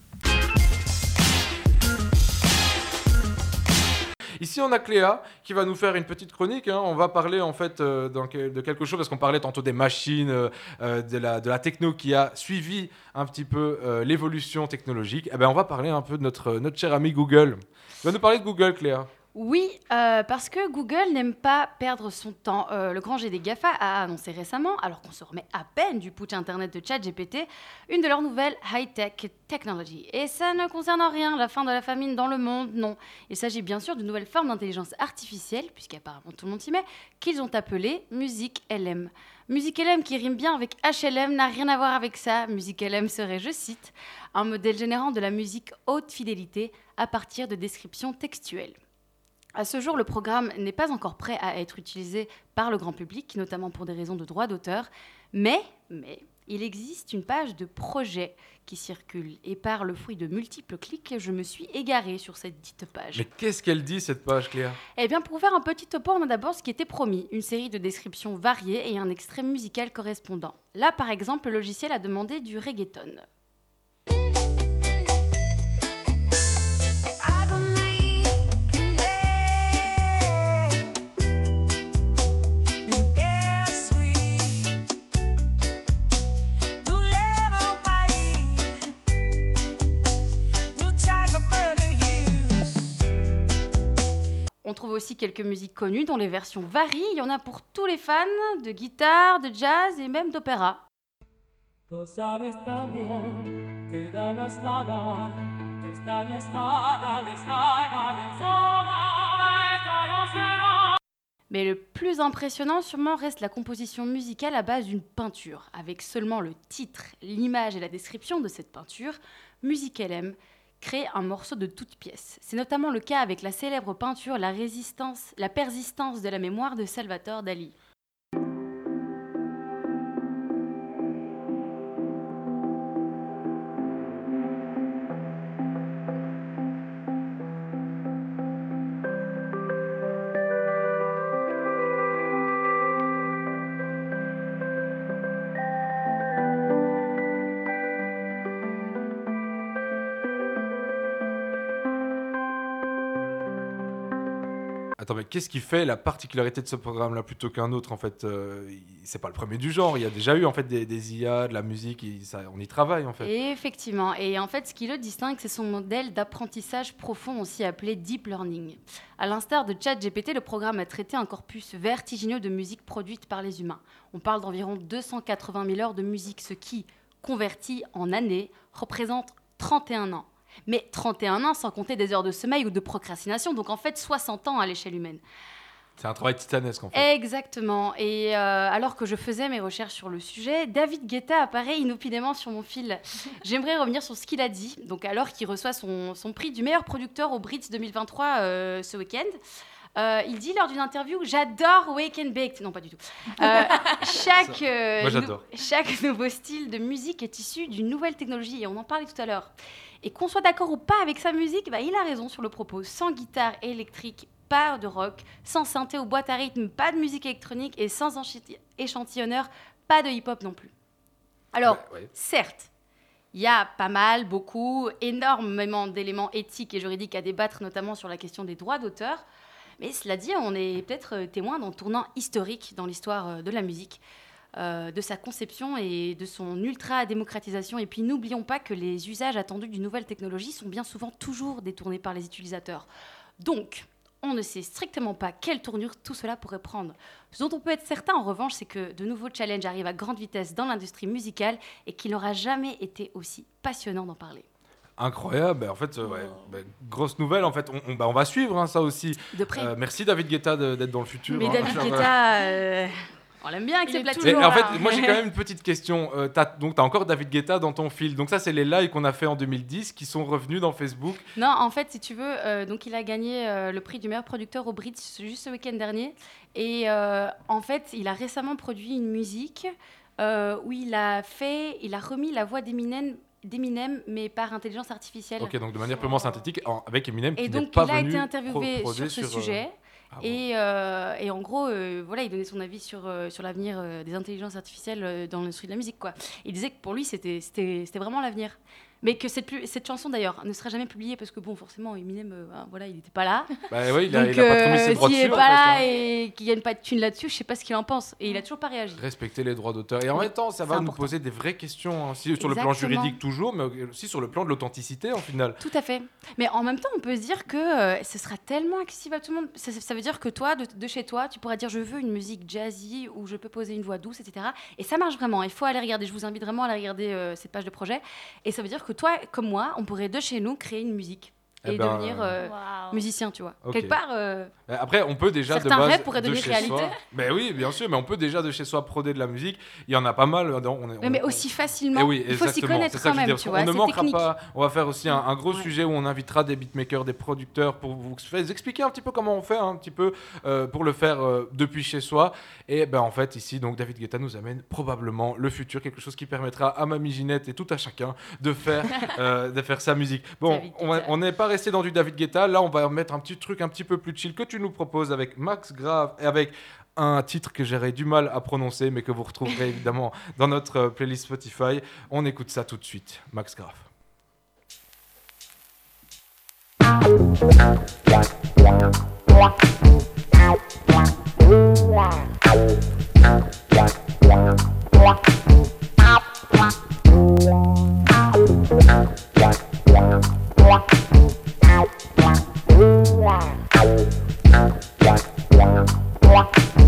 Ici, on a Cléa qui va nous faire une petite chronique. hein. On va parler en fait euh, de quelque chose parce qu'on parlait tantôt des machines, euh, euh, de, la, techno qui a suivi un petit peu l'évolution technologique. Eh ben, on va parler un peu de notre, notre cher ami Google. Tu vas nous parler de Google, Cléa? Oui, euh, parce que Google n'aime pas perdre son temps. Euh, le grand G des GAFA a annoncé récemment, alors qu'on se remet à peine du putsch internet de ChatGPT, une de leurs nouvelles high-tech technologies. Et ça ne concerne en rien la fin de la famine dans le monde, non. Il s'agit bien sûr d'une nouvelle forme d'intelligence artificielle, puisqu'apparemment tout le monde s'y met, qu'ils ont appelée Musique LM. Musique LM qui rime bien avec HLM n'a rien à voir avec ça. Musique LM serait, je cite, un modèle générant de la musique haute fidélité à partir de descriptions textuelles. À ce jour, le programme n'est pas encore prêt à être utilisé par le grand public, notamment pour des raisons de droit d'auteur, mais, mais il existe une page de projet qui circule et par le fruit de multiples clics, je me suis égarée sur cette dite page. Mais qu'est-ce qu'elle dit cette page, Cléa? Eh bien, pour faire un petit topo, on a d'abord ce qui était promis, une série de descriptions variées et un extrait musical correspondant. Là, par exemple, le logiciel a demandé du reggaeton. On trouve aussi quelques musiques connues dont les versions varient. Il y en a pour tous les fans de guitare, de jazz et même d'opéra. Mais le plus impressionnant sûrement reste la composition musicale à base d'une peinture, avec seulement le titre, l'image et la description de cette peinture, Musique LM crée un morceau de toute pièce. C'est notamment le cas avec la célèbre peinture La résistance, la persistance de la mémoire de Salvatore Dali. Mais qu'est-ce qui fait la particularité de ce programme-là plutôt qu'un autre En fait, euh, c'est pas le premier du genre. Il y a déjà eu en fait des, IA, de la musique. on y travaille en fait. Et effectivement, et en fait, ce qui le distingue, c'est son modèle d'apprentissage profond, aussi appelé deep learning. À l'instar de ChatGPT, le programme a traité un corpus vertigineux de musique produite par les humains. On parle d'environ 280 000 heures de musique, ce qui, converti en années, représente 31 ans. Mais 31 ans sans compter des heures de sommeil ou de procrastination, donc en fait 60 ans à l'échelle humaine. C'est un travail titanesque en fait. Exactement. Et euh, alors que je faisais mes recherches sur le sujet, David Guetta apparaît inopinément sur mon fil. J'aimerais revenir sur ce qu'il a dit. Donc, alors qu'il reçoit son, son prix du meilleur producteur au Brits 2023 euh, ce week-end. euh, il dit lors d'une interview J'adore Wake and Baked. Non, pas du tout. Euh, chaque, euh, Moi, chaque nouveau style de musique est issu d'une nouvelle technologie et on en parlait tout à l'heure. Et qu'on soit d'accord ou pas avec sa musique, bah, il a raison sur le propos. Sans guitare électrique, pas de rock. Sans synthé ou boîte à rythme, pas de musique électronique. Et sans échantillonneur, pas de hip-hop non plus. Alors, certes, il y a pas mal, beaucoup, énormément d'éléments éthiques et juridiques à débattre, notamment sur la question des droits d'auteur. Mais cela dit, on est peut-être euh, témoin d'un tournant historique dans l'histoire euh, de la musique, euh, de sa conception et de son ultra-démocratisation. Et puis n'oublions pas que les usages attendus d'une nouvelle technologie sont bien souvent toujours détournés par les utilisateurs. Donc, on ne sait strictement pas quelle tournure tout cela pourrait prendre. Ce dont on peut être certain, en revanche, c'est que de nouveaux challenges arrivent à grande vitesse dans l'industrie musicale et qu'il n'aura jamais été aussi passionnant d'en parler. Incroyable, en fait, euh, ouais, ben, grosse nouvelle. En fait, on, on- on va suivre hein, ça aussi. De près. Euh, merci David Guetta d'être dans le futur. Mais hein. David Guetta, euh, on l'aime bien avec ses platines. En fait, moi j'ai quand même une petite question. Euh, t'as- donc, tu as encore David Guetta dans ton fil. Donc, ça, c'est les lives qu'on a fait en 2010 qui sont revenus dans Facebook. Non, en fait, si tu veux, euh, donc il a gagné euh, le prix du meilleur producteur au Brits juste ce week-end dernier. Et euh, en fait, il a récemment produit une musique euh, où il a fait, il a remis la voix d'Eminem, d'Eminem, mais par intelligence artificielle. Ok, donc de manière purement synthétique, en- avec Eminem Et donc, pas il a venu été interviewé sur ce sur, euh, sujet. Ah euh, et en gros, euh, voilà, il donnait son avis sur, euh, sur l'avenir des intelligences artificielles dans l'industrie de la musique. Il disait que pour lui, c'était vraiment l'avenir. Mais que cette, chanson, d'ailleurs, ne sera jamais publiée parce que, bon, forcément, Eminem, euh, ben, voilà, il n'était pas là. Bah ouais, il a- Donc, il a pas trop mis ses euh, droits s'il dessus, n'est pas là hein. et qu'il gagne pas de thunes là-dessus, je sais pas ce qu'il en pense. Et il a toujours pas réagi. Respecter les droits d'auteur. Et en même temps, ça va nous poser des vraies questions, hein, si- sur le plan juridique toujours, mais aussi sur le plan de l'authenticité en final. Tout à fait. Mais en même temps, on peut se dire que euh, ce sera tellement accessible à tout le monde. Ça, ça veut dire que toi, de, de chez toi, tu pourras dire je veux une musique jazzy où je peux poser une voix douce, etc. Et ça marche vraiment. Il faut aller regarder. Je vous invite vraiment à aller regarder euh, cette page de projet. Et ça veut dire que toi, comme moi, on pourrait de chez nous créer une musique Eh et ben, devenir euh, musicien, tu vois. Quelque part. euh, Euh, Après, on peut déjà de base rêves pourraient de devenir chez réalité. soi. Ben oui, bien sûr, mais on peut déjà de chez soi proder de la musique. Il y en a pas mal. On est- mais, on- mais aussi facilement. Eh oui, il faut s'y exactement. connaître quand même, dire. tu vois. On ne manquera technique. pas. On va faire aussi un, un gros Ouais. sujet où on invitera des beatmakers, des producteurs pour vous expliquer un petit peu comment on fait, un petit peu euh, pour le faire euh, depuis chez soi. Et ben en fait ici, donc David Guetta nous amène probablement le futur, quelque chose qui permettra à Mamie Ginette et tout à chacun de faire euh, de faire sa musique. Bon, on n'est pas resté dans du David Guetta. Là, on va mettre un petit truc un petit peu plus chill que tu nous proposes avec Max Grave et avec un titre que j'aurais du mal à prononcer, mais que vous retrouverez évidemment dans notre euh, playlist Spotify. On écoute ça tout de suite. Max Grave. You.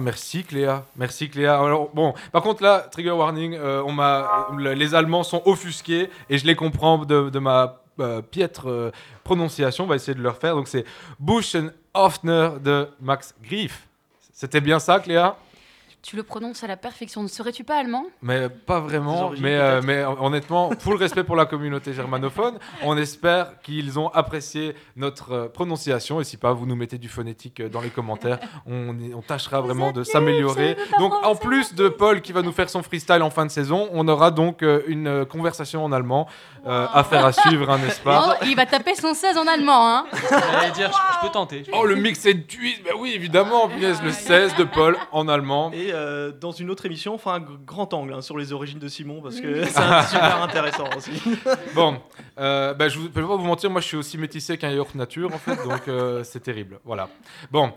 Merci Cléa. Merci Cléa. Alors bon, par contre là, trigger warning, euh, on m'a, le- les Allemands sont offusqués et je les comprends de, ma euh, piètre euh, prononciation. On va essayer de le refaire. Donc c'est Buchenhoffner de Max Grief. C'était bien ça, Cléa? Tu le prononces à la perfection. Ne serais-tu pas allemand? Mais pas vraiment. Mais, euh, mais honnêtement, full respect pour la communauté germanophone. On espère qu'ils ont apprécié notre euh, prononciation. Et si pas, vous nous mettez du phonétique euh, dans les commentaires. On, tâchera vraiment de s'améliorer. Donc, en plus de Paul qui va nous faire son freestyle en fin de saison, on aura donc euh, une euh, conversation en allemand euh, à faire à suivre, hein, n'est-ce pas? Oh, il va taper son 16 en allemand, hein dire, je, je peux tenter. Oh, le mix and twist Ben oui, évidemment, le 16 de Paul en allemand. Et euh, dans une autre émission, on fera un grand angle hein, sur les origines de Simon parce que c'est super intéressant aussi. Bon, euh, bah, je ne peux pas vous mentir, moi je suis aussi métissé qu'un yaourt nature en fait, donc euh, c'est terrible. Voilà. Bon,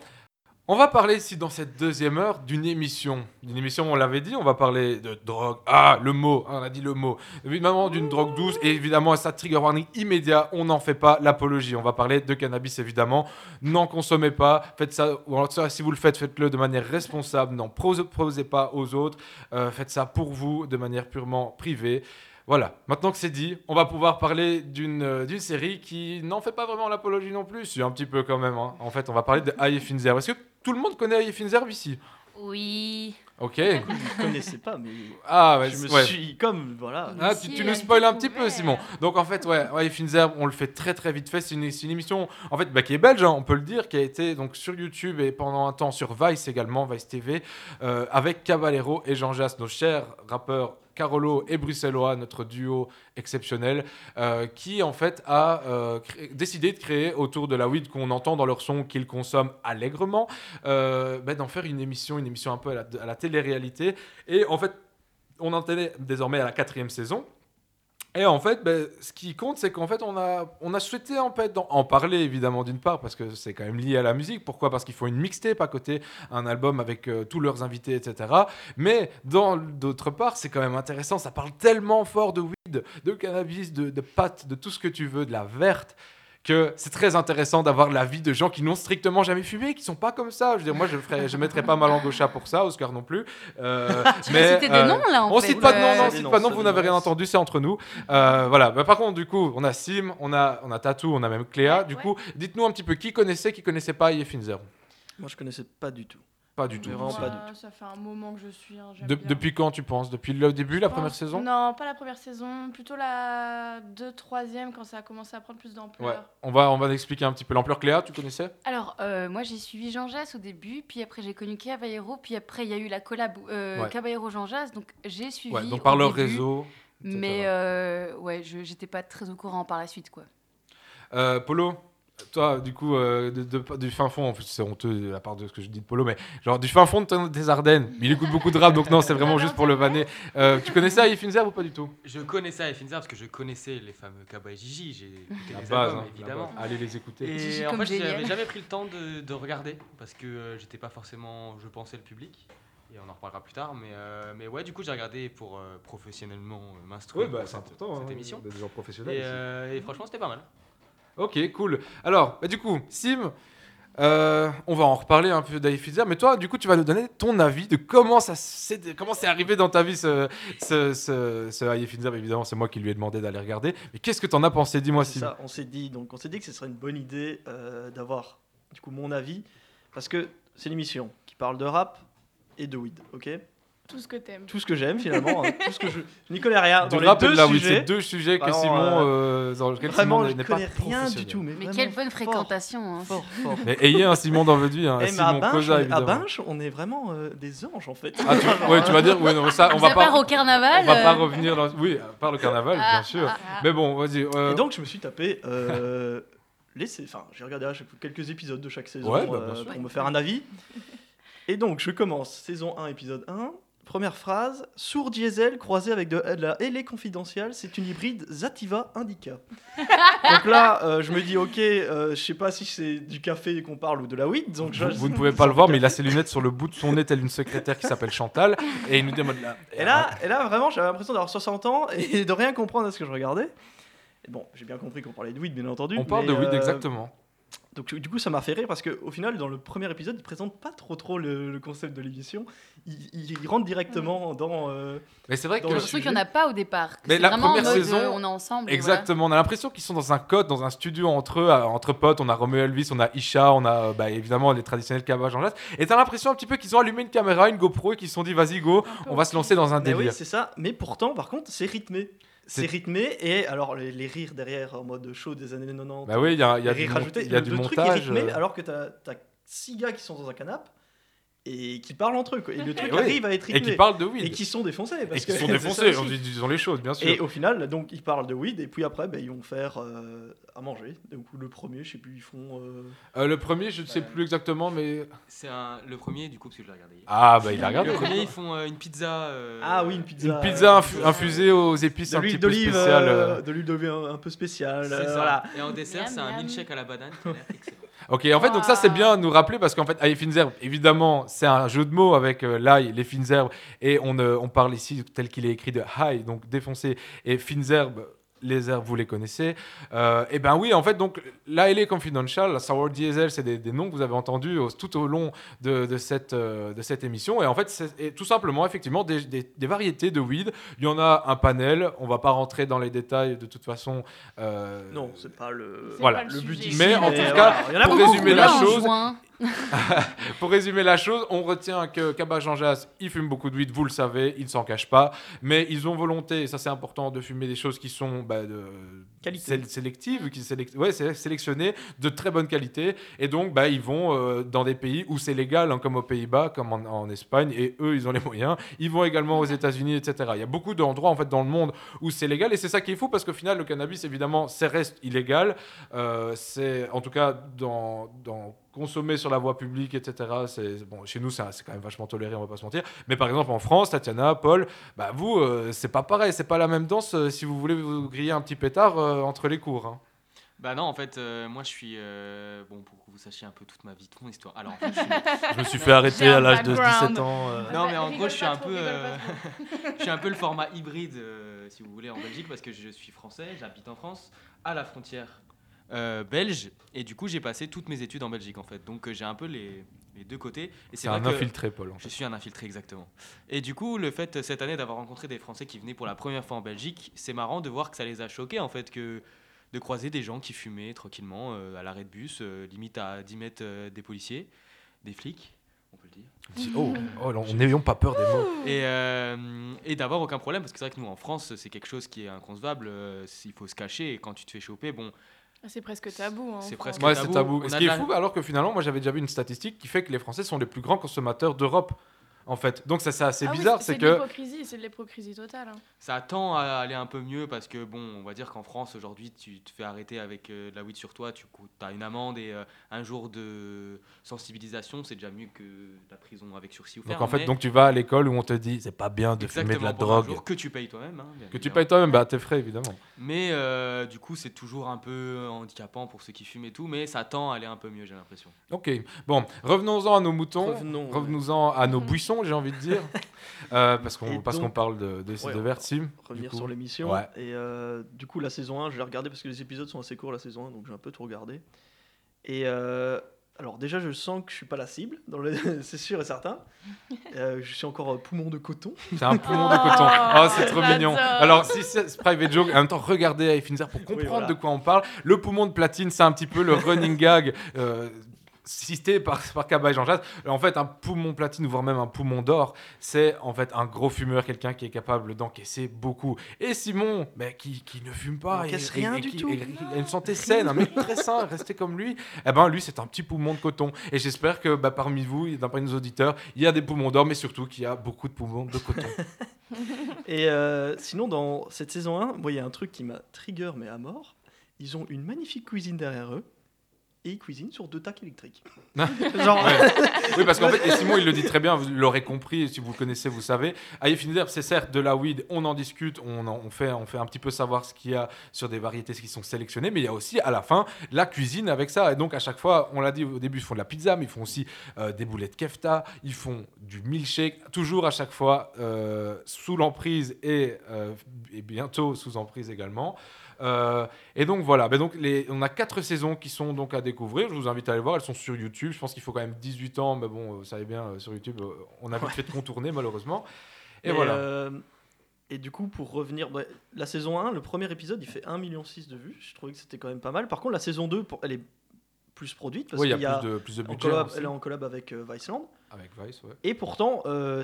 on va parler ici dans cette deuxième heure d'une émission. D'une émission, on l'avait dit, on va parler de drogue. Ah, le mot, hein, on a dit le mot. Évidemment d'une drogue douce et évidemment ça trigger warning immédiat, on n'en fait pas l'apologie. On va parler de cannabis évidemment. N'en consommez pas, faites ça, si vous le faites, faites-le de manière responsable, n'en proposez pas aux autres, Euh, faites ça pour vous de manière purement privée. Voilà, maintenant que c'est dit, on va pouvoir parler d'une euh, série qui n'en fait pas vraiment l'apologie non plus, un petit peu quand même. hein. En fait, on va parler de Aye Finzer. Est-ce que tout le monde connaît Aye Finzer ici Oui. Ok. Je ne connaissais pas, mais Ah ouais, je me ouais. suis comme voilà. Ah, tu, tu nous spoil un petit peu, Simon. Donc en fait, ouais, ouais Finzer, on le fait très très vite fait. C'est une, c'est une émission, en fait, bah, qui est belge, hein, on peut le dire, qui a été donc sur YouTube et pendant un temps sur Vice également, Vice TV, euh, avec Caballero et Jean Jass, nos chers rappeurs. Carolo et Bruxellois, notre duo exceptionnel, euh, qui en fait a euh, décidé de créer autour de la weed qu'on entend dans leur son qu'ils consomment allègrement, euh, bah, d'en faire une émission, une émission un peu à la, à la télé-réalité. Et en fait, on en est désormais à la quatrième saison. Et en fait, ben, ce qui compte, c'est qu'en fait, on a, on a souhaité en, fait, en- parler, évidemment, d'une part, parce que c'est quand même lié à la musique. Pourquoi? Parce qu'il faut une mixtape à côté, un album avec euh, tous leurs invités, etc. Mais d'autre part, c'est quand même intéressant. Ça parle tellement fort de weed, de cannabis, de, de pâte, de tout ce que tu veux, de la verte que c'est très intéressant d'avoir l'avis de gens qui n'ont strictement jamais fumé, qui sont pas comme ça. Je veux dire, moi, je ne je mettrais pas ma langue au chat pour ça, Oscar non plus. Euh, citer des noms, là, en on fait. cite pas de noms, non, on cite pas de vous n'avez rien entendu, c'est entre nous. Euh, voilà. Bah, par contre, du coup, on a Sim, on a, on a Tatou, on a même Cléa. Du coup, dites-nous un petit peu qui connaissait, qui connaissait pas Ye Finzer. Moi, je connaissais pas du tout. Pas du tout. Vraiment pas Moi, Ça fait un moment que je suis. hein, j'aime De- bien. depuis quand tu penses? Depuis le début, la Je première pense- saison? Non, pas la première saison, plutôt la 2 3 quand ça a commencé à prendre plus d'ampleur. Ouais. On va, on va expliquer un petit peu l'ampleur. Cléa, tu connaissais? Alors, euh, moi j'ai suivi Jean Jass au début, puis après j'ai connu Caballero, puis après il y a eu la collab euh, Ouais. Caballero-Jean Jass, donc j'ai suivi. Ouais, donc par au leur début, réseau. etc. Mais euh, ouais, je j'étais pas très au courant par la suite, quoi. Euh, Polo, toi, du coup, euh, de- de- du fin fond, en plus, c'est honteux de la part de ce que je dis de Polo, mais genre du fin fond de des Ardennes. Mais il écoute beaucoup de rap, donc non, c'est vraiment juste pour le vanner. Euh, tu connaissais Aïe Finzer ou pas du tout? Je connaissais Aïfinzer parce que je connaissais les fameux Kaba et Gigi. J'ai écouté La les base, albums, hein, la évidemment. base. Allez les écouter. Et Gigi en fait, j'avais jamais pris le temps de, de regarder parce que euh, j'étais pas forcément, je pensais, le public. Et on en reparlera plus tard. Mais, euh, mais ouais, du coup, j'ai regardé pour euh, professionnellement euh, m'instruire Ouais, bah, pour c'est cette, important, cette hein, émission. des gens professionnels euh, et franchement, c'était pas mal. Ok, cool. Alors, bah, du coup, Sim, euh, on va en reparler un peu d'Aïe Finzer, mais toi, du coup, tu vas nous donner ton avis de comment ça s'est- comment c'est arrivé dans ta vie ce, ce, ce, Finzer. Évidemment, c'est moi qui lui ai demandé d'aller regarder. Mais qu'est-ce que t'en as pensé? Dis-moi, C'est Sim. ça, on s'est dit, donc on s'est dit que ce serait une bonne idée euh, d'avoir du coup mon avis parce que c'est l'émission qui parle de rap et de weed, ok? Tout ce que t'aimes. Tout ce que j'aime finalement, hein, tout ce que je, je n'y connais rien. Du dans les rap et deux de la weed, sujets, c'est deux sujets que vraiment, Simon, euh, dans vraiment, Simon je n'est pas connais rien du tout. Mais, Mais quelle bonne fort, fréquentation. hein. Fort, fort. Mais ayez un Simon dans votre vie, hein, mais Simon à Binche, Cosa, on est- à. Binche, on est vraiment euh, des anges en fait. Ah, tu, ouais, tu vas dire, ouais, non, ça, on va pas, part au carnaval, on va pas euh. revenir dans, oui, à part le carnaval, Ah, bien sûr. ah, ah. Mais bon, vas-y. euh, Et donc je me suis tapé euh, les, enfin j'ai regardé quelques épisodes de chaque saison bah, pour me faire un avis. Et donc je commence saison 1 épisode 1. Première phrase, sourd diesel croisé avec de, de la LA confidentielle, c'est une hybride Zativa Indica. donc là, euh, je me dis, ok, euh, je sais pas si c'est du café qu'on parle ou de la weed. Donc je- vous, vous ne pouvez pas le voir, mais il a ses lunettes sur le bout de son nez, telle une secrétaire qui s'appelle Chantal, et il nous demande là. Et là, et là vraiment, j'avais l'impression d'avoir 60 ans et de rien comprendre à ce que je regardais. Et bon, j'ai bien compris qu'on parlait de weed, bien entendu. On parle mais, de weed, euh, exactement. Donc du coup, ça m'a fait rire parce qu'au final, dans le premier épisode, il présente pas trop trop le, le concept de l'émission. Il, il- il rentre directement dans. euh, Mais c'est vrai que- le Surtout qu'il n'y en a pas au départ. Mais la première saison, euh, on est ensemble. exactement. On a l'impression qu'ils sont dans un code, dans un studio entre eux, entre potes. On a Romeo Elvis, on a Isha, on a bah, évidemment les traditionnels cavages en glace. Et t'as l'impression un petit peu qu'ils ont allumé une caméra, une GoPro, et qu'ils se sont dit, vas-y go, on va se lancer dans un Mais oui, c'est ça. Mais pourtant, par contre, c'est rythmé. C'est- rythmé et alors les, les rires derrière en mode show des années 90. Bah oui, il y a- y a les du rires mon- y a le, du le truc montage, est rythmé euh. alors que t'as as six gars qui sont dans un canapé et qui parlent entre eux. quoi. Et le truc oui. arrive à être Et rythmé. qui parlent de weed. Et qui sont défoncés. Parce Et qui que sont défoncés, dit- disons les choses, bien sûr. Et au final, donc ils parlent de weed et puis après, ben, ils vont faire euh, à manger. Donc le premier, je sais plus, ils font. euh, Euh, le premier, je ne sais plus exactement, mais. C'est un- le premier, du coup, parce que je l'ai regardé. hier. Ah, bah, il a regardé. Le premier, ils font euh, une pizza. euh, Ah oui, une pizza. Une pizza infu- infusée aux épices de un petit peu d'olive, spéciales. de l'huile d'olive un, un peu spéciale. Euh, voilà. Et en dessert, c'est un milkshake à la banane qui a excellent. Ok, en fait, donc ça c'est bien nous rappeler parce qu'en fait, Aïe Finzerbe, évidemment, c'est un jeu de mots avec euh, l'ail, les Finzerbe, et on, euh, on parle ici tel qu'il est écrit de high, donc défoncé, et Finzerbe, les herbes, vous les connaissez. Euh, et ben oui, en fait, donc là, elle est confidential, la Sour Diesel, c'est des, des noms que vous avez entendus au- tout au long de, de cette, euh, de cette émission. Et en fait, c'est tout simplement, effectivement, des, des- des variétés de weed. Il y en a un panel, on va pas rentrer dans les détails de toute façon. euh, Non, c'est pas le. Voilà. pas le but ici, Mais en tout cas, pour résumer Il y en la chose, juin. pour résumer la chose, on retient que Kaba Jean Jas, il fume beaucoup de weed, vous le savez, il ne s'en cache pas, mais ils ont volonté, et ça c'est important, de fumer des choses qui sont bah, de sé- sélectives, qui sélec- ouais, sélectionnées, de très bonne qualité, et donc bah, ils vont euh, dans des pays où c'est légal, hein, comme aux Pays-Bas, comme en, en Espagne, et eux ils ont les moyens. Ils vont également aux États-Unis, etc. Il y a beaucoup d'endroits en fait dans le monde où c'est légal, et c'est ça qui est fou parce qu'au final le cannabis évidemment, c'est reste illégal. Euh, c'est en tout cas dans, dans consommer sur la voie publique, etc. C'est bon, chez nous, c'est c'est quand même vachement toléré, on va pas se mentir. Mais par exemple, en France, Tatiana, Paul, bah vous, euh, c'est pas pareil, c'est pas la même danse euh, si vous voulez vous griller un petit pétard euh, entre les cours. hein. Bah non, en fait, euh, moi je suis. euh, bon, pour que vous sachiez un peu toute ma vie, toute mon histoire. Alors, en fait, je, suis- Je me suis fait arrêter à l'âge de background. 17 ans. euh. Non, mais en Rigole gros, je suis un trop, peu. euh, je suis un peu le format hybride, euh, si vous voulez, en Belgique, parce que je suis français, j'habite en France, à la frontière euh, belge, et du coup, j'ai passé toutes mes études en Belgique, en fait. Donc, euh, j'ai un peu les, les deux côtés. Et C'est un que infiltré, Paul. en Je fait. suis un infiltré, exactement. Et du coup, le fait cette année d'avoir rencontré des Français qui venaient pour la première fois en Belgique, c'est marrant de voir que ça les a choqués, en fait, que de croiser des gens qui fumaient tranquillement euh, à l'arrêt de bus, euh, limite à 10 mètres euh, des policiers, des flics, on peut le dire. Oh, oh, non, n'ayons pas peur des mots. Et, euh, et d'avoir aucun problème, parce que c'est vrai que nous en France, c'est quelque chose qui est inconcevable, euh, il faut se cacher, et quand tu te fais choper, bon, C'est presque tabou. hein, C'est presque Ouais, c'est tabou. tabou. Et ce a qui est fou, alors que finalement, moi j'avais déjà vu une statistique qui fait que les Français sont les plus grands consommateurs d'Europe. En fait. Donc ça c'est assez Ah oui, bizarre, c'est c'est de que l'hypocrisie, c'est de l'hypocrisie totale. hein. Ça tend à aller un peu mieux parce que, bon, on va dire qu'en France, aujourd'hui, tu te fais arrêter avec euh, de la weed sur toi, tu as une amende et euh, un jour de sensibilisation, c'est déjà mieux que la prison avec sursis ou donc en fait mais donc tu vas à l'école où on te dit c'est pas bien de fumer de la Exactement, pour un drogue jour que tu payes toi-même. hein, que tu payes toi-même bah à tes frais évidemment. Mais euh, du coup, c'est toujours un peu handicapant pour ceux qui fument et tout, mais ça tend à aller un peu mieux, j'ai l'impression. Ok, bon, revenons-en à nos moutons, Revenons, revenons-en à nos buissons, j'ai envie de dire, Euh, parce qu'on parce qu'on donc- parle de, de, Ouais, de on Vert va Sim. Revenir sur l'émission. Ouais. Et euh, du coup, la saison 1, je l'ai regardé parce que les épisodes sont assez courts, la saison 1, donc j'ai un peu tout regardé. Et euh, alors, déjà, je sens que je suis pas la cible, le- c'est sûr et certain. Euh, je suis encore poumon de coton. C'est un poumon de coton. Oh, c'est trop mignon. Alors, si c'est private joke, en même temps, regardez à Finzer pour comprendre voilà. de quoi on parle. Le poumon de platine, c'est un petit peu le running gag. Euh, cité par, par Jean Jacques. En fait, un poumon platine, voire même un poumon d'or, c'est en fait un gros fumeur, quelqu'un qui est capable d'encaisser beaucoup. Et Simon, mais qui, qui ne fume pas, Il et, encaisse et- rien et du qui tout. et- il a une santé saine, un mec très sain, rester comme lui, eh ben lui, c'est un petit poumon de coton. Et j'espère que bah, parmi vous, et parmi nos auditeurs, il y a des poumons d'or, mais surtout qu'il y a beaucoup de poumons de coton. Et euh, sinon, dans cette saison 1, moi, il y a un truc qui m'a trigger, mais à mort. Ils ont une magnifique cuisine derrière eux. Et ils cuisinent sur deux tacs électriques. Genre- Ouais. Oui, parce qu'en fait, et Simon, il le dit très bien, vous l'aurez compris, et si vous le connaissez, vous savez. Aïe Finzer, c'est certes de la weed, on en discute, on, en- on, fait, on fait un petit peu savoir ce qu'il y a sur des variétés qui sont sélectionnées, mais il y a aussi à la fin la cuisine avec ça. Et donc, à chaque fois, on l'a dit au début, ils font de la pizza, mais ils font aussi euh, des boulettes kefta, ils font du milkshake, toujours à chaque fois euh, sous l'emprise et, euh, et bientôt sous emprise également. Euh, et donc voilà, Ben donc les, on a quatre saisons qui sont donc à découvrir. Je vous invite à aller voir, elles sont sur YouTube. Je pense qu'il faut quand même 18 ans, mais bon, vous savez bien, euh, sur YouTube, euh, on a vite fait de contourner malheureusement. Et Mais, voilà. euh, et du coup, pour revenir, bah, la saison 1, le premier épisode, il fait 1,6 million de vues. Je trouvais que c'était quand même pas mal. Par contre, la saison 2, pour- elle est plus produite. Parce Oui, il y a qu'il y a plus de- plus de budget collab- elle est en collab avec euh, Viceland. Avec Vice, ouais. Et pourtant, euh,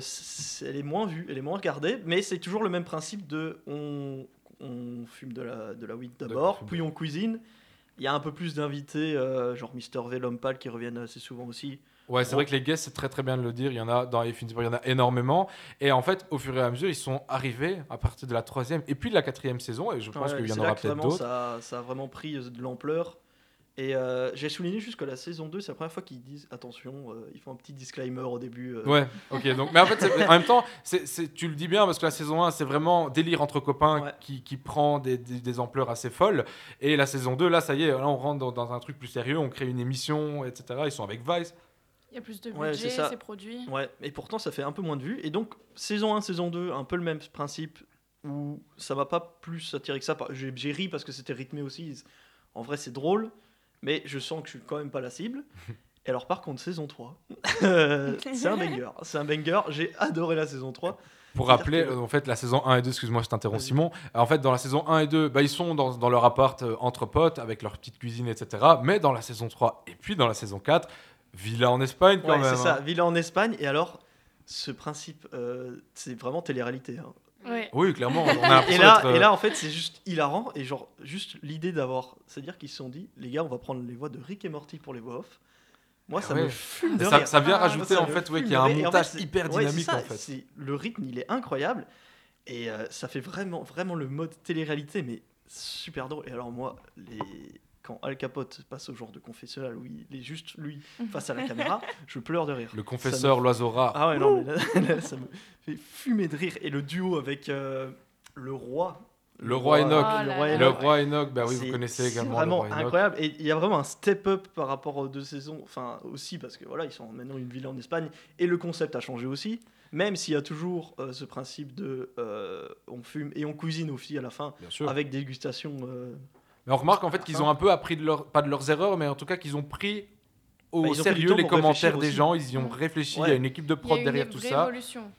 elle est moins vue, elle est moins regardée, mais c'est toujours le même principe de on, on fume de la, de la weed d'abord, puis on cuisine. Il y a un peu plus d'invités, euh, genre Mister V, l'homme pâle, qui reviennent assez souvent aussi. Ouais, c'est vrai que les guests, c'est très très bien de le dire. Il y en a dans les films, il y en a énormément. Et en fait, au fur et à mesure, ils sont arrivés à partir de la troisième et puis de la quatrième saison. Et je pense Ouais, qu'il y en aura peut-être vraiment d'autres. ça, ça a vraiment pris euh, de l'ampleur. Et euh, j'ai souligné juste que la saison 2, c'est la première fois qu'ils disent attention, euh, ils font un petit disclaimer au début. euh. Ouais, ok. Donc, mais en fait, en même temps, tu le dis bien parce que la saison 1, c'est vraiment délire entre copains qui, qui prend des, des- des ampleurs assez folles. Et la saison 2, là, ça y est, là, on rentre dans, dans un truc plus sérieux, on crée une émission, etc. Ils sont avec Vice. Il y a plus de Ouais, budget, ça. c'est produit. Ouais, et pourtant ça fait un peu moins de vues. Et donc, saison 1, saison 2, un peu le même principe où ça m'a pas plus attiré que ça. J'ai ri parce que c'était rythmé aussi. En vrai, c'est drôle, mais je sens que je suis quand même pas la cible. Et alors, par contre, saison 3, euh, c'est un banger. C'est un banger. J'ai adoré la saison 3. Pour rappeler, que- en fait, la saison 1 et 2, excuse-moi, je t'interromps Simon. En fait, dans la saison 1 et 2, bah, ils sont dans, dans leur appart euh, entre potes, avec leur petite cuisine, etc. Mais dans la saison 3 et puis dans la saison 4, villa en Espagne quand Ouais, même. c'est ça, hein. Villa en Espagne. Et alors, ce principe, euh, c'est vraiment télé-réalité. hein. Ouais. Oui, clairement, on a Et- là, euh, et là, en fait, c'est juste hilarant. Et genre, juste l'idée d'avoir. C'est-à-dire qu'ils se sont dit, les gars, on va prendre les voix de Rick et Morty pour les voix off. Moi, Ah ça ouais. me fume de Ça- rire. ça vient Ah, rajouter, ça en fait, ouais, qu'il y a un en montage hyper dynamique, ça, en fait. Le rythme, il est incroyable. Et euh, ça fait vraiment, vraiment le mode télé-réalité, mais super drôle. Et alors, moi, les... quand Al Capote passe au genre de confessionnal où il est juste lui face à la caméra, je pleure de rire. Le confesseur, me- l'oiseau rare. Ah ouais, non, mais là, là, ça me fait fumer de rire. Et le duo avec euh, le roi. Le roi Enoch. le roi Le Enoch. roi Enoch, bah oui, vous C'est- connaissez c'est également le vraiment roi incroyable. Et il y a vraiment un step-up par rapport aux deux saisons. Enfin, aussi parce que voilà, ils sont maintenant une villa en Espagne. Et le concept a changé aussi. Même s'il y a toujours euh, ce principe de euh, on fume et on cuisine aussi à la fin. sûr. Avec dégustation. euh, Mais on remarque en fait qu'ils ont un peu appris de leur, pas de leurs erreurs, mais en tout cas qu'ils ont pris au Bah, ont sérieux les commentaires des aussi. gens. Ils y ont réfléchi. Il y a une équipe de prod une derrière tout ça.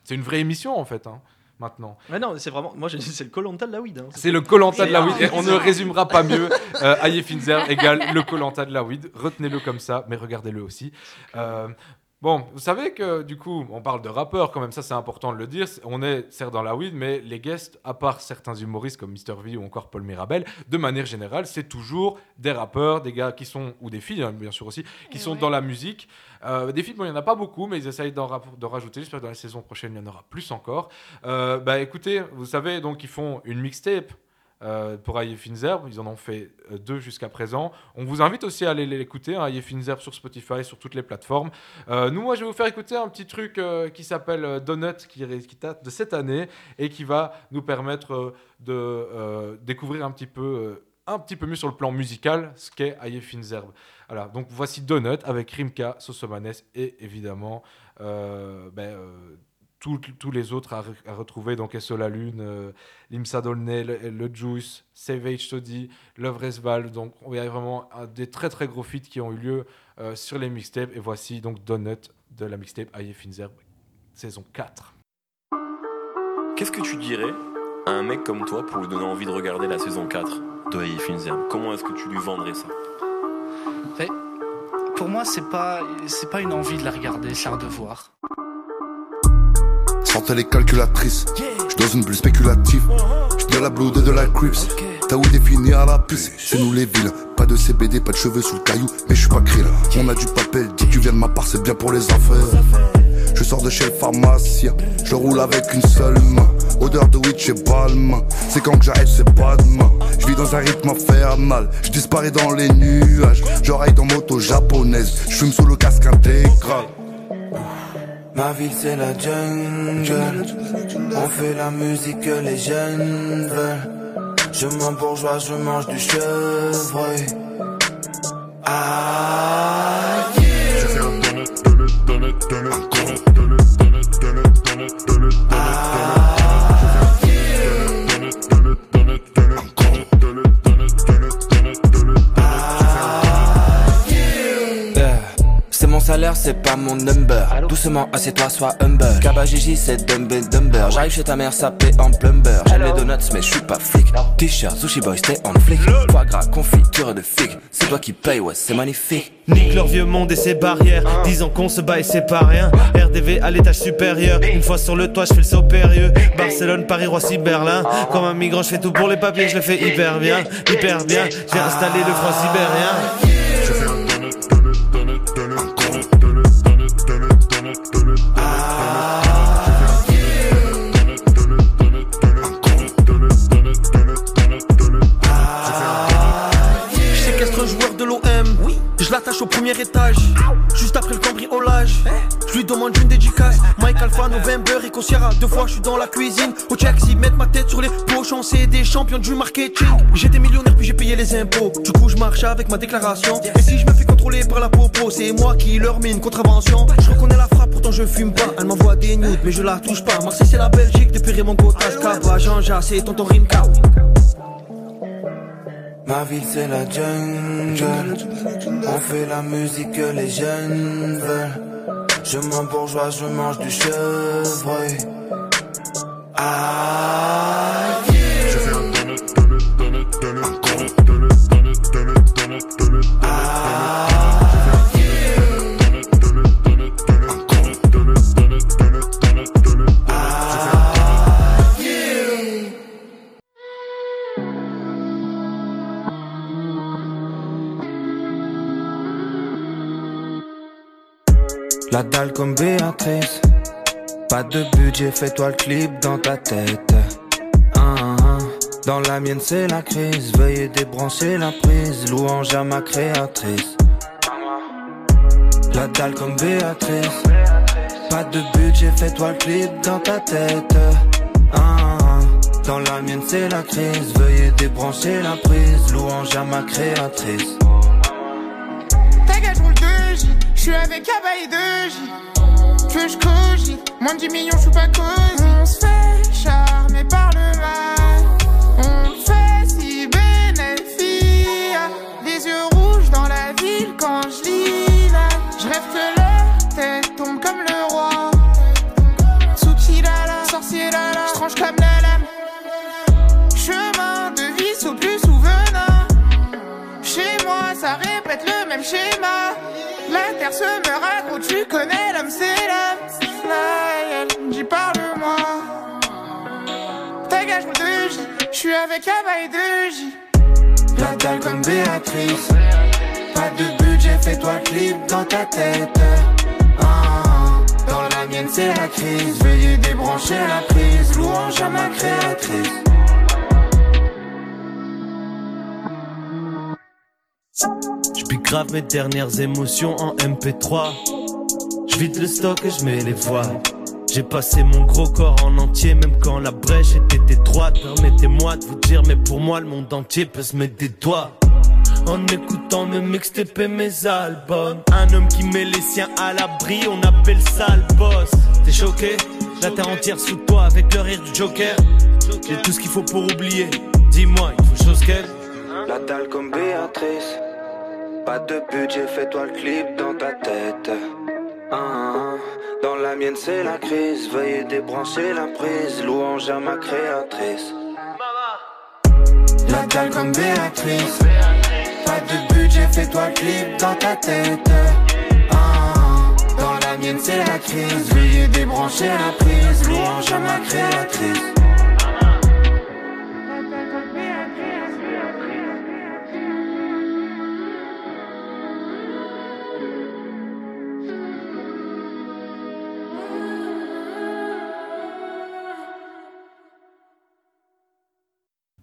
C'est une vraie émission en fait, hein, maintenant. Ouais, non, c'est vraiment. Moi, j'ai dit, c'est le Colanta de la weed. hein. C'est le Colanta de la weed. Et on ne résumera pas mieux. Euh, Aye Finzer égale le Colanta de la weed. Retenez-le comme ça, mais regardez-le aussi. Euh, Bon, vous savez que du coup, on parle de rappeurs quand même, ça c'est important de le dire. On est certes dans la weed, mais les guests, à part certains humoristes comme Mr. V ou encore Paul Mirabel, de manière générale, c'est toujours des rappeurs, des gars qui sont, ou des filles hein, bien sûr aussi, qui sont dans la musique. Euh, des filles, bon, il n'y en a pas beaucoup, mais ils essayent d'en rajouter. J'espère que dans la saison prochaine, il y en aura plus encore. Euh, bah écoutez, vous savez, donc ils font une mixtape. Euh, pour Finzerb, ils en ont fait euh, deux jusqu'à présent. On vous invite aussi à aller l'écouter, hein, Finzerb sur Spotify, sur toutes les plateformes. Euh, nous, moi, je vais vous faire écouter un petit truc qui s'appelle Donut, qui, qui date de cette année et qui va nous permettre de découvrir un petit peu. un petit peu mieux sur le plan musical ce qu'est Aye Finzerb. Voilà, donc voici Donut avec Rimka, Sosomanes et évidemment ben, tous les autres à, re- à retrouver, donc SO La Lune, euh, Limsa Dolnay, le, le Juice, Savage Toddy, Love Resval. Donc il y a vraiment un- des très très gros feats qui ont eu lieu euh, sur les mixtapes. Et voici donc Donut de la mixtape Aye Finzerb, saison 4. Qu'est-ce que tu dirais à un mec comme toi pour lui donner envie de regarder la saison 4 de Aïe Finzerb Comment est-ce que tu lui vendrais ça? Mais pour moi, c'est pas, c'est pas une envie de la regarder, c'est un devoir. Sortez les calculatrices. Je dans une bulle spéculative. Je de la et de la crips. T'as où défini à la piste C'est nous les villes. Pas de CBD, pas de cheveux sous le caillou. Mais je suis pas krill. On a du papel. Dis tu viens de ma part, c'est bien pour les affaires. Je sors de chez le pharmacien. Je roule avec une seule main. Odeur de weed chez Balmain. C'est quand que j'arrête, c'est pas demain. Je vis dans un rythme infernal. Je disparais dans les nuages. Je ride en moto japonaise. Je fume sous le casque intégral. Ma ville c'est la jungle. On fait la musique que les jeunes veulent. Je m'en bourgeois, je mange du chevreuil. Ah salaire, c'est pas mon number. Doucement, assieds-toi, sois humble. Kabajiji, c'est dumb and dumber. J'arrive chez ta mère, sapé en plumber. J'aime les donuts, mais je suis pas flic. T-shirt, sushi boy, stay on flic. Foie gras, confiture de figue. C'est toi qui paye, ouais, c'est magnifique. Nique leur vieux monde et ses barrières Disant qu'on se bat et c'est pas rien RDV à l'étage supérieur Une fois sur le toit je fais le saut périlleux Barcelone, Paris, Roissy, Berlin Comme un migrant je fais tout pour les papiers Je le fais hyper bien, hyper bien J'ai installé le froid sibérien Juste après le cambriolage Je lui demande une dédicace. Mike Alpha, November, Rico Sierra Deux fois je suis dans la cuisine. Au check s'ils mettent ma tête sur les pochons C'est des champions du marketing. J'étais millionnaire puis j'ai payé les impôts. Du coup je marche avec ma déclaration. Et si je me fais contrôler par la popo C'est moi qui leur mets une contravention. Je reconnais la frappe pourtant je fume pas. Elle m'envoie des nudes mais je la touche pas. Marseille c'est la Belgique depuis Raymond Gotas Cabra, Jean-Jacques c'est tonton Rimka Ma ville c'est la jungle. On fait la musique que les jeunes veulent. Je m'en bourgeois, je mange du chevreuil La dalle comme Béatrice. Pas de budget, fais-toi le clip dans ta tête. Ah, ah, ah. Dans la mienne c'est la crise. Veuillez débrancher la prise. Louange à ma créatrice. La dalle comme Béatrice. Pas de budget, fais-toi le clip dans ta tête. Dans la mienne c'est la crise. Veuillez débrancher la prise. Louange à ma créatrice suis avec Abba et 2J. Que je cogite? Moins de 10 millions, je suis pas cosy. On se fait charmer par le mal. On fait si bénéfique. Les yeux rouges dans la ville quand je lis là. Je rêve que leur tête tombe comme le roi. Souki lala, sorcier lala. Je tranche comme la lame. Chemin de vie au plus souvenant. Chez moi, ça répète le même schéma. Se à gros, tu connais l'homme, c'est l'homme. Fly, elle me dit parle-moi. Dégage mon 2J, je suis avec Abba et 2J. La dalle comme Béatrice. Pas de budget, fais-toi clip dans ta tête. Ah, dans la mienne, c'est la crise. Veuillez débrancher la prise. Louange à ma créatrice. Grave mes dernières émotions en MP3. Je vide le stock et je mets les voiles. J'ai passé mon gros corps en entier, même quand la brèche était étroite. Permettez-moi de vous dire, mais pour moi, le monde entier peut se mettre des doigts. En écoutant mes mixtapes mes albums. Un homme qui met les siens à l'abri, on appelle ça le boss. T'es choqué? La terre entière sous toi avec le rire du Joker. J'ai tout ce qu'il faut pour oublier. Dis-moi, il faut chose qu'elle. La dalle comme Béatrice. Pas de budget, fais-toi le clip dans ta tête. Ah, ah. Dans la mienne, c'est la crise. Veuillez débrancher la prise. Louange à ma créatrice. La dalle comme Béatrice. Pas de budget, fais-toi le clip dans ta tête. Ah, dans la mienne, c'est la crise. Veuillez débrancher la prise. Louange à ma créatrice.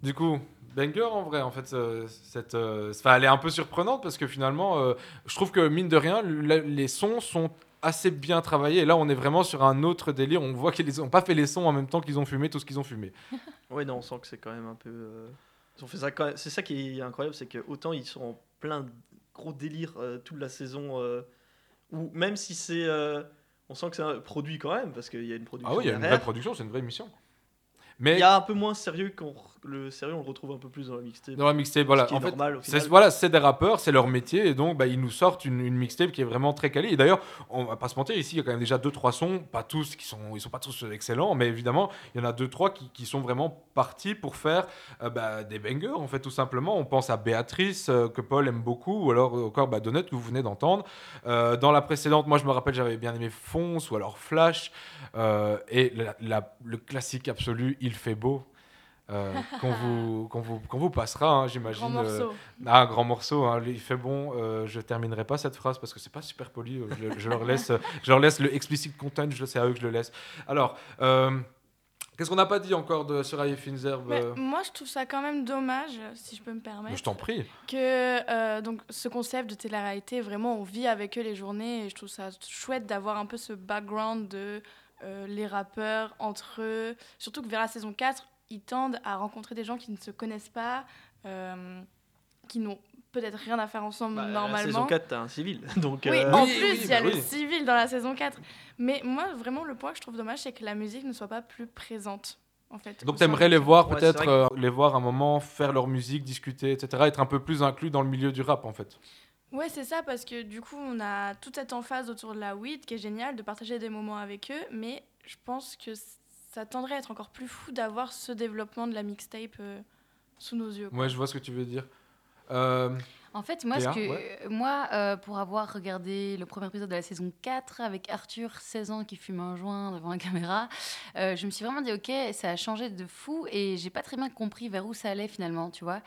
Du coup, banger en vrai, en fait, euh, cette, euh, enfin, elle est un peu surprenante parce que finalement, euh, je trouve que mine de rien, le- les sons sont assez bien travaillés. Et là, on est vraiment sur un autre délire. On voit qu'ils n'ont pas fait les sons en même temps qu'ils ont fumé tout ce qu'ils ont fumé. Ouais, non, on sent que c'est quand même un peu. Ils ont fait ça quand C'est ça qui est incroyable, c'est que autant ils sont en plein gros délire euh, toute la saison, euh, ou même si c'est. euh, On sent que c'est un produit quand même, parce qu'il y a une production. Ah oui, il y a une vraie production, c'est une vraie mission. Mais il y a un peu moins sérieux quand le sérieux on le retrouve un peu plus dans la mixtape. Dans la mixtape, voilà. Ce qui est En fait, normal c'est- voilà, c'est des rappeurs, c'est leur métier, et donc bah, ils nous sortent une, une mixtape qui est vraiment très quali. Et d'ailleurs, on va pas se mentir, ici il y a quand même déjà deux trois sons, pas tous qui sont, ils sont pas tous excellents, mais évidemment il y en a deux trois qui, qui sont vraiment partis pour faire euh, bah, des bangers en fait tout simplement. On pense à Béatrice euh, que Paul aime beaucoup, ou alors euh, encore bah, Donut que vous venez d'entendre. Euh, dans la précédente, moi je me rappelle j'avais bien aimé Fonce ou alors Flash, et la- la- le classique absolu, il fait beau. euh, qu'on vous, qu'on vous, qu'on vous passera, hein, j'imagine. Grand morceau. ah, un grand morceau, hein, il fait bon. euh, je terminerai pas cette phrase parce que c'est pas super poli. euh, Je, je leur laisse, je leur laisse le explicit content, je sais à eux que je le laisse. Alors, euh, qu'est-ce qu'on n'a pas dit encore de Soraya Finzerbe Mais euh, moi, je trouve ça quand même dommage, si je peux me permettre. Je t'en prie. Que euh, donc ce concept de télé-réalité, vraiment, on vit avec eux les journées, et je trouve ça chouette d'avoir un peu ce background de euh, les rappeurs entre eux. Surtout que vers la saison 4, ils tendent à rencontrer des gens qui ne se connaissent pas, euh, qui n'ont peut-être rien à faire ensemble Bah, normalement. La saison 4, t'as un civil. Donc, Oui, euh, en plus, il y a le civil dans la saison 4. Mais moi, vraiment, le point que je trouve dommage, c'est que la musique ne soit pas plus présente. En fait, Donc t'aimerais les voir Ouais, peut-être, euh, les voir un moment faire leur musique, discuter, etc. Être un peu plus inclus dans le milieu du rap en fait. Ouais, c'est ça, parce que du coup, on a toute cette emphase autour de la weed qui est géniale, de partager des moments avec eux, mais je pense que ça tendrait à être encore plus fou d'avoir ce développement de la mixtape euh, sous nos yeux. quoi. Ouais, je vois ce que tu veux dire. Euh, En fait, moi, ce que, ouais. moi euh, pour avoir regardé le premier épisode de la saison 4 avec Arthur, 16 ans, qui fume un joint devant la caméra, euh, je me suis vraiment dit, ok, ça a changé de fou et j'ai pas très bien compris vers où ça allait finalement, tu vois.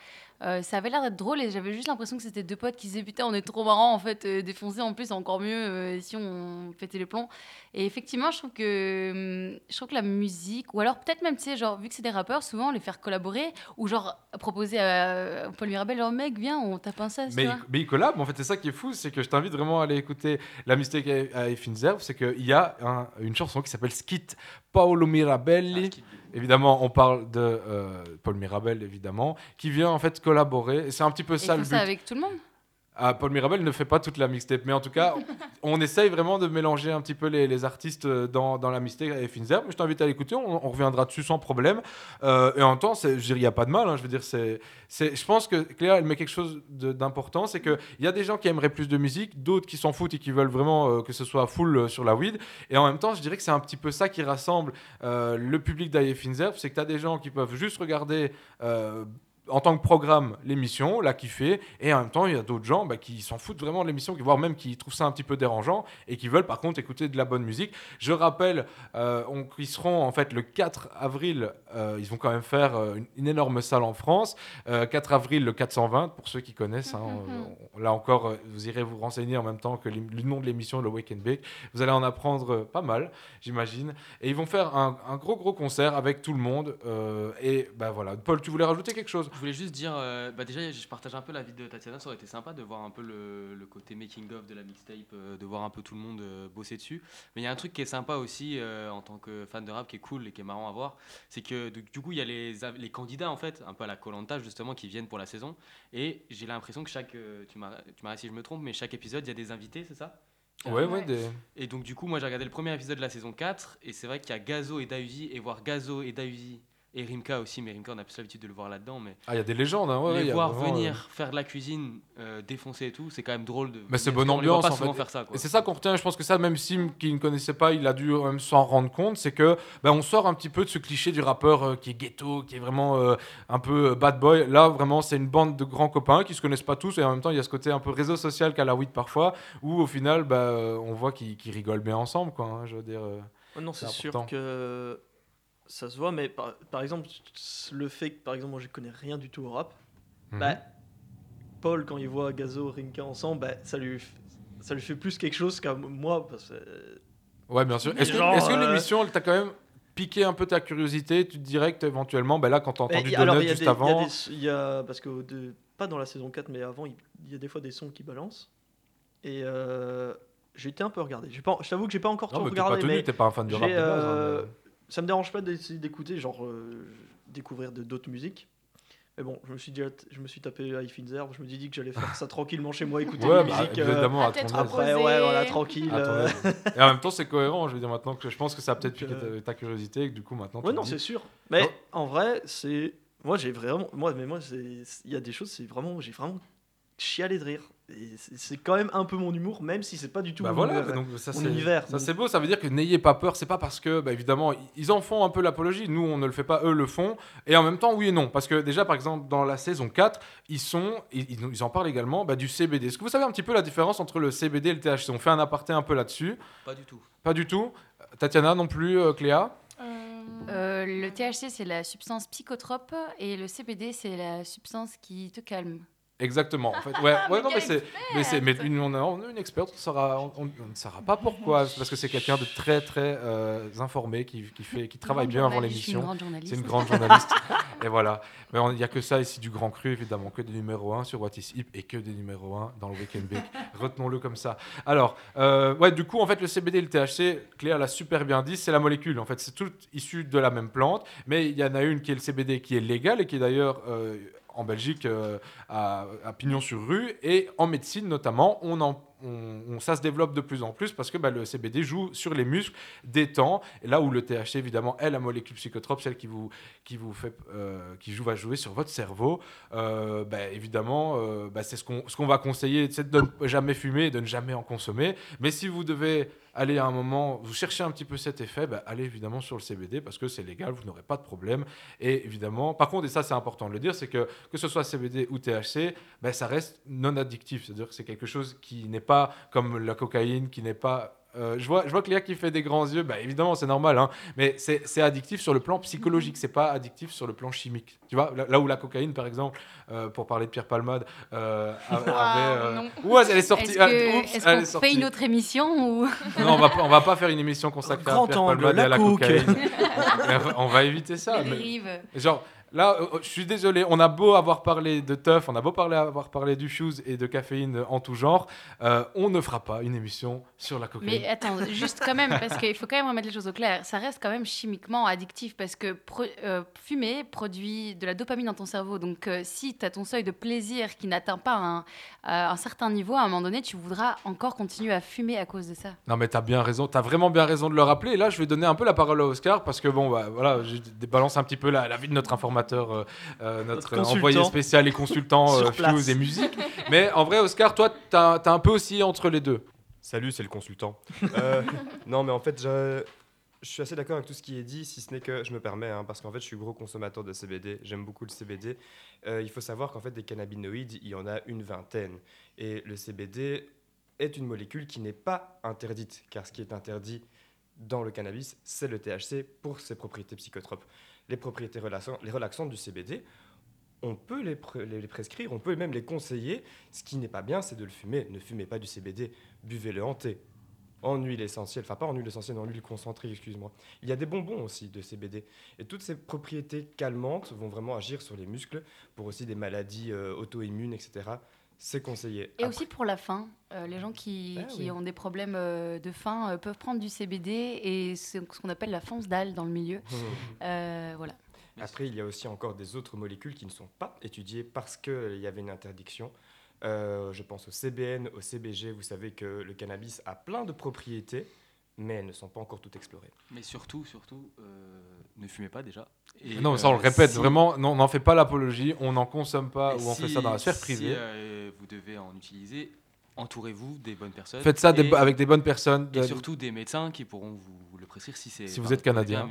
Euh, ça avait l'air d'être drôle et j'avais juste l'impression que c'était deux potes qui se disaient, putain, on est trop marrant en fait, euh, défoncer en plus, encore mieux euh, si on pétait les plombs. Et effectivement, je trouve que, hum, je trouve que la musique, ou alors peut-être même, tu sais, genre, vu que c'est des rappeurs, souvent les faire collaborer, ou genre proposer à Paul Mirabel, genre, mec, viens, on tape un sas, tu Mais, mais ils collabent, en fait, c'est ça qui est fou, c'est que je t'invite vraiment à aller écouter la mistake à à Finzerve, c'est qu'il y a un- une chanson qui s'appelle Skit Paolo Mirabelli. Évidemment, on parle de euh, Paul Mirabel, évidemment, qui vient en fait collaborer. Et c'est un petit peu Et ça le but. ça avec tout le monde Ah, Paul Mirabel ne fait pas toute la mixtape, mais en tout cas, on essaye vraiment de mélanger un petit peu les, les artistes euh, dans, dans la mixtape et Finzer. Je t'invite à l'écouter, on, on reviendra dessus sans problème. Euh, et en même temps, c'est- je dirais, il n'y a pas de mal. hein, je veux dire, c'est, c'est, je pense que Cléa, elle met quelque chose de- d'important, c'est qu'il y a des gens qui aimeraient plus de musique, d'autres qui s'en foutent et qui veulent vraiment euh, que ce soit full euh, sur la weed. Et en même temps, je dirais que c'est un petit peu ça qui rassemble le public d'Aye Finzer, c'est que tu as des gens qui peuvent juste regarder. Euh, en tant que programme l'émission, l'a kiffé, et en même temps, il y a d'autres gens bah, qui s'en foutent vraiment de l'émission, voire même qui trouvent ça un petit peu dérangeant, et qui veulent par contre écouter de la bonne musique. Je rappelle, euh, on- qu'ils seront en fait le 4 avril, euh, ils vont quand même faire euh, une, une énorme salle en France, Euh, 4 avril le 420, pour ceux qui connaissent, hein, euh, là encore, euh, vous irez vous renseigner en même temps que le nom de l'émission, le Wake and Bake, vous allez en apprendre euh, pas mal, j'imagine, et ils vont faire un, un gros gros concert avec tout le monde, euh, et bah voilà, Paul, tu voulais rajouter quelque chose? Je voulais juste dire, euh, bah déjà, je partage un peu la vie de Tatiana. Ça aurait été sympa de voir un peu le, le côté making of de la mixtape, euh, de voir un peu tout le monde euh, bosser dessus. Mais il y a un truc qui est sympa aussi euh, en tant que fan de rap, qui est cool et qui est marrant à voir, c'est que du, du coup, il y a les, candidats en fait, un peu à la Colanta justement, qui viennent pour la saison. Et j'ai l'impression que chaque, euh, tu m'arrêtes si je me trompe, mais chaque épisode, il y a des invités, c'est ça? Ouais, ouais, des- Et donc, du coup, moi, j'ai regardé le premier épisode de la saison 4, et c'est vrai qu'il y a Gazo et Dausi, et voir Gazo et Dausi, et Rimka aussi, mais Rimka, on a plus l'habitude de le voir là-dedans. Mais Ah, il y a des légendes, hein, ouais, y les a voir vraiment, venir euh, faire de la cuisine, euh, défoncer et tout, c'est quand même drôle de. Mais c'est bonne ambiance pas en fait. faire ça, quoi. Et c'est ça qu'on retient. Je pense que ça, même Sim qui ne connaissait pas, il a dû même s'en rendre compte. C'est que ben, on sort un petit peu de ce cliché du rappeur euh, qui est ghetto, qui est vraiment euh, un peu euh, bad boy. Là, vraiment, c'est une bande de grands copains qui se connaissent pas tous et en même temps, il y a ce côté un peu réseau social qu'à la weed parfois, où au final, euh, on voit qu'ils qu'ils rigolent bien ensemble, quoi. hein, je veux dire. euh, Ouais, non, c'est sûr important. que ça se voit, mais par, par exemple, le fait que, par exemple, moi je connais rien du tout au rap, Mhm. bah, Paul, quand il voit Gazo, Rinka ensemble, bah, ça, lui, ça lui fait plus quelque chose qu'à moi. Parce euh, Ouais, bien sûr. Est-ce que, que euh, l'émission, elle t'a quand même piqué un peu ta curiosité Tu te dirais que éventuellement, ben là, quand t'as Mais entendu y Donut y juste des- il y a avant. des- il y a- parce que de- pas dans la saison 4, mais avant, il y a des fois des sons qui balancent. Et euh, j'ai été un peu regardé. Pas- Je t'avoue que j'ai pas encore Non, tout mais t'es pas regardé. tenu, mais t'es pas un fan de rap de base, hein, mais- Ça me dérange pas d'essayer d'écouter, genre euh, découvrir de- d'autres musiques. Mais bon, je me suis, dit, je me suis tapé Finzer, je me suis dit que j'allais faire ça tranquillement chez moi, écouter Ouais, des bah, musiques. euh, évidemment, à ton aise. après, ouais, voilà, tranquille. Euh. Et en même temps, c'est cohérent. Je veux dire, maintenant que je pense que ça a peut-être piqué euh, ta, ta curiosité et que du coup, maintenant. tu Ouais, non, dis- c'est sûr. Mais Non. en vrai, c'est. Moi, j'ai vraiment. Moi, mais moi, c'est- il y a des choses, c'est vraiment. J'ai vraiment chialé de rire. C'est quand même un peu mon humour, même si c'est pas du tout Bah mon, voilà, univers, donc ça mon c'est univers. ça Donc, c'est beau, ça veut dire que n'ayez pas peur, c'est pas parce que bah, évidemment ils en font un peu l'apologie, nous on ne le fait pas, eux le font, et en même temps oui et non, parce que déjà par exemple dans la saison 4, ils sont, ils en parlent également bah, du CBD. Est-ce que vous savez un petit peu la différence entre le CBD et le THC On fait un aparté un peu là-dessus. Pas du tout. Pas du tout. Tatiana non plus, euh, Cléa? Euh, le THC, c'est la substance psychotrope et le CBD, c'est la substance qui te calme. Exactement. En fait, ouais, ouais, non, mais c'est, mais c'est, mais une, on, a, une experte, on, saura, on, on- on ne saura pas pourquoi, parce que c'est quelqu'un de très très euh, informé qui, qui fait, qui travaille bien avant l'émission. C'est une grande journaliste. et voilà. Mais il n'y a que ça ici du grand cru évidemment, que des numéros 1 sur What is Hip et que des numéros 1 dans le Weekend Bake. Retenons-le comme ça. Alors, euh, ouais, du coup, en fait, le CBD et le THC, Cléa l'a super bien dit, c'est la molécule. En fait, c'est tout issu de la même plante, mais il y en a une qui est le CBD qui est légal et qui est d'ailleurs euh, en Belgique euh, à, pignon sur rue et en médecine notamment, on en ça se développe de plus en plus parce que bah, le CBD joue sur les muscles, détend, là où le THC évidemment est la molécule psychotrope, celle qui vous qui vous fait euh, qui joue va jouer sur votre cerveau, euh, bah, évidemment euh, bah, c'est ce qu'on ce qu'on va conseiller, c'est de ne jamais fumer de ne jamais en consommer. Mais si vous devez aller à un moment, vous cherchez un petit peu cet effet, bah, allez évidemment sur le CBD parce que c'est légal, vous n'aurez pas de problème. Et évidemment, par contre, et ça c'est important de le dire, c'est que que ce soit CBD ou THC, bah, ça reste non addictif. C'est-à-dire que c'est quelque chose qui n'est pas comme la cocaïne, qui n'est pas euh, je, vois, je vois Cléa qui fait des grands yeux, bah, évidemment c'est normal, hein, mais c'est addictif sur le plan psychologique, c'est pas addictif sur le plan chimique. Tu vois, là, là où la cocaïne par exemple, euh, pour parler de Pierre Palmade, euh, avait... euh, non. Ouais, elle est sortie. Est-ce ah, qu'on est fait une autre émission ou Non, on va, pas- on va pas faire une émission consacrée Grand à Pierre angle, Palmade et la à la coke. cocaïne. on, va- on va éviter ça. Mais-. Genre, là, euh, je suis désolé, on a beau avoir parlé de teuf, on a beau parler, avoir parlé du fuse et de caféine en tout genre, euh, on ne fera pas une émission sur la cocaïne. Mais attends, juste quand même, parce qu'il faut quand même remettre les choses au clair. Ça reste quand même chimiquement addictif parce que euh, fumer produit de la dopamine dans ton cerveau. Donc, si tu as ton seuil de plaisir qui n'atteint pas un, euh, un certain niveau, à un moment donné, tu voudras encore continuer à fumer à cause de ça. Non mais t'as bien raison, t'as vraiment bien raison de le rappeler. Et là, je vais donner un peu la parole à Oscar parce que bon, bah, voilà, je débalance un petit peu la, la vie de notre informateur, euh, euh, notre, envoyé spécial et consultant euh. Fuse et musique. mais en vrai, Oscar, toi, t'as as un peu aussi entre les deux. Salut, c'est le consultant. Euh, non, mais en fait, je, je suis assez d'accord avec tout ce qui est dit, si ce n'est que je me permets, hein, parce qu'en fait, je suis gros consommateur de CBD, j'aime beaucoup le CBD. Euh, il faut savoir qu'en fait, des cannabinoïdes, il y en a une vingtaine. Et le CBD est une molécule qui n'est pas interdite, car ce qui est interdit dans le cannabis, c'est le THC pour ses propriétés psychotropes. Les propriétés relaxan- les relaxantes du CBD, on peut les, les- prescrire, on peut même les conseiller. Ce qui n'est pas bien, c'est de le fumer. Ne fumez pas du CBD, buvez-le thé, en huile essentielle, enfin pas en huile essentielle, en huile concentrée, excuse-moi. Il y a des bonbons aussi de CBD. Et toutes ces propriétés calmantes vont vraiment agir sur les muscles pour aussi des maladies euh, auto-immunes, etc. C'est conseillé. Et aussi pour la faim, euh, les gens qui, Ah qui oui. ont des problèmes euh, de faim peuvent prendre du CBD et c'est ce qu'on appelle la fonce dalle dans le milieu. Euh, voilà. Après, il y a aussi encore des autres molécules qui ne sont pas étudiées parce qu'il y avait une interdiction. Euh, je pense au CBN, au CBG. Vous savez que le cannabis a plein de propriétés, mais elles ne sont pas encore toutes explorées. Mais surtout, surtout, euh, ne fumez pas déjà. Et, non, mais ça on le euh, répète si- vraiment, non, on n'en fait pas l'apologie, on n'en consomme pas ou on fait ça dans la sphère si, privée. euh, vous devez en utiliser. Entourez-vous des bonnes personnes. Faites ça des avec des bonnes personnes. Et surtout des médecins qui pourront vous, prescrire si c'est. Si vous êtes canadien.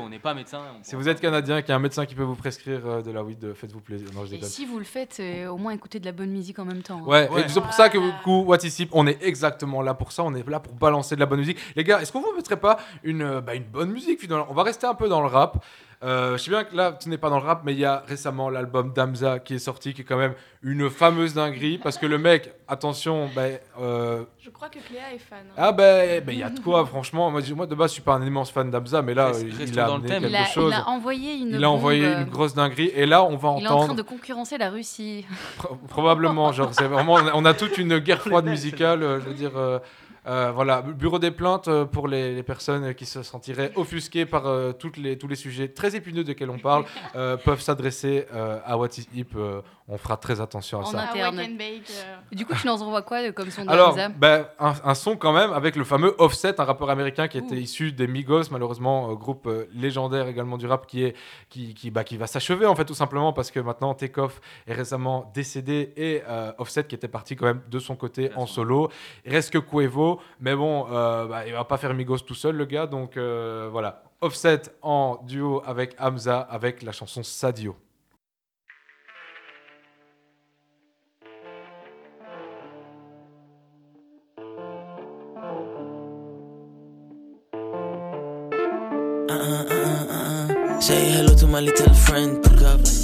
on n'est pas médecin. on Si vous êtes canadien, qu'il y a un médecin qui peut vous prescrire euh, de la weed, euh, faites-vous plaisir. Non, je Et si vous le faites, euh, au moins écoutez de la bonne musique en même temps. hein. Ouais, et c'est pour ça que du coup, What is Hip, on est exactement là pour ça. On est là pour balancer de la bonne musique. Les gars, est-ce qu'on vous mettrait pas une, bah, une bonne musique finalement? On va rester un peu dans le rap. Euh, je sais bien que là, tu n'es pas dans le rap, mais il y a récemment l'album d'Amza qui est sorti, qui est quand même une fameuse dinguerie. Parce que le mec, attention, ben, euh, Je crois que Cléa est fan. hein. ah ben, ben, il y a de quoi, franchement. Moi, de base, je suis pas un immense fan d'Amza, mais là, Reste- il, il a dans le thème. Il a, chose. il a envoyé une. Il a envoyé bombe, une grosse dinguerie. Et là, on va Il est en train entendre. de concurrencer la Russie. Pro- Probablement, genre, c'est vraiment, on a, toute une guerre froide musicale, euh, je veux dire. euh, euh, voilà, bureau des plaintes euh, pour les, les personnes qui se sentiraient offusquées par euh, toutes les, tous les sujets très épineux desquels on parle, euh, peuvent s'adresser euh, à What is Hip. euh, on fera très attention à En ça. Ah, Bake, euh, Du coup, tu nous envoies quoi comme son de Alors, ben, un, un son quand même avec le fameux Offset, un rappeur américain qui était issu des Migos, malheureusement, euh, groupe légendaire également du rap qui, est, qui, qui, bah, qui va s'achever en fait tout simplement parce que maintenant Takeoff est récemment décédé et euh, Offset qui était parti quand même de son côté en solo. Il reste que Quavo, mais bon, euh, bah, il va pas faire Migos tout seul le gars, donc euh, voilà. Offset en duo avec Hamza avec la chanson Sadio. Say hello to my little friend.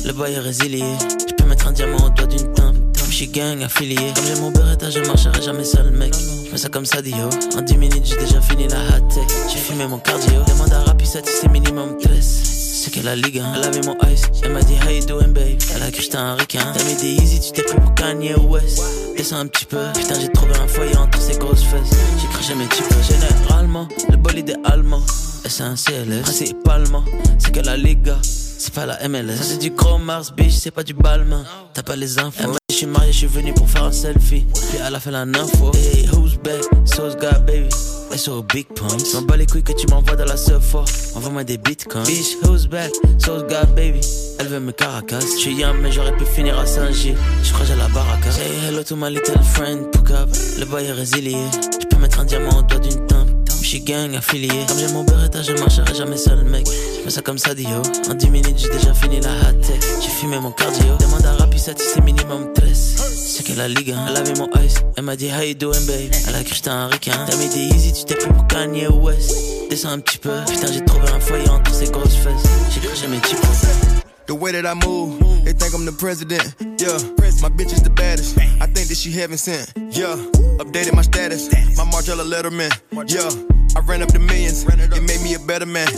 Le boy est résilié. Je peux mettre un diamant au doigt d'une teinte. Je suis gang affilié. Comme j'ai mon beretta, je marcherai jamais seul, mec. Je fais ça comme ça, Dio. En 10 minutes, j'ai déjà fini la hot tech. J'ai fumé mon cardio. Demande à Rapissati, c'est minimum 13. C'est que la ligue, hein. Elle avait mon ice. Elle m'a dit, how you doing, babe? Elle a cru que j'étais un requin. T'as mis des easy, tu t'es pris pour Kanye West. Descends un petit peu. Putain, j'ai trouvé un foyer entre ces grosses fesses. J'ai craché mes types. Généralement, le bolide est allemand. Et c'est un CLS. Principalement, c'est que la Liga. C'est pas la MLS. C'est du gros Mars, bitch. C'est pas du balmain. T'as pas les infos. Je suis marié, je suis venu pour faire un selfie. Puis elle a fait la info. Hey, who's back? So's got baby. Sur big pumps. M'en bats les couilles que tu m'envoies dans la fois. Envoie-moi des bitcoins. Bitch, who's back? So's got baby. Elle veut me caracas. Je suis young, mais j'aurais pu finir à Saint-Gilles. Je crois que j'ai la baraka. Say hello to my little friend, Pook up. Le boy est résilié. Je peux mettre un diamant au doigt d'une suis gang affilié. Comme j'ai mon beretta, je marcherai jamais seul, mec. Je ça comme ça, Dio. En 10 minutes, j'ai déjà fini la hot tech. J'ai fumé mon cardio. Demande à Rapissati, c'est minimum 13. C'est que la ligue, hein. Elle avait mon ice. Elle m'a dit, how you doing, babe? Elle a cru que j'étais un requin. T'as mis des easy, tu t'es pris pour Kanye West. Descends un petit peu. Putain, j'ai trouvé un foyer entre ces grosses fesses. J'ai cru jamais types. The way that I move, they think I'm the president. Yeah, my bitch is the baddest. I think that she heaven sent. Yeah, updated my status. My Margiela Letterman. Yeah, I ran up the millions. It made me a better man.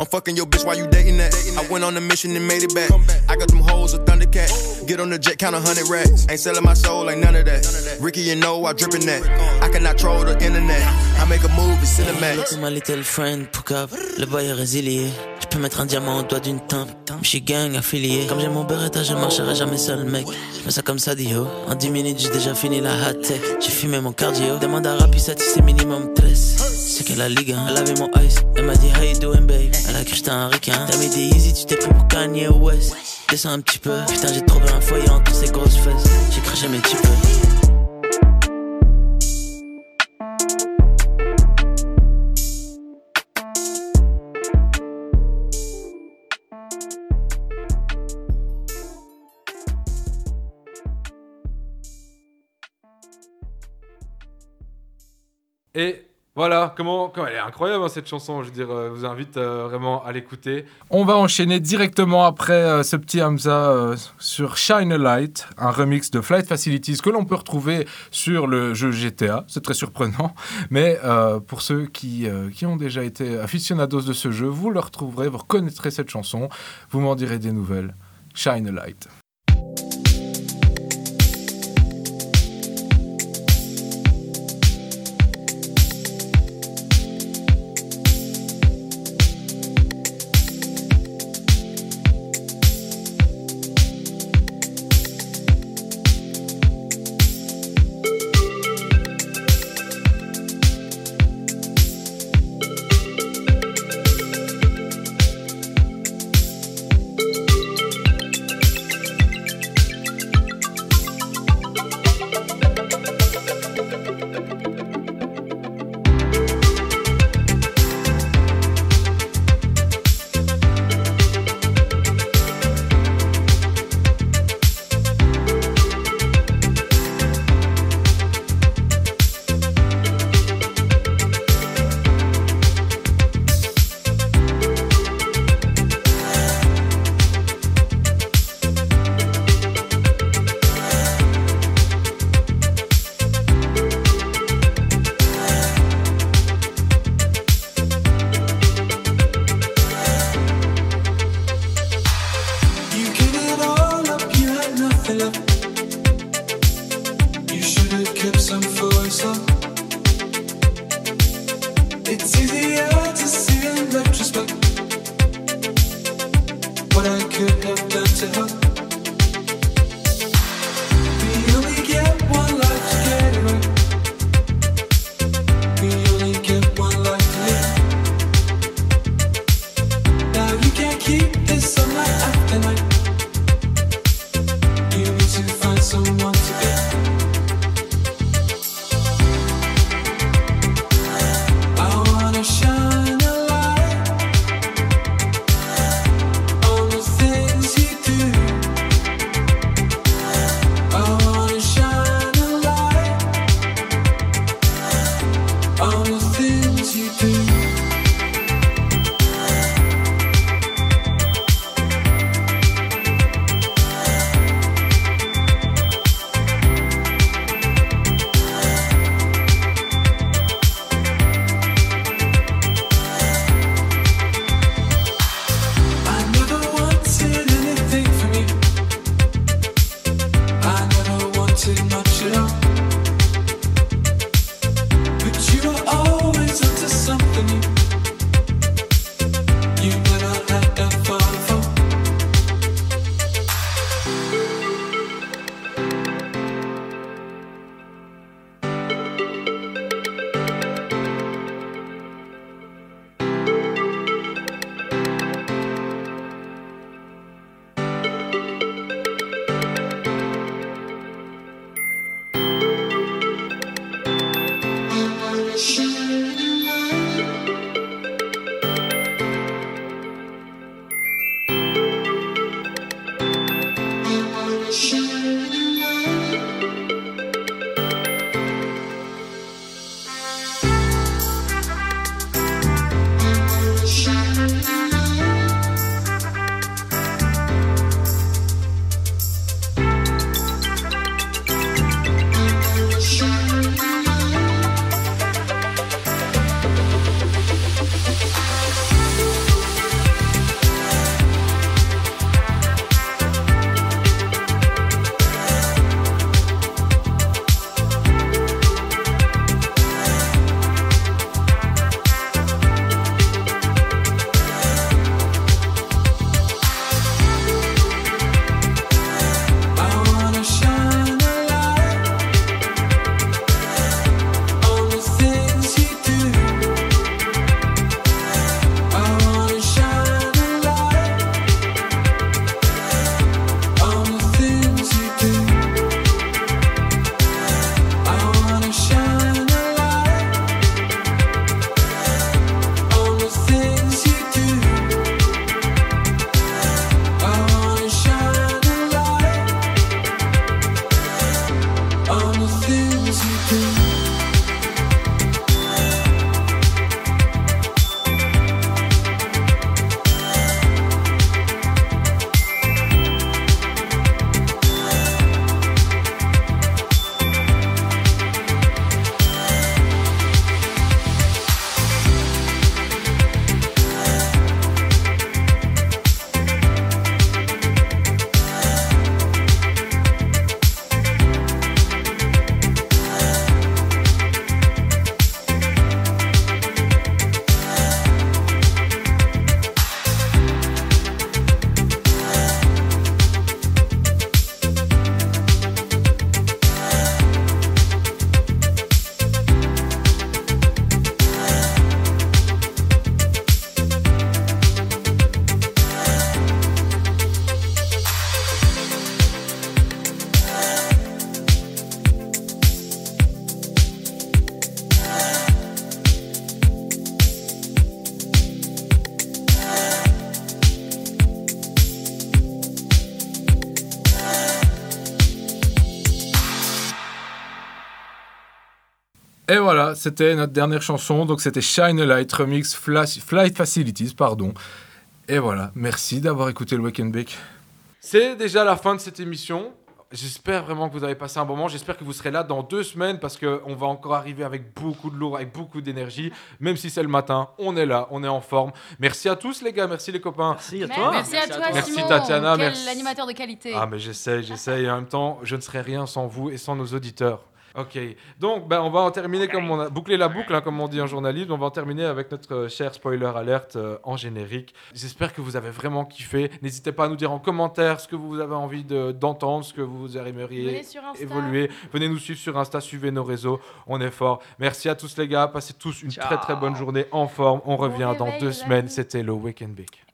I'm fucking your bitch while you dating that. I went on a mission and made it back. I got them hoes a Thundercat. Get on the jet, count a hundred racks. Ain't selling my soul, ain't none of that. Ricky, you know I drippin' that. I cannot troll the internet. I make a move, it's Hello cinematic. to my little friend, up. Le boy est résilié. Je peux mettre un diamant au doigt d'une tempe. Je suis gang affilié. Comme j'ai mon beretta, je marcherai jamais seul, mec. Je fais ça comme ça, Dio. En 10 minutes, j'ai déjà fini la hot tech. J'ai fumé mon cardio. Demande à Rapissati, c'est minimum 13 qu'elle a ligue. Hein. Elle avait mon ice, elle m'a dit how you doing babe. Elle a cru j'étais un requin. T'as mis des easy, tu t'es pris pour Kanye West. Descends un petit peu, putain j'ai trop bien un foyer entre ces grosses fesses. J'ai craché mes petits peu. Et voilà, comment, comment elle est incroyable hein, cette chanson, je veux dire, euh, vous invite euh, vraiment à l'écouter. On va enchaîner directement après euh, ce petit Hamza sur Shine a Light, un remix de Flight Facilities que l'on peut retrouver sur le jeu GTA, c'est très surprenant, mais pour ceux qui, qui ont déjà été aficionados de ce jeu, vous le retrouverez, vous reconnaîtrez cette chanson, vous m'en direz des nouvelles. Shine a Light. Voilà, c'était notre dernière chanson. Donc c'était Shine a Light Remix Flash- Flight Facilities, pardon. Et voilà, merci d'avoir écouté le Wake and Bake. C'est déjà la fin de cette émission. J'espère vraiment que vous avez passé un bon moment. J'espère que vous serez là dans deux semaines parce qu'on va encore arriver avec beaucoup de lourd, avec beaucoup d'énergie. Même si c'est le matin, on est là, on est en forme. Merci à tous les gars, merci les copains. Merci à Merci à toi, Merci Simon. Tatiana, Quel merci. animateur de qualité. Ah mais j'essaye, j'essaye. Et en même temps, je ne serais rien sans vous et sans nos auditeurs. Ok, donc ben, on va en terminer comme on a bouclé la boucle, hein, comme on dit en journalisme. On va en terminer avec notre euh, cher spoiler alerte euh, en générique. J'espère que vous avez vraiment kiffé. N'hésitez pas à nous dire en commentaire ce que vous avez envie de- d'entendre, ce que vous aimeriez Venez sur Insta. évoluer. Venez nous suivre sur Insta, suivez nos réseaux. On est fort. Merci à tous les gars. Passez tous une très très bonne journée en forme. On revient dans deux semaines. C'était le Weekend Bake.